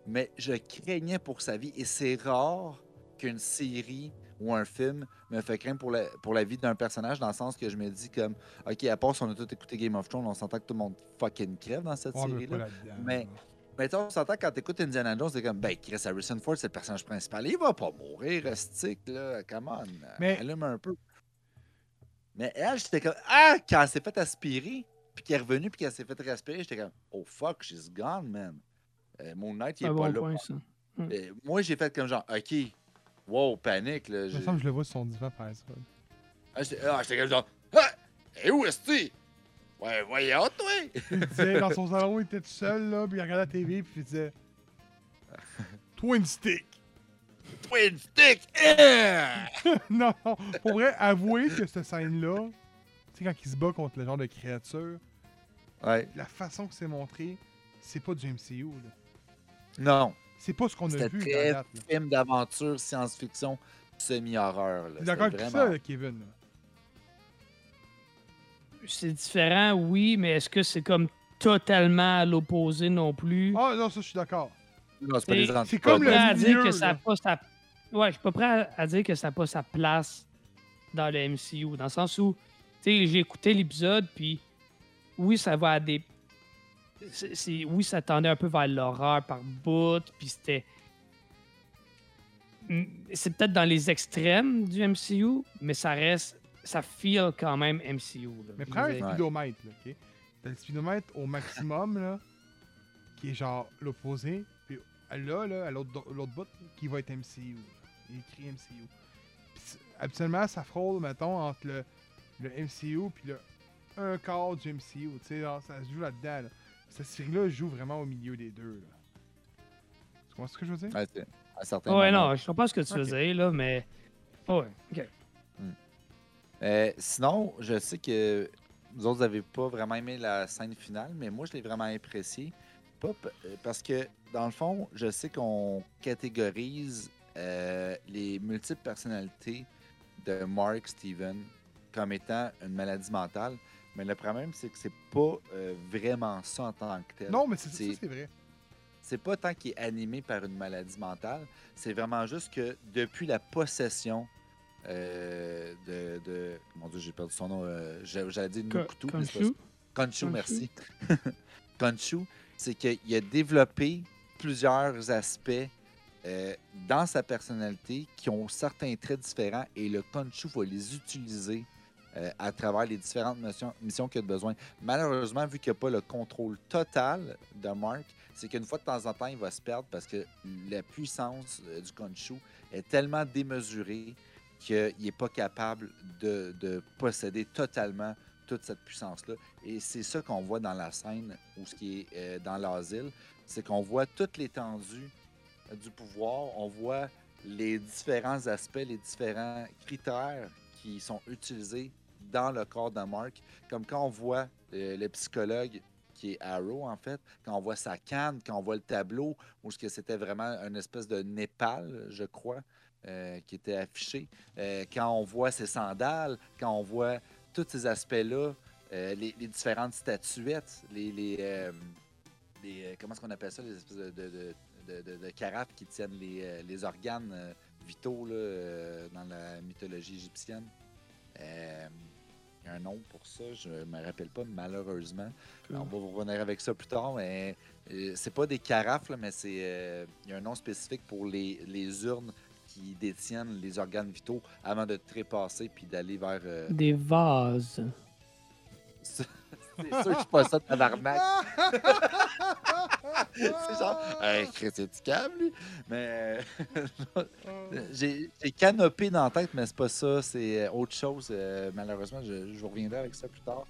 Mais je craignais pour sa vie. Et c'est rare qu'une série ou un film me fait craindre pour la, pour la vie d'un personnage, dans le sens que je me dis comme, OK, à part si on a tout écouté Game of Thrones, on s'entend que tout le monde fucking crève dans cette série-là. mais- là. Mais tu sais, on s'entend quand t'écoutes Indiana Jones, c'est comme, ben, Chris Harrison Ford, c'est le personnage principal. Il va pas mourir, Rustic, là. Come on. Mais- Allume un peu. Mais elle, j'étais comme, ah, quand elle s'est fait aspirer, puis qu'elle est revenue, puis qu'elle s'est fait respirer, j'étais comme, oh fuck, she's gone, man. Euh, Moon Knight, il est pas bon là. point, ça. Euh, moi, j'ai fait comme genre, ok, wow, panique, là. Il me semble que je le vois sur son divan par exemple. Ah, j'étais ah, j'étais comme genre, ah, et où est-ce que Ouais, voyons, toi. Il disait, dans son salon, il était tout seul, là, puis il regardait la TV, puis il disait Twin Stick. Twin stick. eh! non, non, pour vrai, avouer que cette scène-là, tu sais, quand il se bat contre le genre de créature, Ouais. la façon que c'est montré, c'est pas du MCU, là. Non. C'est pas ce qu'on a C'était vu là. film d'aventure, science-fiction, semi-horreur. d'accord C'était avec vraiment- ça, Kevin? là? C'est différent, oui, mais est-ce que c'est comme totalement à l'opposé non plus? Ah, non, ça, je suis d'accord. Non, c'est pas des c'est comme Je suis le pas prêt à dire milieu, que ça n'a là. pas sa... Ouais, je suis pas prêt à, à dire que ça n'a pas sa place dans le MCU. Dans le sens où, tu sais, j'ai écouté l'épisode, puis oui, ça va à des... c'est- c'est- Oui, ça tendait un peu vers l'horreur par bout, puis c'était... c'est peut-être dans les extrêmes du MCU, mais ça reste. Ça feel quand même MCU. là. Mais prends un veux Ouais. speedomètre, là, ok? T'as le speedomètre au maximum, là, qui est genre l'opposé, puis là, là, à l'autre l'autre bout, qui va être MCU. là. Il écrit MCU. Puis habituellement, ça frôle, mettons, entre le, le MCU puis le un quart du MCU. Tu sais, genre, ça se joue là-dedans. Là. Cette série-là joue vraiment au milieu des deux. Là. Tu comprends ce que je veux dire? Ouais, à un certain Ouais, non, je comprends ce que tu veux Ok. dire, là, mais. Ouais, ok. Euh, sinon, je sais que vous autres n'avez pas vraiment aimé la scène finale, mais moi, je l'ai vraiment apprécié. Pas p- euh, parce que, dans le fond, je sais qu'on catégorise euh, les multiples personnalités de Mark Steven comme étant une maladie mentale. Mais le problème, c'est que c'est pas euh, vraiment ça en tant que tel. Non, mais c'est ça, c'est vrai. c'est pas tant qu'il est animé par une maladie mentale, c'est vraiment juste que depuis la possession euh, de, de- Mon Dieu, j'ai perdu son nom. euh, j'a- J'allais dire Nukutu. Khonshu, Khonshu. merci. Khonshu, c'est qu'il a développé plusieurs aspects euh, dans sa personnalité qui ont certains traits différents et le Khonshu va les utiliser euh, à travers les différentes missions, missions qu'il a besoin. Malheureusement, vu qu'il n'y a pas le contrôle total de Mark, c'est qu'une fois de temps en temps, il va se perdre parce que la puissance euh, du Khonshu est tellement démesurée qu'il n'est pas capable de, de posséder totalement toute cette puissance-là. Et c'est ça qu'on voit dans la scène ou ce qui est euh, dans l'asile, c'est qu'on voit toute l'étendue euh, du pouvoir, on voit les différents aspects, les différents critères qui sont utilisés dans le corps de Mark, comme quand on voit euh, le psychologue qui est Arrow, en fait, quand on voit sa canne, quand on voit le tableau, où ce que c'était vraiment une espèce de Népal, je crois, euh, qui était affiché, euh, quand on voit ses sandales, quand on voit tous ces aspects-là, euh, les, les différentes statuettes, les, les, les, comment est-ce qu'on appelle ça, les espèces de, de, carafes qui tiennent les, les organes vitaux là, dans la mythologie égyptienne. Il y a un nom pour ça, je ne me rappelle pas, malheureusement. On va vous revenir avec ça plus tard, mais c'est pas des carafes, là, mais c'est il y a un nom spécifique pour les, les urnes qui détiennent les organes vitaux avant de trépasser puis d'aller vers. euh, Des vases. c'est sûr que je suis pas ça de tabarnak. c'est genre, hey, Chris, c'est du câble, lui? Mais euh, j'ai canopé dans la tête, mais c'est pas ça. C'est euh, autre chose. Euh, malheureusement, je, je vous reviendrai avec ça plus tard.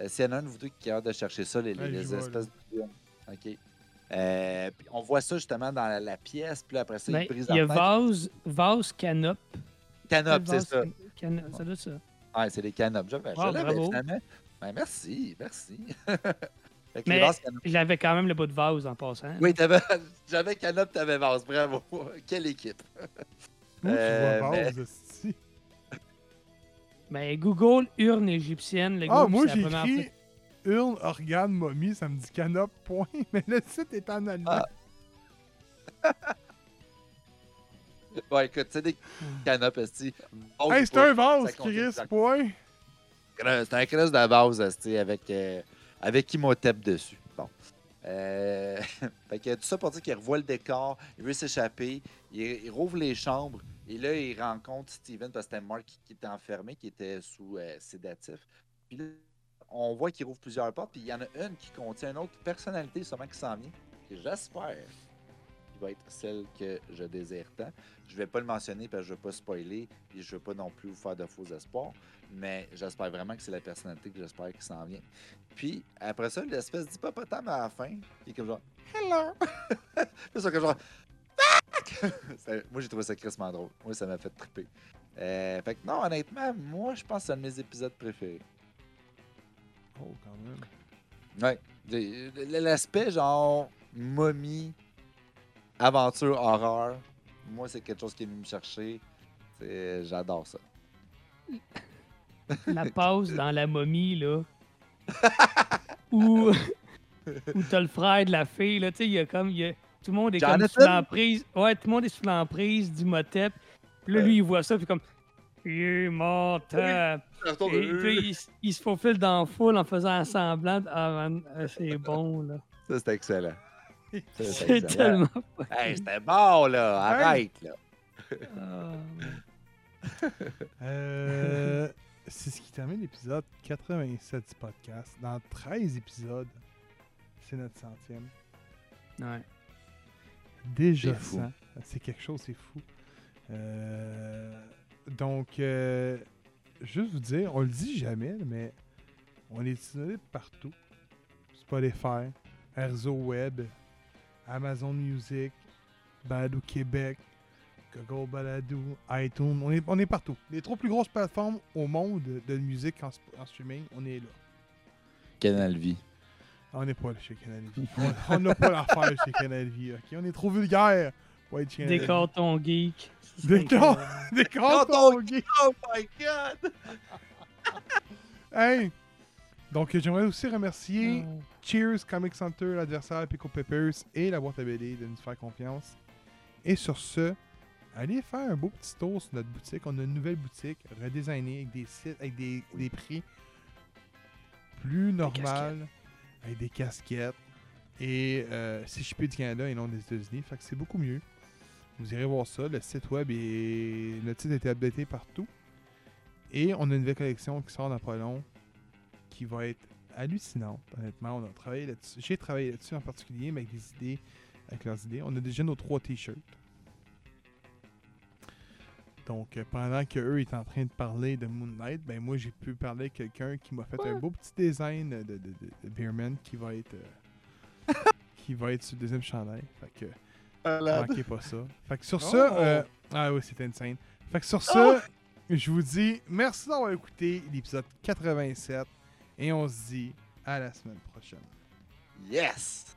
Euh, S'il y en a un de vous deux qui a hâte de chercher ça, les, Ouais, espèces de. OK. Euh, puis on voit ça justement dans la, la pièce, puis là, après ça, Ben, il brise il y a vase, vase canop. Canop, c'est Vase ça. can- canop, ça doit ça. Ouais, c'est des canopes. Je, je Ah, bravo. finalement. Ben, merci, merci. Mais j'avais quand même le bout de vase en passant. Oui, t'avais, j'avais Canop, t'avais Vase. Bravo. Quelle équipe. Où tu Euh, vois mais- base, esti? Ben, Google urne égyptienne. Le Ah, groupe, moi c'est la j'ai première écrit urne, organe, momie, ça me dit canop, point. Mais le site est en allemand. Ah. Ouais, écoute, c'est des canopes, esti. Vase, hey, c'est un vase, Chris, point. C'est un crèche de base, esti, avec, euh, avec Imhotep dessus. Bon. Euh, fait que tout ça pour dire qu'il revoit le décor, il veut s'échapper, il, il rouvre les chambres, et là, il rencontre Steven parce que c'était Mark qui, qui était enfermé, qui était sous euh, sédatif. Puis là, on voit qu'il rouvre plusieurs portes, puis il y en a une qui contient une autre personnalité, sûrement qui s'en vient, j'espère qui va être celle que je désire tant. Je vais pas le mentionner parce que je veux pas spoiler, et je veux pas non plus vous faire de faux espoirs, mais j'espère vraiment que c'est la personnalité que j'espère qui s'en vient. Puis après ça, l'espèce d'hippopotame à la fin, qui est comme genre Hello! c'est ça que genre Moi j'ai trouvé ça crissement drôle. Moi ça m'a fait triper. Euh, fait que non, honnêtement, moi je pense que c'est un de mes épisodes préférés. Oh, quand même. Ouais. L- L'aspect genre momie, aventure, horreur, moi c'est quelque chose qui est venu me chercher. J'adore ça. la pause dans la momie, là. où où t'as le frère de la fille, là. Tu sais, il y a comme. il y a- tout le monde est comme sous l'emprise. Ouais, tout le monde est sous l'emprise du motep. Puis là, lui, il voit ça, puis comme. Il est mort, tap. Et puis, il, se faufile dans la foule en faisant semblant. de- Ah, man, euh, c'est bon, là. Ça c'est excellent. C'est tellement. Hey, c'était bon là, arrête là. Ah, Euh, c'est ce qui termine l'épisode 87 du podcast. Dans 13 épisodes, c'est notre centième. ouais. Déjà ça. C'est quelque chose, c'est fou. Euh, donc, euh, juste vous dire, on le dit jamais, mais on est disponible partout. Spotify, Erzo Web, Amazon Music, Balado Québec, Google Balado, iTunes. On est, on est partout. Les trois plus grosses plateformes au monde de musique en, streaming, on est là. Canal Vie. On n'est pas là chez Canal Vie. On- n'a pas l'affaire chez Canal Vie, ok? On est trop vulgaire Décore ton geek. Des cartons on- gays. Oh my god! Hey! Donc, j'aimerais aussi remercier Oh. Cheers, Comic Center, l'adversaire Pico Peppers et la boîte à BD de nous faire confiance. Et sur ce, allez faire un beau petit tour sur notre boutique. On a une nouvelle boutique redesignée avec des sites, avec des, des prix plus normales, avec des casquettes. Et euh, c'est shippé du Canada et non des États-Unis. Fait que c'est beaucoup mieux. Vous irez voir ça. Le site web est. Le site a été updaté partout. Et on a une nouvelle collection qui sort dans pas long qui va être hallucinante, honnêtement. On a travaillé là-dessus. J'ai travaillé là-dessus en particulier, mais avec des idées, avec leurs idées. On a déjà nos trois t-shirts. Donc, euh, pendant qu'eux étaient en train de parler de Moonlight, ben moi, j'ai pu parler avec quelqu'un qui m'a fait un beau petit design de, de, de, de Beerman qui va être euh, qui va être sur le deuxième chandail. Fait que manquez pas ça. Fait que sur Oh! ça, euh, ah oui, c'était insane. Fait que sur ça, je vous dis merci d'avoir écouté l'épisode 87 et on se dit à la semaine prochaine. Yes!